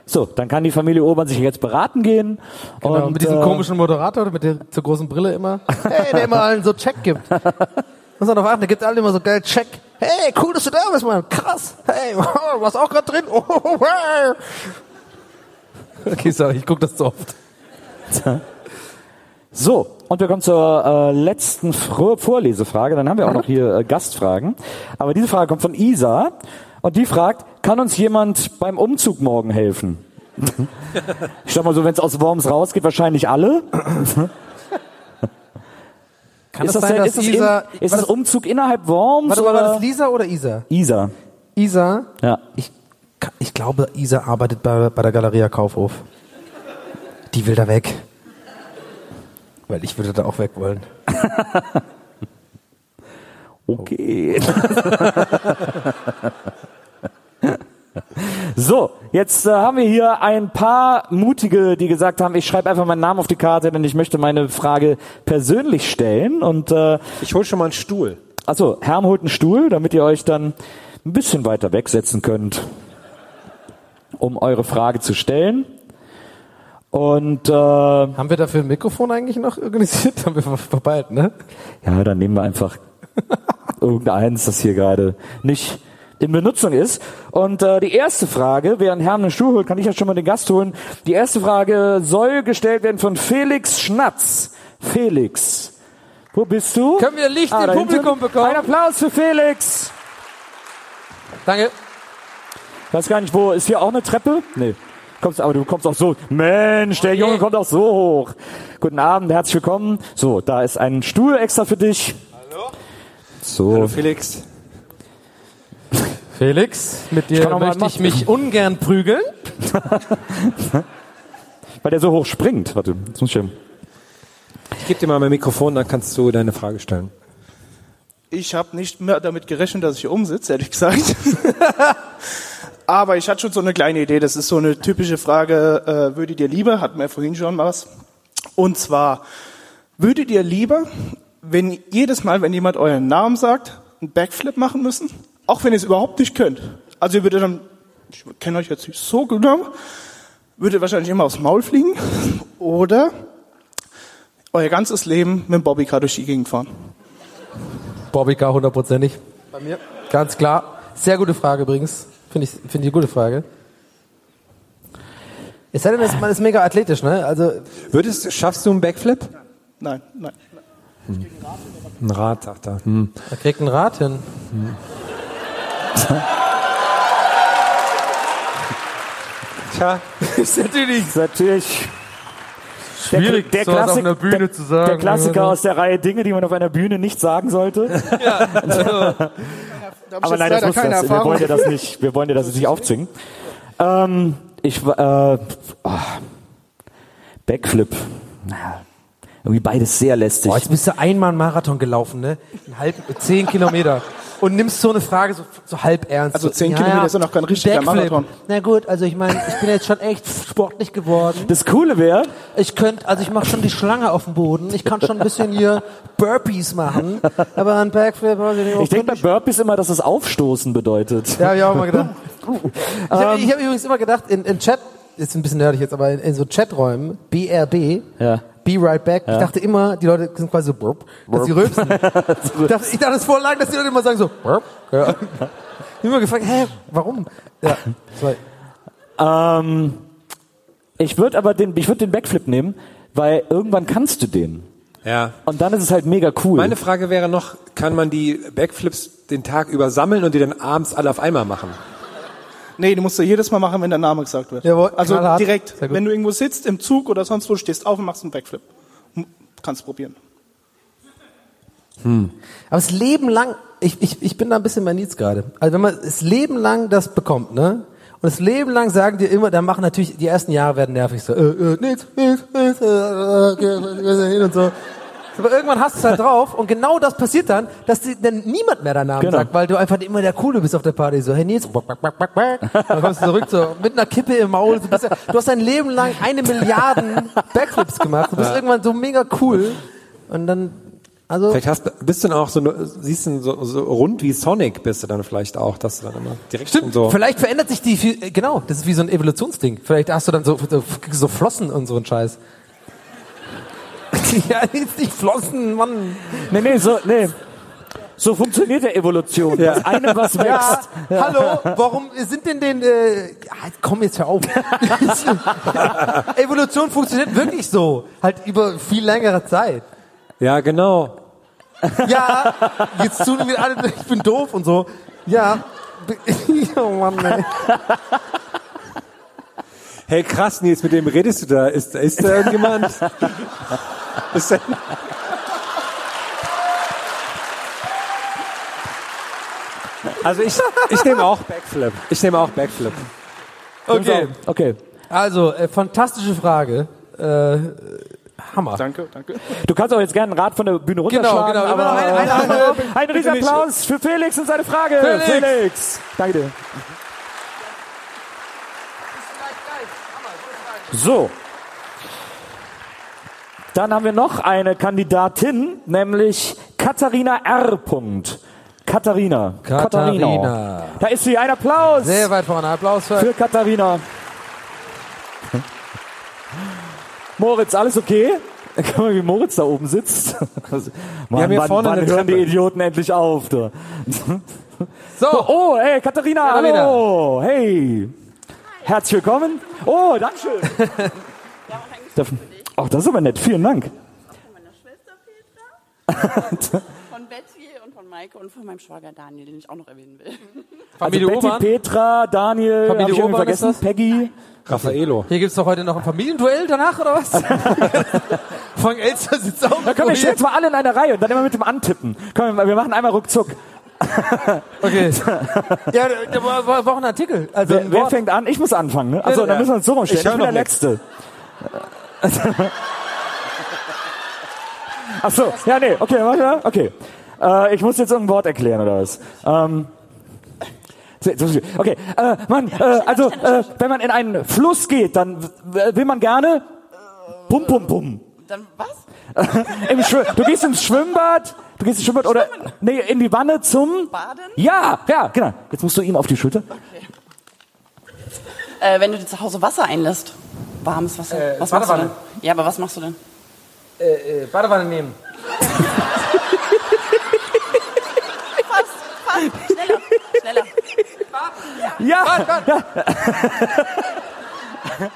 So, dann kann die Familie Urban sich jetzt beraten gehen. Genau, und, mit diesem äh, komischen Moderator mit der zur großen Brille immer. Hey, der immer allen so Check gibt. Muss man darauf achten, der gibt alle immer so geil Check. Hey, cool, dass du da bist, Mann. Krass. Hey, warst auch gerade drin. Oh, wow. Okay, sorry, ich guck das zu oft. So, und wir kommen zur äh, letzten Fr Vorlesefrage. Dann haben wir auch noch hier äh, Gastfragen. Aber diese Frage kommt von Isa. Und die fragt, kann uns jemand beim Umzug morgen helfen? ich sag mal so, wenn es aus Worms rausgeht, wahrscheinlich alle. Kann ist das sein, denn, ist das, Isa- in, ist das das- Umzug innerhalb Worms? Warte oder? war das Lisa oder Isa? Isa. Isa? Ja. Ich, ich glaube, Isa arbeitet bei, bei der Galeria Kaufhof. Die will da weg. Weil ich würde da auch weg wollen. Okay. So, jetzt äh, haben wir hier ein paar Mutige, die gesagt haben, ich schreibe einfach meinen Namen auf die Karte, denn ich möchte meine Frage persönlich stellen. Und äh, ich hole schon mal einen Stuhl. Also Herm holt einen Stuhl, damit ihr euch dann ein bisschen weiter wegsetzen könnt, um eure Frage zu stellen. Und äh, Haben wir dafür ein Mikrofon eigentlich noch organisiert? Haben wir verbald, ne? ja, dann nehmen wir einfach irgendeins, das hier gerade nicht in Benutzung ist. Und äh, die erste Frage, während Herrn einen Stuhl holt, kann ich ja schon mal den Gast holen. Die erste Frage soll gestellt werden von Felix Schnatz. Felix, wo bist du? Können wir Licht im da hinten. Publikum bekommen? Ein Applaus für Felix. Danke. Ich weiß gar nicht, wo, ist hier auch eine Treppe? Nee. Kommst, aber du kommst auch so. Mensch, der Junge kommt auch so hoch. Guten Abend, herzlich willkommen. So, da ist ein Stuhl extra für dich. Hallo. So. Hallo Felix. Felix, mit Ich dir mal möchte ich mich ungern prügeln. Weil der so hoch springt. Warte, jetzt muss ich ja- Ich gebe dir mal mein Mikrofon, dann kannst du deine Frage stellen. Ich habe nicht mehr damit gerechnet, dass ich hier umsitze, ehrlich gesagt. Aber ich hatte schon so eine kleine Idee. Das ist so eine typische Frage, äh, würdet ihr lieber, hatten wir vorhin schon was. Und zwar, würdet ihr lieber, wenn jedes Mal, wenn jemand euren Namen sagt, einen Backflip machen müssen? Auch wenn ihr es überhaupt nicht könnt. Also ihr würdet dann, ich kenne euch jetzt nicht so genau, würdet wahrscheinlich immer aufs Maul fliegen. Oder euer ganzes Leben mit dem Bobbycar durch die Gegend fahren. Bobbycar hundertprozentig. Bei mir. Ganz klar. Sehr gute Frage übrigens. Finde ich, finde ich eine gute Frage. Es sei denn, man ist mega athletisch, ne? Also, Würdest, schaffst du einen Backflip? Nein, nein. Ein Rad, sagt er. Hm. er kriegt ein Rad hin. Tja, ist natürlich. Ist natürlich Schwierig, der, der, sowas auf Klassik, einer Bühne der, zu sagen. Der Klassiker aus der Reihe Dinge, die man auf einer Bühne nicht sagen sollte. Aber nein, das muss das. Wir wollen dir das nicht, wir wollen dir das nicht aufzwingen. Ähm, ich, äh, oh, Backflip. Naja, irgendwie beides sehr lästig. Boah, jetzt bist du einmal einen Marathon gelaufen, ne? Ein halb, zehn Kilometer. Und nimmst so eine Frage so, so halb ernst. Also So, zehn Kilometer ist ja noch kein richtiger Backflip. Marathon. Na gut, also ich meine, ich bin jetzt schon echt sportlich geworden. Das Coole wäre, Ich könnte, also ich mache schon die Schlange auf dem Boden. Ich kann schon ein bisschen hier Burpees machen. Aber ein Backflip, weiß ich nicht. ich denke bei Burpees immer, dass das Aufstoßen bedeutet. Ja, hab ich auch mal gedacht. Ich habe ich hab übrigens immer gedacht, in, in Chat, ist ein bisschen nerdig jetzt, aber in, in so Chaträumen, BRB, Ja. Be Right Back, Ja. ich dachte immer, die Leute sind quasi so burp, dass sie rülpsen. ich, dachte, ich dachte es voll lang, dass die Leute immer sagen so burp. Ja. Ich hab immer gefragt, hä, warum? Ja, war, Ähm, ich würde aber den, ich würde den Backflip nehmen, weil irgendwann kannst du den. Ja. Und dann ist es halt mega cool. Meine Frage wäre noch, kann man die Backflips den Tag über sammeln und die dann abends alle auf einmal machen? Nee, die musst du jedes Mal machen, wenn der Name gesagt wird. Jawohl, also knallhart. direkt, wenn du irgendwo sitzt, im Zug oder sonst wo, stehst auf und machst einen Backflip. Hm, Kannst probieren. aber das Leben lang, ich, ich, ich bin da ein bisschen bei Nils gerade. Also wenn man das Leben lang das bekommt, ne? Und das Leben lang sagen dir immer, dann machen natürlich, die ersten Jahre werden nervig, so, äh, äh, Nils, Nils, äh, äh, äh, hin und so. Aber irgendwann hast du es halt drauf und genau das passiert dann, dass die, dann niemand mehr deinen Namen Genau. sagt, weil du einfach immer der Coole bist auf der Party. So, hey Nils, back, back, back, back, back. dann kommst du zurück so mit einer Kippe im Maul. Du, bist du hast dein Leben lang eine Milliarden Backflips gemacht. Du bist Ja. irgendwann so mega cool und dann, also Vielleicht hast, bist du dann auch so, siehst du so, so rund wie Sonic bist du dann vielleicht auch, dass du dann immer direkt Stimmt, so. vielleicht verändert sich die, äh, genau, das ist wie so ein Evolutionsding. Vielleicht hast du dann so, so, so Flossen und so ein Scheiß. ja, jetzt nicht Flossen, Mann. Nee, nee, so, nee. So funktioniert ja Evolution. Aus einem was wächst. Ja, hallo, warum sind denn den, äh, komm jetzt hör auf. Evolution funktioniert wirklich so. Halt über viel längere Zeit. Ja, genau. Ja, jetzt tun wir alle, ich bin doof und so. Ja. Oh Mann, ey. Hey, krass, Nils, mit wem redest du da? Ist, ist da irgendjemand? Ist da, also ich, ich nehme auch Backflip. Ich nehme auch Backflip. Okay. Okay. Also, äh, fantastische Frage. Äh, Hammer. Danke, danke. Du kannst auch jetzt gerne ein Rad von der Bühne Genau, runterschlagen. genau. Aber Eine- eine andere- ein riesen Applaus für Felix und seine Frage. Felix. Felix. Danke dir. So. Dann haben wir noch eine Kandidatin, nämlich Katharina R. Punkt. Katharina. Katharina. Da ist sie. Ein Applaus Sehr weit vorne. Applaus für, für Katharina. Moritz, alles okay? Guck mal, wie Moritz da oben sitzt. Mann, haben hier wann, vorne wann hören die. Idioten endlich auf? Da? So. Oh, hey, Katharina, Katharina. hallo. Hey. Herzlich willkommen. Oh, Dankeschön. Darf- Oh, das ist aber nett. Vielen Dank. Von Betty und von Maike und von meinem Schwager Daniel, den ich auch noch erwähnen will. Familie also Betty. Petra, Daniel, Familie hab ich irgendwie Urban ist vergessen, das? Peggy. Raffaello. Hier gibt's doch heute noch ein Familienduell danach, oder was? Frank Elster sitzt auch Da können wir jetzt mal alle in einer Reihe und dann immer mit dem Antippen. Komm, wir machen einmal ruckzuck. Okay. Ja, da war, war, auch ein Artikel. Also Wer, wer fängt an? Ich muss anfangen, ne? Also, Ja, dann ja. müssen wir uns so rumstellen. Ich Ich, bin der noch Letzte. Ach so, ja, nee, okay, warte, okay. Äh, ich muss jetzt irgendein Wort erklären, oder was? Ähm, okay, äh, Mann, äh, also, äh, wenn man in einen Fluss geht, dann will man gerne Pum, pum, pum. Dann was? Im du gehst ins Schwimmbad, du gehst ins Schwimmbad oder nee, in die Wanne zum Baden? Ja, ja, genau. Jetzt musst du ihm auf die Schulter. Äh, wenn du dir zu Hause Wasser einlässt. Warmes Wasser. Äh, was machst du Badewanne. denn? Ja, aber was machst du denn? Äh, äh, Badewanne nehmen. Fast, fast. Schneller, schneller. Ja, ja.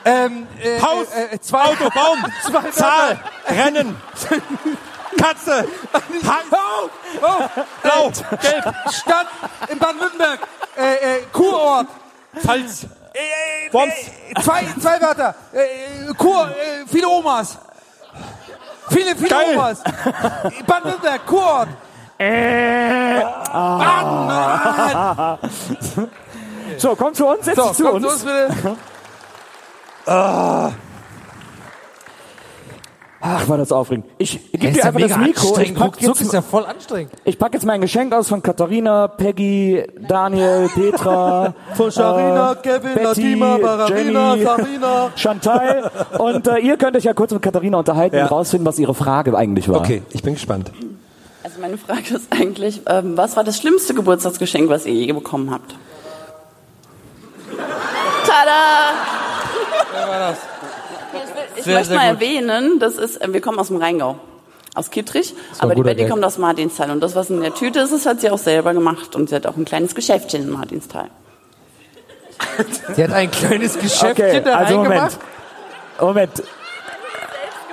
Ähm, äh, Haus, äh, äh, zwei, Auto, Baum, zwei Zahl, Rennen, Katze, Hang, Oh, oh, Blau, äh, Gelb, Stadt in Baden-Württemberg. Äh, äh, Kurort. Pfalz, Äh, äh, Worms. äh, zwei, zwei Wörter. Äh, äh, Kur, äh, viele Omas. Viele, viele Geil. Omas. Baden-Württemberg, Kurort. Äh, Mann. So, komm zu uns, setz So, dich zu komm uns. zu uns bitte. Ach, war das aufregend. Ich gebe ist dir ja einfach das mega Mikro. Ich pack, Ruckzuck ist jetzt, ja voll anstrengend. ich pack jetzt mein Geschenk aus von Katharina, Peggy, Daniel, Petra, Von Sharina, äh, Kevin, Betty, Latima, Bararina, Jenny, Sarina. Chantal. Und äh, ihr könnt euch ja kurz mit Katharina unterhalten Ja. und rausfinden, was ihre Frage eigentlich war. Okay, ich bin gespannt. Also meine Frage ist eigentlich, ähm, was war das schlimmste Geburtstagsgeschenk, was ihr je bekommen habt? Tada! Wer war das? Ich Sehr, möchte sehr mal gut. erwähnen, das ist, äh, wir kommen aus dem Rheingau, aus Kittrich, aber die Betty Gag. kommt aus Martinsthal und das, was in der Tüte ist, das hat sie auch selber gemacht und sie hat auch ein kleines Geschäftchen in Martinsthal. Sie hat ein kleines Geschäftchen Okay, da also Moment. Moment. Selbst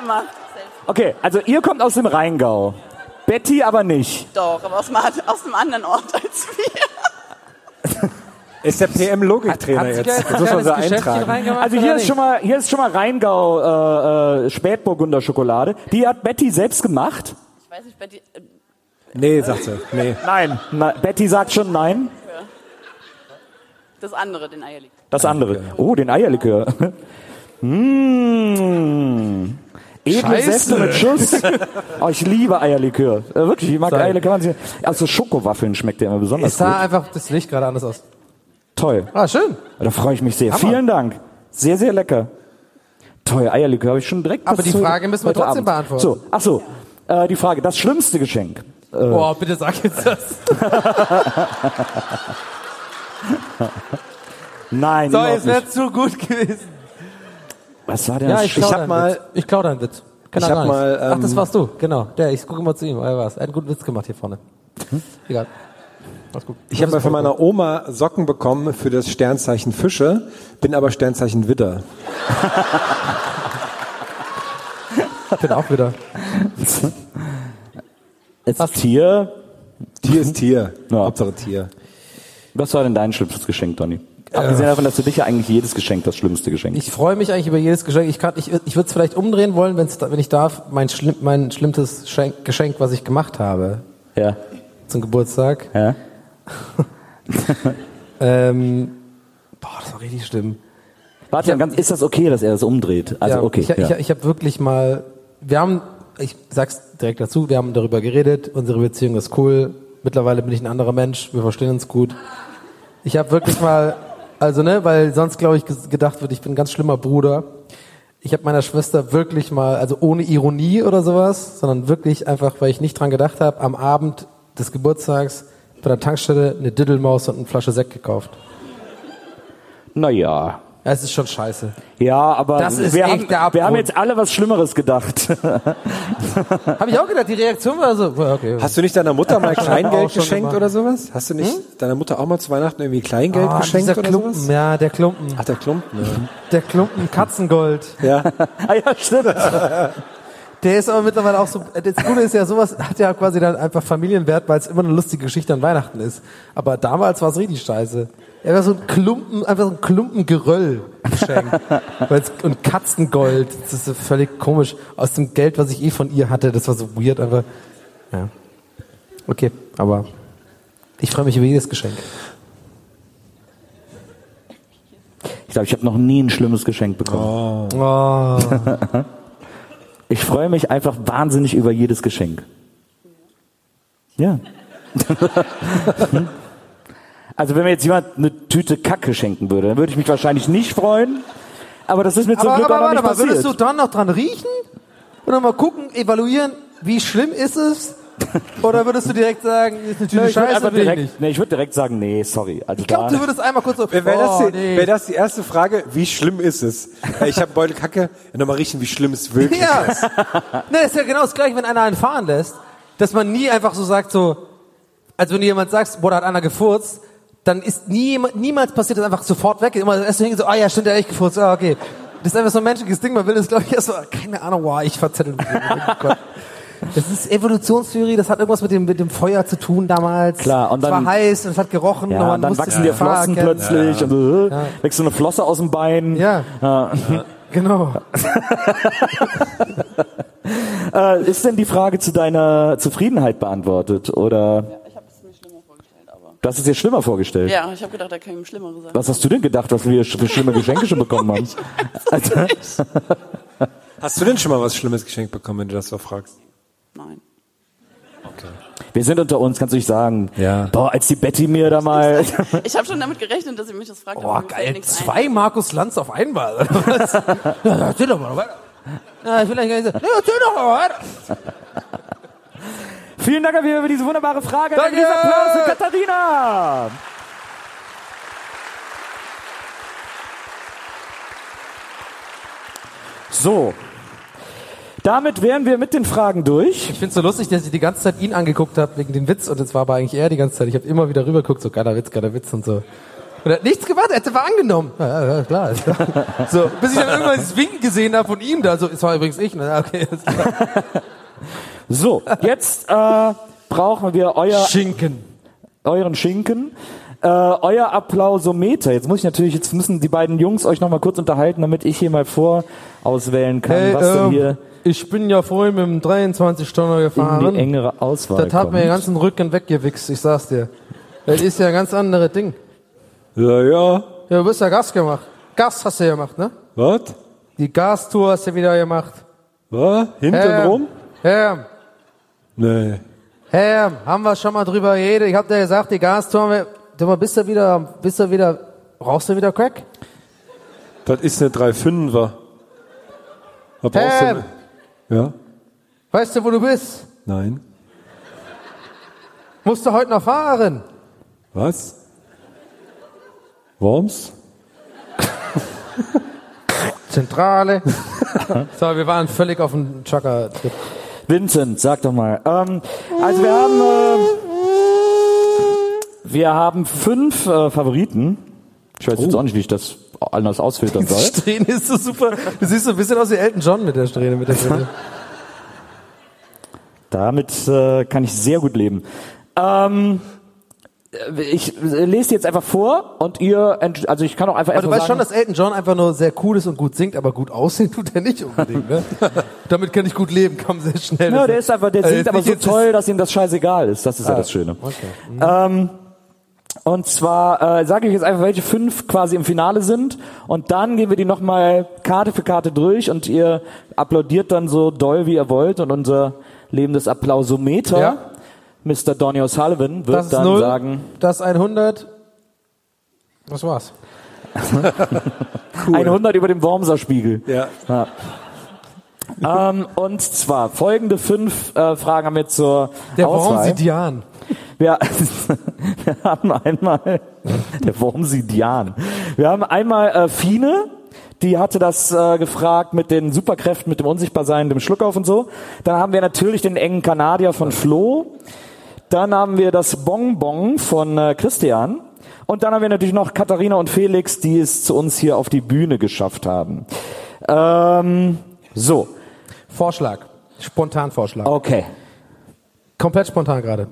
gemacht. Selbst. Okay, also ihr kommt aus dem Rheingau. Betty aber nicht. Doch, aber aus, aus einem anderen Ort als wir. Ist der hat sie jetzt? jetzt Das muss man so eintragen. Also hier ist schon mal, hier ist schon mal Rheingau äh, äh, Spätburgunder Schokolade. Die hat Betty selbst gemacht. Ich weiß nicht, Betty, äh, Nee, sagt sie. Nee. Nein, na, Betty sagt schon nein. das andere, den Eierlikör. Das andere. Oh, den Eierlikör. Mmh. Edle. Säfte mit Schuss. Oh, ich liebe Eierlikör. Äh, wirklich, ich mag. Eierlikör. Also Schokowaffeln schmeckt der immer besonders Es sah gut. einfach das Licht gerade anders aus. Toll. Ah, schön. Da freue ich mich sehr. Hammer. Vielen Dank. Sehr, sehr lecker. Toll, Eierlikör habe ich schon direkt. Aber die Frage müssen wir trotzdem Abend. beantworten. So, ach so. Äh, die Frage, das schlimmste Geschenk. Äh, Boah, bitte sag jetzt das. Nein, So, überhaupt jetzt wäre zu gut gewesen. Was war denn Ja, das? ich klau Ich hab deinen mal- Witz. Ich klau deinen Witz. Kann Ich hab mal, Ach, das ähm, warst du. Genau. Der, ich gucke mal zu ihm. Er war's. Er hat einen guten Witz gemacht hier vorne. Egal. Ich habe mal von meiner Oma Socken bekommen für das Sternzeichen Fische, bin aber Sternzeichen Widder. Ich bin auch wieder. Jetzt Tier. Tier ist Tier. Hauptsache Tier. Was war denn dein schlimmstes Geschenk, Donny? Abgesehen davon, dass du dich ja eigentlich jedes Geschenk das schlimmste Geschenk. Ich freue mich eigentlich über jedes Geschenk. Ich, kann, ich, ich würde es vielleicht umdrehen wollen, wenn's, wenn ich darf. Mein, schlimm, mein schlimmstes Schenk, Geschenk, was ich gemacht habe. Ja. Zum Geburtstag. Ja. ähm, boah, das war richtig schlimm. Warte, ganz, ist das okay, dass er das umdreht? Also ja, okay. Ich, ja. ich, ich habe wirklich mal, wir haben, ich sag's direkt dazu, wir haben darüber geredet, unsere Beziehung ist cool. Mittlerweile bin ich ein anderer Mensch, wir verstehen uns gut. Ich habe wirklich mal, also ne, weil sonst glaube ich gedacht wird, ich bin ein ganz schlimmer Bruder. Ich habe meiner Schwester wirklich mal, also ohne Ironie oder sowas, sondern wirklich einfach, weil ich nicht dran gedacht habe, am Abend des Geburtstags bei der Tankstelle eine Diddelmaus und eine Flasche Sekt gekauft. Naja. Ja, es ist schon scheiße. Ja, aber Das ist wir, echt haben, wir haben jetzt alle was Schlimmeres gedacht. Habe ich auch gedacht, die Reaktion war so, okay. Hast du nicht deiner Mutter mal Kleingeld geschenkt oder sowas? Hast du nicht deiner Mutter auch mal zu Weihnachten irgendwie Kleingeld Ah, geschenkt dieser oder Klumpen, sowas? ja, der Klumpen. Ach, der Klumpen. Ja. Der Klumpen Katzengold. Ja. ah ja, stimmt. Der ist aber mittlerweile auch so, das Gute ist ja, sowas hat ja quasi dann einfach Familienwert, weil es immer eine lustige Geschichte an Weihnachten ist. Aber damals war es richtig scheiße. Er war so ein Klumpen, einfach so ein Klumpen Geröll geschenkt. Und Katzengold, das ist so völlig komisch. Aus dem Geld, was ich eh von ihr hatte, das war so weird, einfach. Ja. Okay, aber ich freue mich über jedes Geschenk. Ich glaube, ich habe noch nie ein schlimmes Geschenk bekommen. Oh. Ich freue mich einfach wahnsinnig über jedes Geschenk. Ja. also wenn mir jetzt jemand eine Tüte Kacke schenken würde, dann würde ich mich wahrscheinlich nicht freuen. Aber das ist mir zum aber, Glück aber auch noch warte nicht mal, passiert. würdest du dann noch dran riechen? Oder mal gucken, evaluieren, wie schlimm ist es? Oder würdest du direkt sagen, ist eine Nee, ich Scheiße, will ich direkt, nicht? nee, ich würde direkt sagen, nee, sorry. Also Ich glaube, du würdest einmal kurz so, Wäre das, oh, die- nee. wär das die erste Frage, wie schlimm ist es? Ich habe Beutel Kacke, nochmal riechen, wie schlimm es wirklich Ja. ist. Ne, das ist ja genau das gleiche, wenn einer einen fahren lässt, dass man nie einfach so sagt so, als wenn du jemand sagst, boah, da hat einer gefurzt, dann ist nie, niemals passiert das einfach sofort weg. Immer erst so, so, ah ja, stimmt, der hat echt gefurzt, ah, okay. Das ist einfach so ein menschliches Ding, man will das, glaube ich, erst so, keine Ahnung, wow, ich verzettel mich. Das ist Evolutionstheorie, das hat irgendwas mit dem, mit dem Feuer zu tun damals. Klar, und es war dann- heiß und es hat gerochen. und Ja, man und dann musste wachsen die dir Flossen erkennen. plötzlich Ja. und äh, Ja. wächst so eine Flosse aus dem Bein. Ja. Ja. Genau. äh, ist denn die Frage zu deiner Zufriedenheit beantwortet? Oder? Ich habe es mir schlimmer vorgestellt, aber. Du hast es dir schlimmer vorgestellt? Ja, ich habe gedacht, da kann ich Schlimmeres sagen. Was hast du denn gedacht, was wir für schlimme Geschenke schon bekommen haben? Hast du denn schon mal was Schlimmes geschenkt bekommen, wenn du das so fragst? Nein. wir sind unter uns, kannst du nicht sagen. Ja. Boah, als die Betty mir da mal. Ich habe schon damit gerechnet, dass ihr mich das fragt. Boah, geil, nichts ein. zwei Markus Lanz auf einmal. ja, erzähl doch mal weiter. Ja, ich will eigentlich gar nicht so, ja, erzähl doch mal weiter. Vielen Dank Avia, für diese wunderbare Frage. Danke. Ein Applaus für Katharina. So. Damit wären wir mit den Fragen durch. Ich find's so lustig, dass ich die ganze Zeit ihn angeguckt habe wegen dem Witz und es war aber eigentlich er die ganze Zeit. Ich habe immer wieder rübergeguckt, so geiler Witz, geiler Witz und so. Und er hat nichts gemacht, er hat einfach angenommen. Ja, ja, ja, klar. So, bis ich dann irgendwann das Winken gesehen habe von ihm da, so, es war übrigens ich. Ne? Okay, ist klar. So, jetzt äh, brauchen wir euer Schinken. euren Schinken. Äh, euer Applausometer. Jetzt muss ich natürlich, jetzt müssen die beiden Jungs euch noch mal kurz unterhalten, damit ich hier mal vorauswählen kann, Hey, was denn ähm, hier ich bin ja vorhin mit dem 23-Tonner in gefahren. die engere Auswahl Das hat kommt. mir den ganzen Rücken weggewichst, ich sag's dir. Das ist ja ein ganz anderes Ding. Ja, ja. Ja, du bist ja Gas gemacht. Gas hast du ja gemacht, ne? Was? Die Gastour hast du wieder gemacht. Was? Hintenrum? Herr, Nee. Herr, haben wir schon mal drüber geredet. Ich hab dir gesagt, die Gastour, haben wir- du mal, bist du wieder, bist du wieder, brauchst du wieder Crack? Das ist eine 3,5er. Was brauchst du? Ja? weißt du, wo du bist? Nein. Musst du heute noch fahren? Was? Worms? Zentrale. so, wir waren völlig auf dem Chaka-Trip. Vincent, sag doch mal. Ähm, also wir haben, äh, Wir haben fünf äh, Favoriten. Ich weiß Oh. jetzt auch nicht, wie ich das anders ausfiltern Die soll. Strähne ist so super. Du siehst so ein bisschen aus wie Elton John mit der Strähne. Mit der Strähne. Damit äh, kann ich sehr gut leben. Ähm, äh, ich äh, lese die jetzt einfach vor und ihr, also ich kann auch einfach Aber du weißt schon, sagen, dass Elton John einfach nur sehr cool ist und gut singt, aber gut aussehen tut er nicht unbedingt. Ne? Damit kann ich gut leben, kam sehr schnell. ja, der ist einfach, der Also singt jetzt aber so toll, dass ihm das scheißegal ist. Das ist ja Ah, das Schöne. Okay. Ähm, und zwar äh, sage ich jetzt einfach, welche fünf quasi im Finale sind und dann gehen wir die nochmal Karte für Karte durch und ihr applaudiert dann so doll, wie ihr wollt und unser lebendes Applausometer, Ja. Mr. Donny O'Sullivan, wird Das ist dann null, sagen, das 100. Was war's? 100 über dem Wormser-Spiegel. Ja. Ja. ähm, und zwar folgende fünf äh, Fragen haben wir zur Der Auswahl. Wormsidian. Wir, wir haben einmal der Wormsidian. Wir haben einmal äh, Fine, die hatte das äh, gefragt mit den Superkräften, mit dem Unsichtbarsein, dem Schluckauf und so. Dann haben wir natürlich den engen Kanadier von Flo. Dann haben wir das Bonbon von äh, Christian. Und dann haben wir natürlich noch Katharina und Felix, die es zu uns hier auf die Bühne geschafft haben. Ähm, so. Vorschlag. Spontanvorschlag. Okay. Komplett spontan gerade.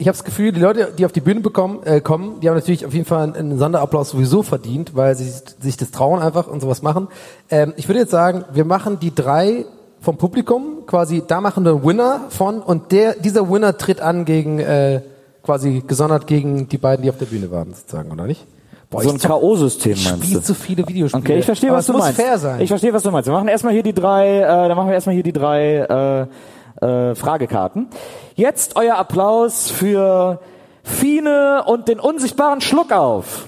Ich habe das Gefühl, die Leute, die auf die Bühne bekommen, äh, kommen, die haben natürlich auf jeden Fall einen, Sonderapplaus sowieso verdient, weil sie sich das trauen einfach und sowas machen. Ähm, ich würde jetzt sagen, wir machen die drei vom Publikum quasi, da machen wir einen Winner von und der dieser Winner tritt an gegen äh, quasi gesondert gegen die beiden, die auf der Bühne waren, sozusagen, oder nicht? Boah, so ein K.O.-System meinst spiel du? zu viele Videospiele. Okay, ich verstehe, was du muss meinst. fair sein. Ich verstehe, was du meinst. Wir machen erstmal hier die drei, äh, dann machen wir erstmal hier die drei äh, äh, Fragekarten. Jetzt euer Applaus für Fine und den unsichtbaren Schluckauf.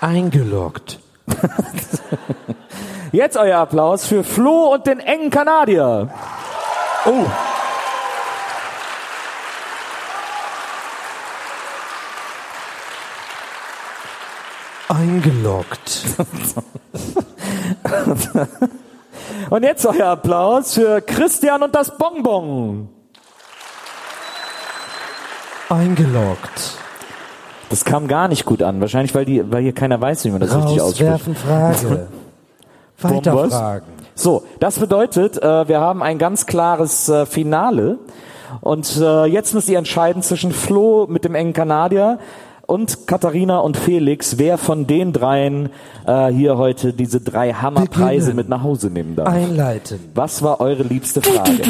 Eingeloggt. Jetzt euer Applaus für Flo und den engen Kanadier. Oh. Eingeloggt. Und jetzt euer Applaus für Christian und das Bonbon. Eingeloggt. Das kam gar nicht gut an. Wahrscheinlich, weil, die, weil hier keiner weiß, wie man das richtig ausspricht. Rauswerfen Frage. Weiter Was? fragen. So, das bedeutet, äh, wir haben ein ganz klares äh, Finale. Und äh, jetzt müsst ihr entscheiden zwischen Flo mit dem engen Kanadier und Katharina und Felix, wer von den dreien äh, hier heute diese drei Hammerpreise Beginnen. mit nach Hause nehmen darf. Einleiten. Was war eure liebste Frage?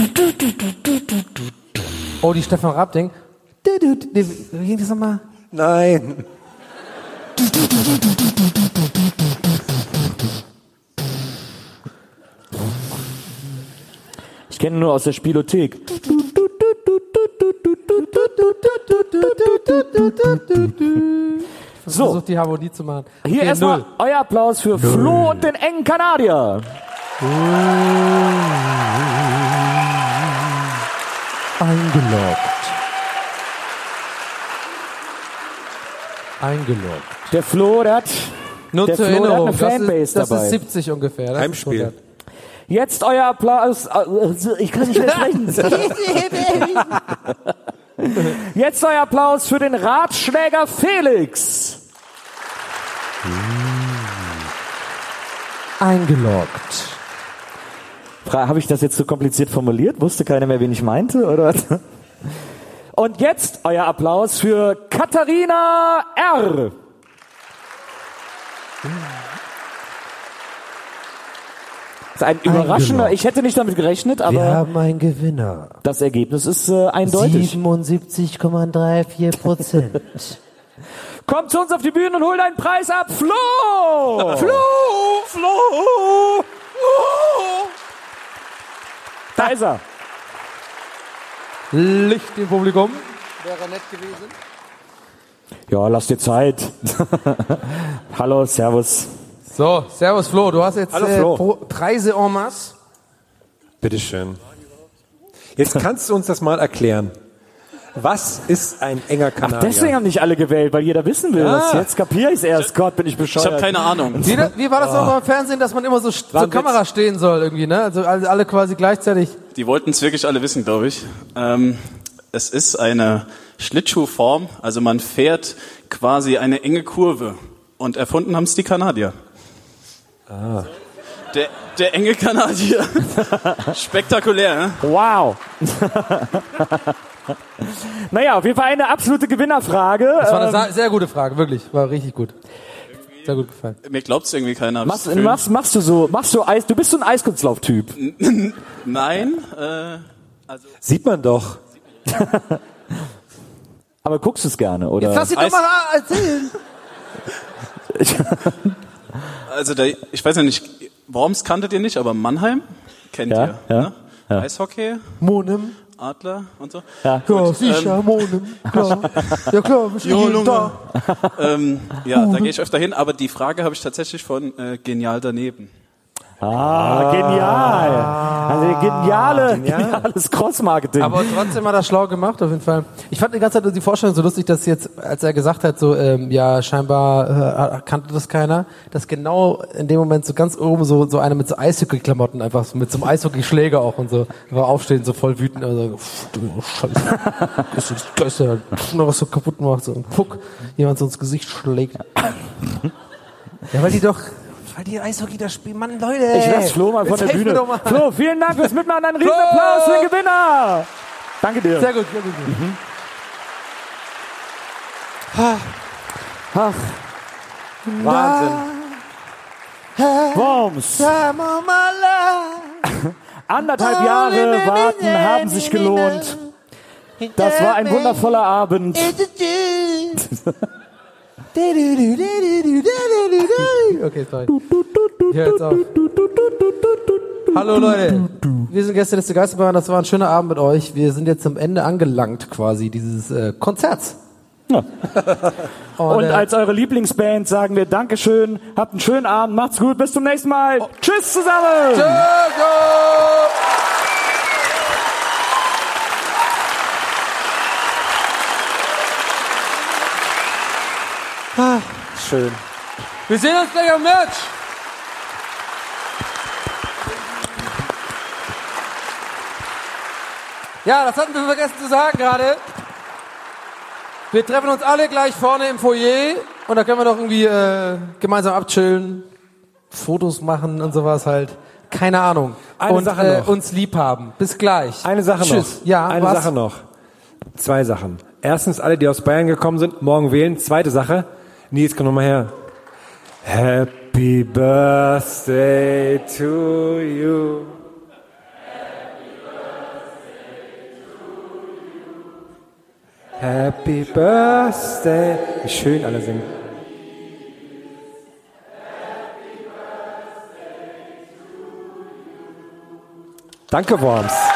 Oh, die Stefan Raab du, Wie ging das nochmal? Nein. Ich kenne nur aus der Spielothek. So. Versucht die Harmonie zu machen. Hier Okay, erstmal null. euer Applaus für Flo und den engen Kanadier. Eingeloggt. Eingeloggt. Der Flo, der hat, Nur der zur Flo, der hat Erinnerung, eine das, Fanbase ist, das dabei. ist 70 ungefähr. Das ist Heimspiel. 100. Jetzt euer Applaus. äh, Ich kann nicht mehr sprechen. Jetzt euer Applaus für den Ratschläger Felix. Eingeloggt. Habe ich das jetzt so kompliziert formuliert? Wusste keiner mehr, wen ich meinte, oder? Und jetzt euer Applaus für Katharina R. Das ist ein überraschender, ich hätte nicht damit gerechnet, Wir aber haben einen Gewinner. das Ergebnis ist äh, eindeutig. 77,34 Prozent. Kommt zu uns auf die Bühne und holt einen Preis ab. Flo! Flo, Flo! Da ist er. Licht im Publikum. Wäre nett gewesen. Ja, lass dir Zeit. Hallo, Servus. So, Servus Flo, du hast jetzt Hallo, äh. Pro Preise en masse. Bitteschön. Jetzt kannst du uns das mal erklären. Was ist ein enger Ach, Kanadier? deswegen haben nicht alle gewählt, weil jeder wissen will. Ja. Was. Jetzt kapiere ich es erst. Gott, bin ich bescheuert. Wie, da- wie war das auch beim Fernsehen, dass man immer so zur Witz. Kamera stehen soll irgendwie, ne? Also alle alle quasi gleichzeitig. Die wollten es wirklich alle wissen, glaube ich. Ähm, es ist eine Schlittschuhform, also man fährt quasi eine enge Kurve. Und erfunden haben es die Kanadier. Ah. Der, der enge Kanadier. Spektakulär, ne? Wow. naja, auf jeden Fall eine absolute Gewinnerfrage. Das war eine Ähm, sehr gute Frage, wirklich. War richtig gut. Sehr gut gefallen. Mir glaubt's irgendwie keiner. machst, machst, machst du so, machst du Eis, du bist so ein Eiskunstlauf-Typ. Nein, äh, also Sieht man doch. Aber guckst du es gerne, oder? Jetzt lass ihn doch mal erzählen. Also der, ich weiß ja nicht, Worms kanntet ihr nicht, aber Mannheim kennt Ja, ihr. ja, ne? ja. Eishockey, Monem. Adler und so. Ja. Ja, sicher, Monem. Klar. Ja klar, wir stehen jeden da. ähm, ja, da gehe ich öfter hin, aber die Frage habe ich tatsächlich von äh, Genial daneben. Ah, genial. Also geniale, genial. geniales Cross-Marketing. Aber trotzdem hat er schlau gemacht, auf jeden Fall. Ich fand die ganze Zeit die Vorstellung so lustig, dass jetzt, als er gesagt hat, so, ähm, ja, scheinbar äh, kannte das keiner, dass genau in dem Moment so ganz oben so, so einer mit so Eishockey-Klamotten einfach so, mit so einem Eishockey-Schläger auch und so, war aufstehen, so voll wütend, also, pff, du Scheiße, das ist Geister, noch was so kaputt macht, so, puck, jemand so ins Gesicht schlägt. Ja, weil die doch, weil die Eishockey da spielen, Mann, Leute. ich lass Flo mal von der Bühne. Flo, vielen Dank fürs Mitmachen. Einen riesen Applaus für den Gewinner. Danke dir. Sehr gut, sehr gut. Ach, Wahnsinn. Worms. Anderthalb Jahre warten haben sich gelohnt. Das war ein wundervoller Abend. Okay, sorry. Ich hör jetzt auf. Hallo Leute, wir sind Gäste des Geisterbahn, das war ein schöner Abend mit euch. Wir sind jetzt am Ende angelangt quasi dieses äh, Konzerts. Ja. Und äh, als eure Lieblingsband sagen wir Dankeschön, habt einen schönen Abend, macht's gut, bis zum nächsten Mal. Tschüss zusammen. Tschüss. Ah, schön. Wir sehen uns gleich am Match. Ja, das hatten wir vergessen zu sagen gerade. Wir treffen uns alle gleich vorne im Foyer und da können wir doch irgendwie äh, gemeinsam abchillen, Fotos machen und sowas halt. Keine Ahnung. Eine und Sache äh, noch. uns lieb haben. Bis gleich. Eine Sache Tschüss. noch. Ja, Eine was? Sache noch. Zwei Sachen. Erstens, alle, die aus Bayern gekommen sind, morgen wählen. Zweite Sache. Nils, komm noch mal her. Happy Birthday to you. Happy Birthday. Wie schön alle singen. Danke, Worms.